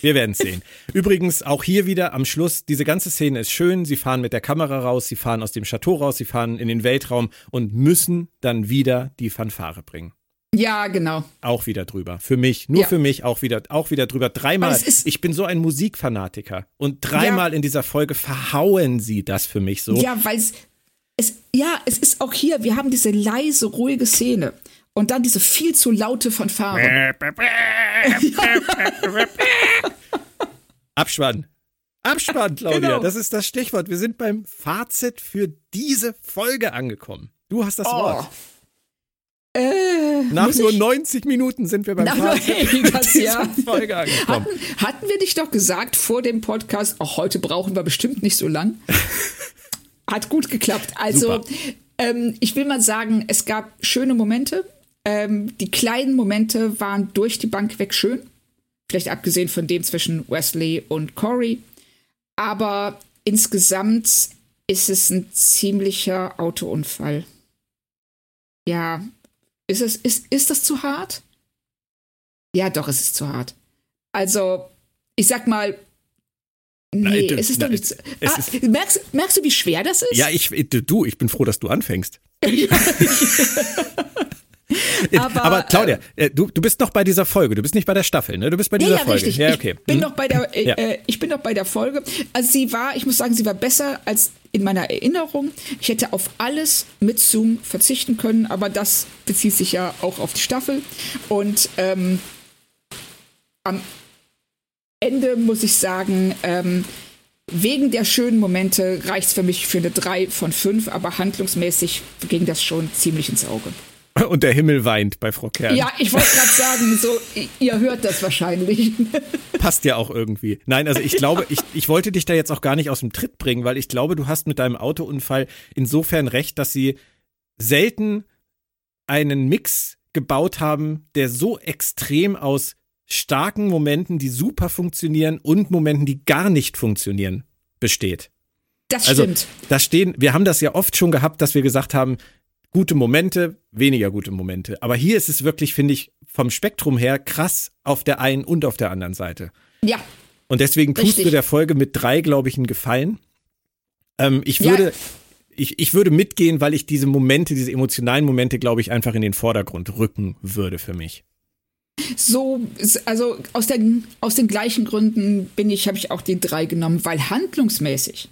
Wir werden es sehen. Übrigens, auch hier wieder am Schluss, diese ganze Szene ist schön. Sie fahren mit der Kamera raus, sie fahren aus dem Chateau raus, sie fahren in den Weltraum und müssen dann wieder die Fanfare bringen. Ja, genau. Auch wieder drüber. Für mich, nur ja. für mich auch wieder, auch wieder drüber. Dreimal. Ich bin so ein Musikfanatiker. Und dreimal ja. in dieser Folge verhauen sie das für mich so. Ja, weil es, ja, es ist auch hier, wir haben diese leise, ruhige Szene. Und dann diese viel zu laute Fanfare. [LAUGHS] Abspann. Abspann, Claudia. Genau. Das ist das Stichwort. Wir sind beim Fazit für diese Folge angekommen. Du hast das Wort. Äh, Nach nur ich- 90 Minuten sind wir beim Nach Fazit das, dieser ja. Folge angekommen. hatten, hatten wir dich doch gesagt vor dem Podcast, auch heute brauchen wir bestimmt nicht so lang. [LAUGHS] Hat gut geklappt. Also, ähm, ich will mal sagen, es gab schöne Momente. Ähm, die kleinen Momente waren durch die Bank weg schön. Vielleicht abgesehen von dem zwischen Wesley und Corey. Aber insgesamt ist es ein ziemlicher Autounfall. Ja, ist, es, ist, ist das zu hart? Ja, doch, es ist zu hart. Also, ich sag mal, nee, du- es ist doch nein, nicht zu, es ah, ist- merkst, merkst du, wie schwer das ist? Ja, ich, du, ich bin froh, dass du anfängst. [LAUGHS] [LAUGHS] Aber, Aber Claudia, äh, du, du bist noch bei dieser Folge, du bist nicht bei der Staffel, ne? Du bist bei dieser ja, Folge. richtig. Ja, okay. Ich bin Hm. noch bei der, äh, Ja. äh, ich bin noch bei der Folge. Also sie war, ich muss sagen, sie war besser als in meiner Erinnerung. Ich hätte auf alles mit Zoom verzichten können, aber das bezieht sich ja auch auf die Staffel. Und ähm, am Ende muss ich sagen, ähm, wegen der schönen Momente reicht es für mich für eine 3 von 5, aber handlungsmäßig ging das schon ziemlich ins Auge. Und der Himmel weint bei Frau Kern. Ja, ich wollte gerade sagen, so, ihr hört das wahrscheinlich. Passt ja auch irgendwie. Nein, also ich glaube, ich, ich wollte dich da jetzt auch gar nicht aus dem Tritt bringen, weil ich glaube, du hast mit deinem Autounfall insofern recht, dass sie selten einen Mix gebaut haben, der so extrem aus starken Momenten, die super funktionieren und Momenten, die gar nicht funktionieren, besteht. Das Also stimmt. da stehen, wir haben das ja oft schon gehabt, dass wir gesagt haben, gute Momente, weniger gute Momente. Aber hier ist es wirklich, finde ich, vom Spektrum her krass auf der einen und auf der anderen Seite. Ja, Und deswegen tust Richtig. du der Folge mit drei, glaube ich, einen Gefallen. Ähm, ich Ja. würde, ich, ich würde mitgehen, weil ich diese Momente, diese emotionalen Momente, glaube ich, einfach in den Vordergrund rücken würde für mich. so, also aus den, aus den gleichen Gründen bin ich, habe ich auch die drei genommen, weil handlungsmäßig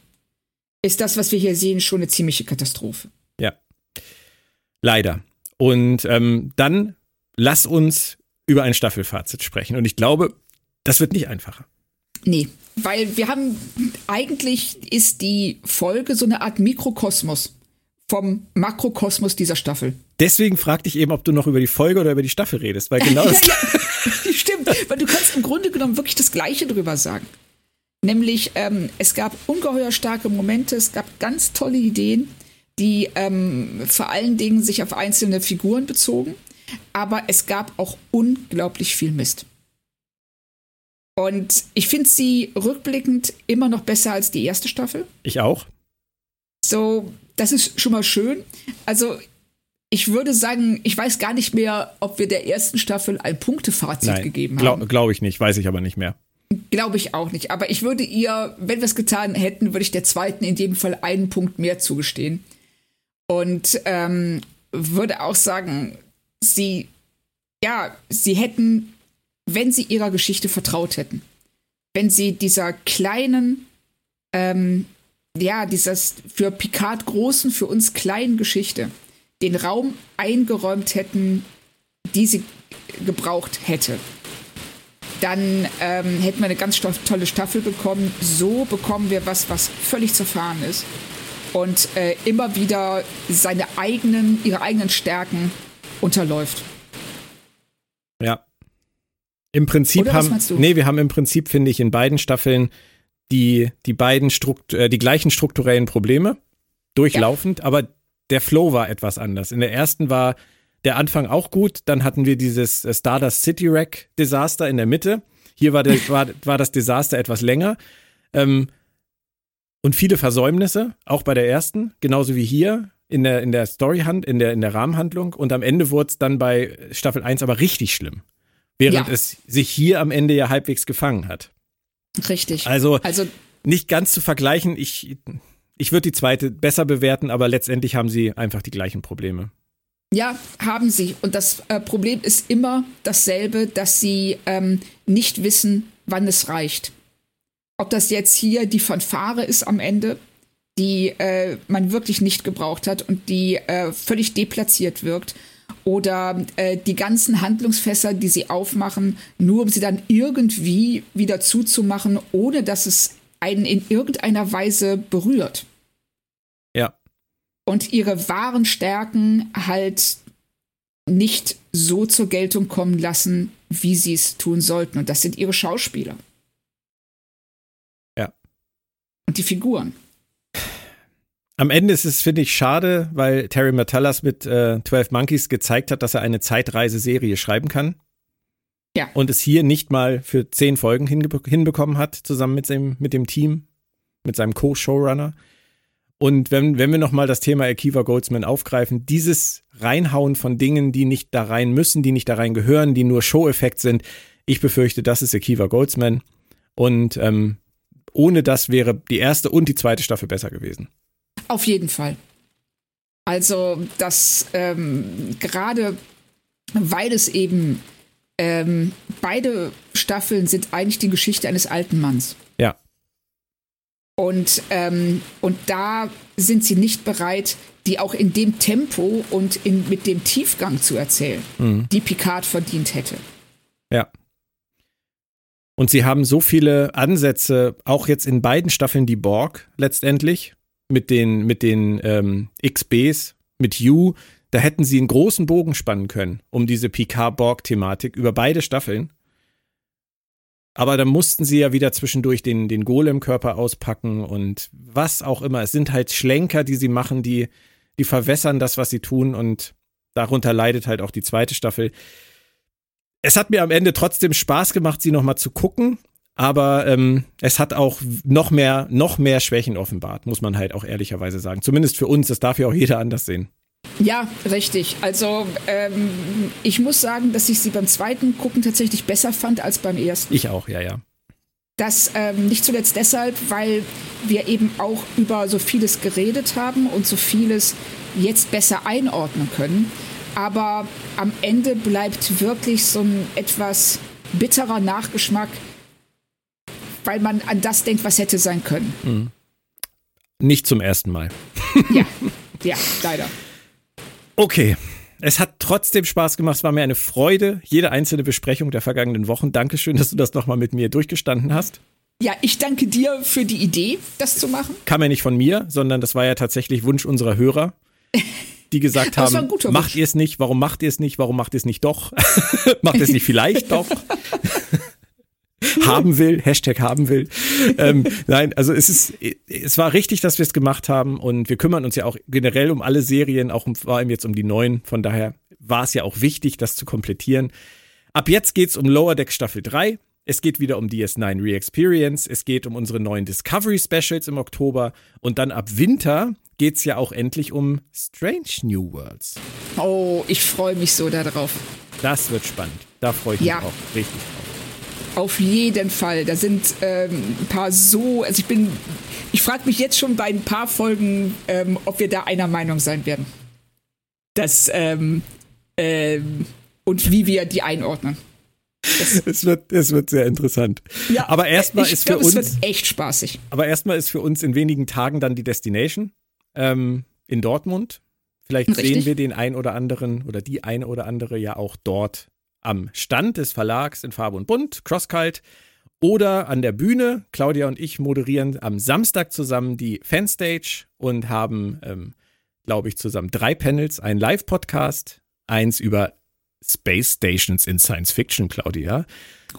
ist das, was wir hier sehen, schon eine ziemliche Katastrophe. Leider. Und ähm, dann lass uns über ein Staffelfazit sprechen. Und ich glaube, das wird nicht einfacher. Nee, weil wir haben, eigentlich ist die Folge so eine Art Mikrokosmos vom Makrokosmos dieser Staffel. Deswegen fragte ich eben, ob du noch über die Folge oder über die Staffel redest, weil genau [LAUGHS] das. ja, ja, stimmt, weil du kannst im Grunde genommen wirklich das Gleiche drüber sagen. Nämlich, ähm, es gab ungeheuer starke Momente, es gab ganz tolle Ideen, die ähm, vor allen Dingen sich auf einzelne Figuren bezogen, aber es gab auch unglaublich viel Mist. Und ich finde sie rückblickend immer noch besser als die erste Staffel. Ich auch. So, das ist schon mal schön. Also, ich würde sagen, ich weiß gar nicht mehr, ob wir der ersten Staffel ein Punktefazit Nein, gegeben glaube haben. glaub ich nicht, weiß ich aber nicht mehr. Glaube ich auch nicht. Aber ich würde ihr, wenn wir es getan hätten, würde ich der zweiten in jedem Fall einen Punkt mehr zugestehen. Und ähm, würde auch sagen, sie, ja, sie hätten, wenn sie ihrer Geschichte vertraut hätten, wenn sie dieser kleinen, ähm, ja, dieses für Picard großen, für uns kleinen Geschichte den Raum eingeräumt hätten, die sie gebraucht hätte dann ähm, hätten wir eine ganz tolle Staffel bekommen. So bekommen wir was, was völlig zerfahren ist und äh, immer wieder seine eigenen, ihre eigenen Stärken unterläuft. Ja. Im Prinzip Oder haben, nee, wir haben im Prinzip, finde ich, in beiden Staffeln die, die beiden Strukt äh, die gleichen strukturellen Probleme durchlaufend, aber der Flow war etwas anders. In der ersten war der Anfang auch gut, dann hatten wir dieses äh, Stardust City Wreck Desaster in der Mitte. Hier war, der, war, war das Desaster etwas länger. Ähm, und viele Versäumnisse, auch bei der ersten, genauso wie hier in der, in der Storyhand, in der, in der Rahmenhandlung. Und am Ende wurde es dann bei Staffel 1 aber richtig schlimm. Während Ja. es sich hier am Ende ja halbwegs gefangen hat. Richtig. Also, Also nicht ganz zu vergleichen. Ich, ich würde die zweite besser bewerten, aber letztendlich haben sie einfach die gleichen Probleme. Ja, haben sie. Und das äh, Problem ist immer dasselbe, dass sie ähm, nicht wissen, wann es reicht. Ob das jetzt hier die Fanfare ist am Ende, die äh, man wirklich nicht gebraucht hat und die äh, völlig deplatziert wirkt. oder äh, die ganzen Handlungsfässer, die sie aufmachen, nur um sie dann irgendwie wieder zuzumachen, ohne dass es einen in irgendeiner Weise berührt. Ja. Und ihre wahren Stärken halt nicht so zur Geltung kommen lassen, wie sie es tun sollten. Und das sind ihre Schauspieler. Und die Figuren. Am Ende ist es, finde ich, schade, weil Terry Metallas mit äh, 12 Monkeys gezeigt hat, dass er eine Zeitreiseserie schreiben kann. Ja. Und es hier nicht mal für zehn Folgen hinbekommen hat, zusammen mit, dem, mit dem Team, mit seinem Co-Showrunner. Und wenn, wenn wir nochmal das Thema Akiva Goldsman aufgreifen, dieses Reinhauen von Dingen, die nicht da rein müssen, die nicht da rein gehören, die nur Show-Effekt sind, ich befürchte, das ist Akiva Goldsman. Und ähm, ohne das wäre die erste und die zweite Staffel besser gewesen. Auf jeden Fall. Also, das ähm, gerade weil es eben ähm, beide Staffeln sind eigentlich die Geschichte eines alten Manns. Ja. Und, ähm, und da sind sie nicht bereit, die auch in dem Tempo und in, mit dem Tiefgang zu erzählen, mhm. die Picard verdient hätte. Ja. Und sie haben so viele Ansätze, auch jetzt in beiden Staffeln die Borg letztendlich, mit den, mit den ähm, XBs, mit You, da hätten sie einen großen Bogen spannen können um diese Picard-Borg-Thematik über beide Staffeln. Aber dann mussten sie ja wieder zwischendurch den, den Golem-Körper auspacken und was auch immer. Es sind halt Schlenker, die sie machen, die, die verwässern das, was sie tun und darunter leidet halt auch die zweite Staffel. Es hat mir am Ende trotzdem Spaß gemacht, sie nochmal zu gucken, aber ähm, es hat auch noch mehr, noch mehr Schwächen offenbart, muss man halt auch ehrlicherweise sagen. Zumindest für uns, das darf ja auch jeder anders sehen. Ja, richtig. Also ähm, ich muss sagen, dass ich sie beim zweiten Gucken tatsächlich besser fand als beim ersten. Ich auch, ja, ja. Das ähm, nicht zuletzt deshalb, weil wir eben auch über so vieles geredet haben und so vieles jetzt besser einordnen können. Aber am Ende bleibt wirklich so ein etwas bitterer Nachgeschmack, weil man an das denkt, was hätte sein können. Mhm. Nicht zum ersten Mal. ja, [LAUGHS] ja, leider. Okay. Es hat trotzdem Spaß gemacht. Es war mir eine Freude, jede einzelne Besprechung der vergangenen Wochen. Dankeschön, dass du das nochmal mit mir durchgestanden hast. Ja, ich danke dir für die Idee, das zu machen. Kam ja nicht von mir, sondern das war ja tatsächlich Wunsch unserer Hörer, [LAUGHS] die gesagt haben, macht ihr es nicht, warum macht ihr es nicht, warum macht ihr es nicht doch? [LAUGHS] macht ihr es nicht vielleicht doch? [LAUGHS] haben will, Hashtag haben will. Ähm, nein, also es ist, es war richtig, dass wir es gemacht haben und wir kümmern uns ja auch generell um alle Serien, auch um, vor allem jetzt um die neuen. Von daher war es ja auch wichtig, das zu komplettieren. Ab jetzt geht's um Lower Deck Staffel 3. Es geht wieder um DS9 Re-Experience. Es geht um unsere neuen Discovery Specials im Oktober. Und dann ab Winter geht's ja auch endlich um Strange New Worlds. Oh, ich freue mich so darauf. Das wird spannend. Da freue ich ja. mich auch richtig drauf. Auf jeden Fall. Da sind ähm, ein paar so, also ich bin, ich frage mich jetzt schon bei ein paar Folgen, ähm, ob wir da einer Meinung sein werden. Das, ähm, ähm, und wie wir die einordnen. [LAUGHS] es wird, es wird sehr interessant. Ja, aber erstmal ist glaub, für uns. Es wird echt spaßig. Aber erstmal ist für uns in wenigen Tagen dann die Destination ähm, in Dortmund. Vielleicht Richtig. sehen wir den ein oder anderen oder die eine oder andere ja auch dort am Stand des Verlags in Farbe und Bunt, Crosskalt, oder an der Bühne. Claudia und ich moderieren am Samstag zusammen die Fanstage und haben, ähm, glaube ich, zusammen drei Panels, einen Live-Podcast, eins über Space Stations in Science Fiction, Claudia.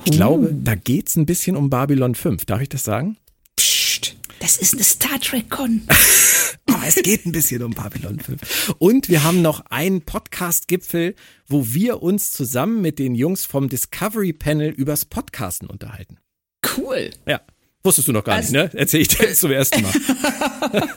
Ich uh. glaube, da geht es ein bisschen um Babylon 5. Darf ich das sagen? Psst, das ist eine Star Trek-Con. [LAUGHS] Aber es geht ein bisschen um Babylon 5. Und wir haben noch einen Podcast-Gipfel, wo wir uns zusammen mit den Jungs vom Discovery Panel übers Podcasten unterhalten. Cool. Ja. Wusstest du noch gar also, nicht, ne? Erzähl ich dir jetzt zum ersten Mal. [LAUGHS]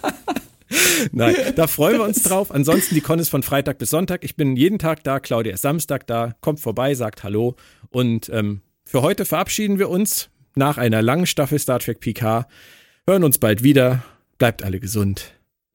Nein, da freuen wir uns drauf. Ansonsten, die Con ist von Freitag bis Sonntag. Ich bin jeden Tag da, Claudia ist Samstag da. Kommt vorbei, sagt Hallo. Und ähm, für heute verabschieden wir uns nach einer langen Staffel Star Trek PK. Hören uns bald wieder. Bleibt alle gesund.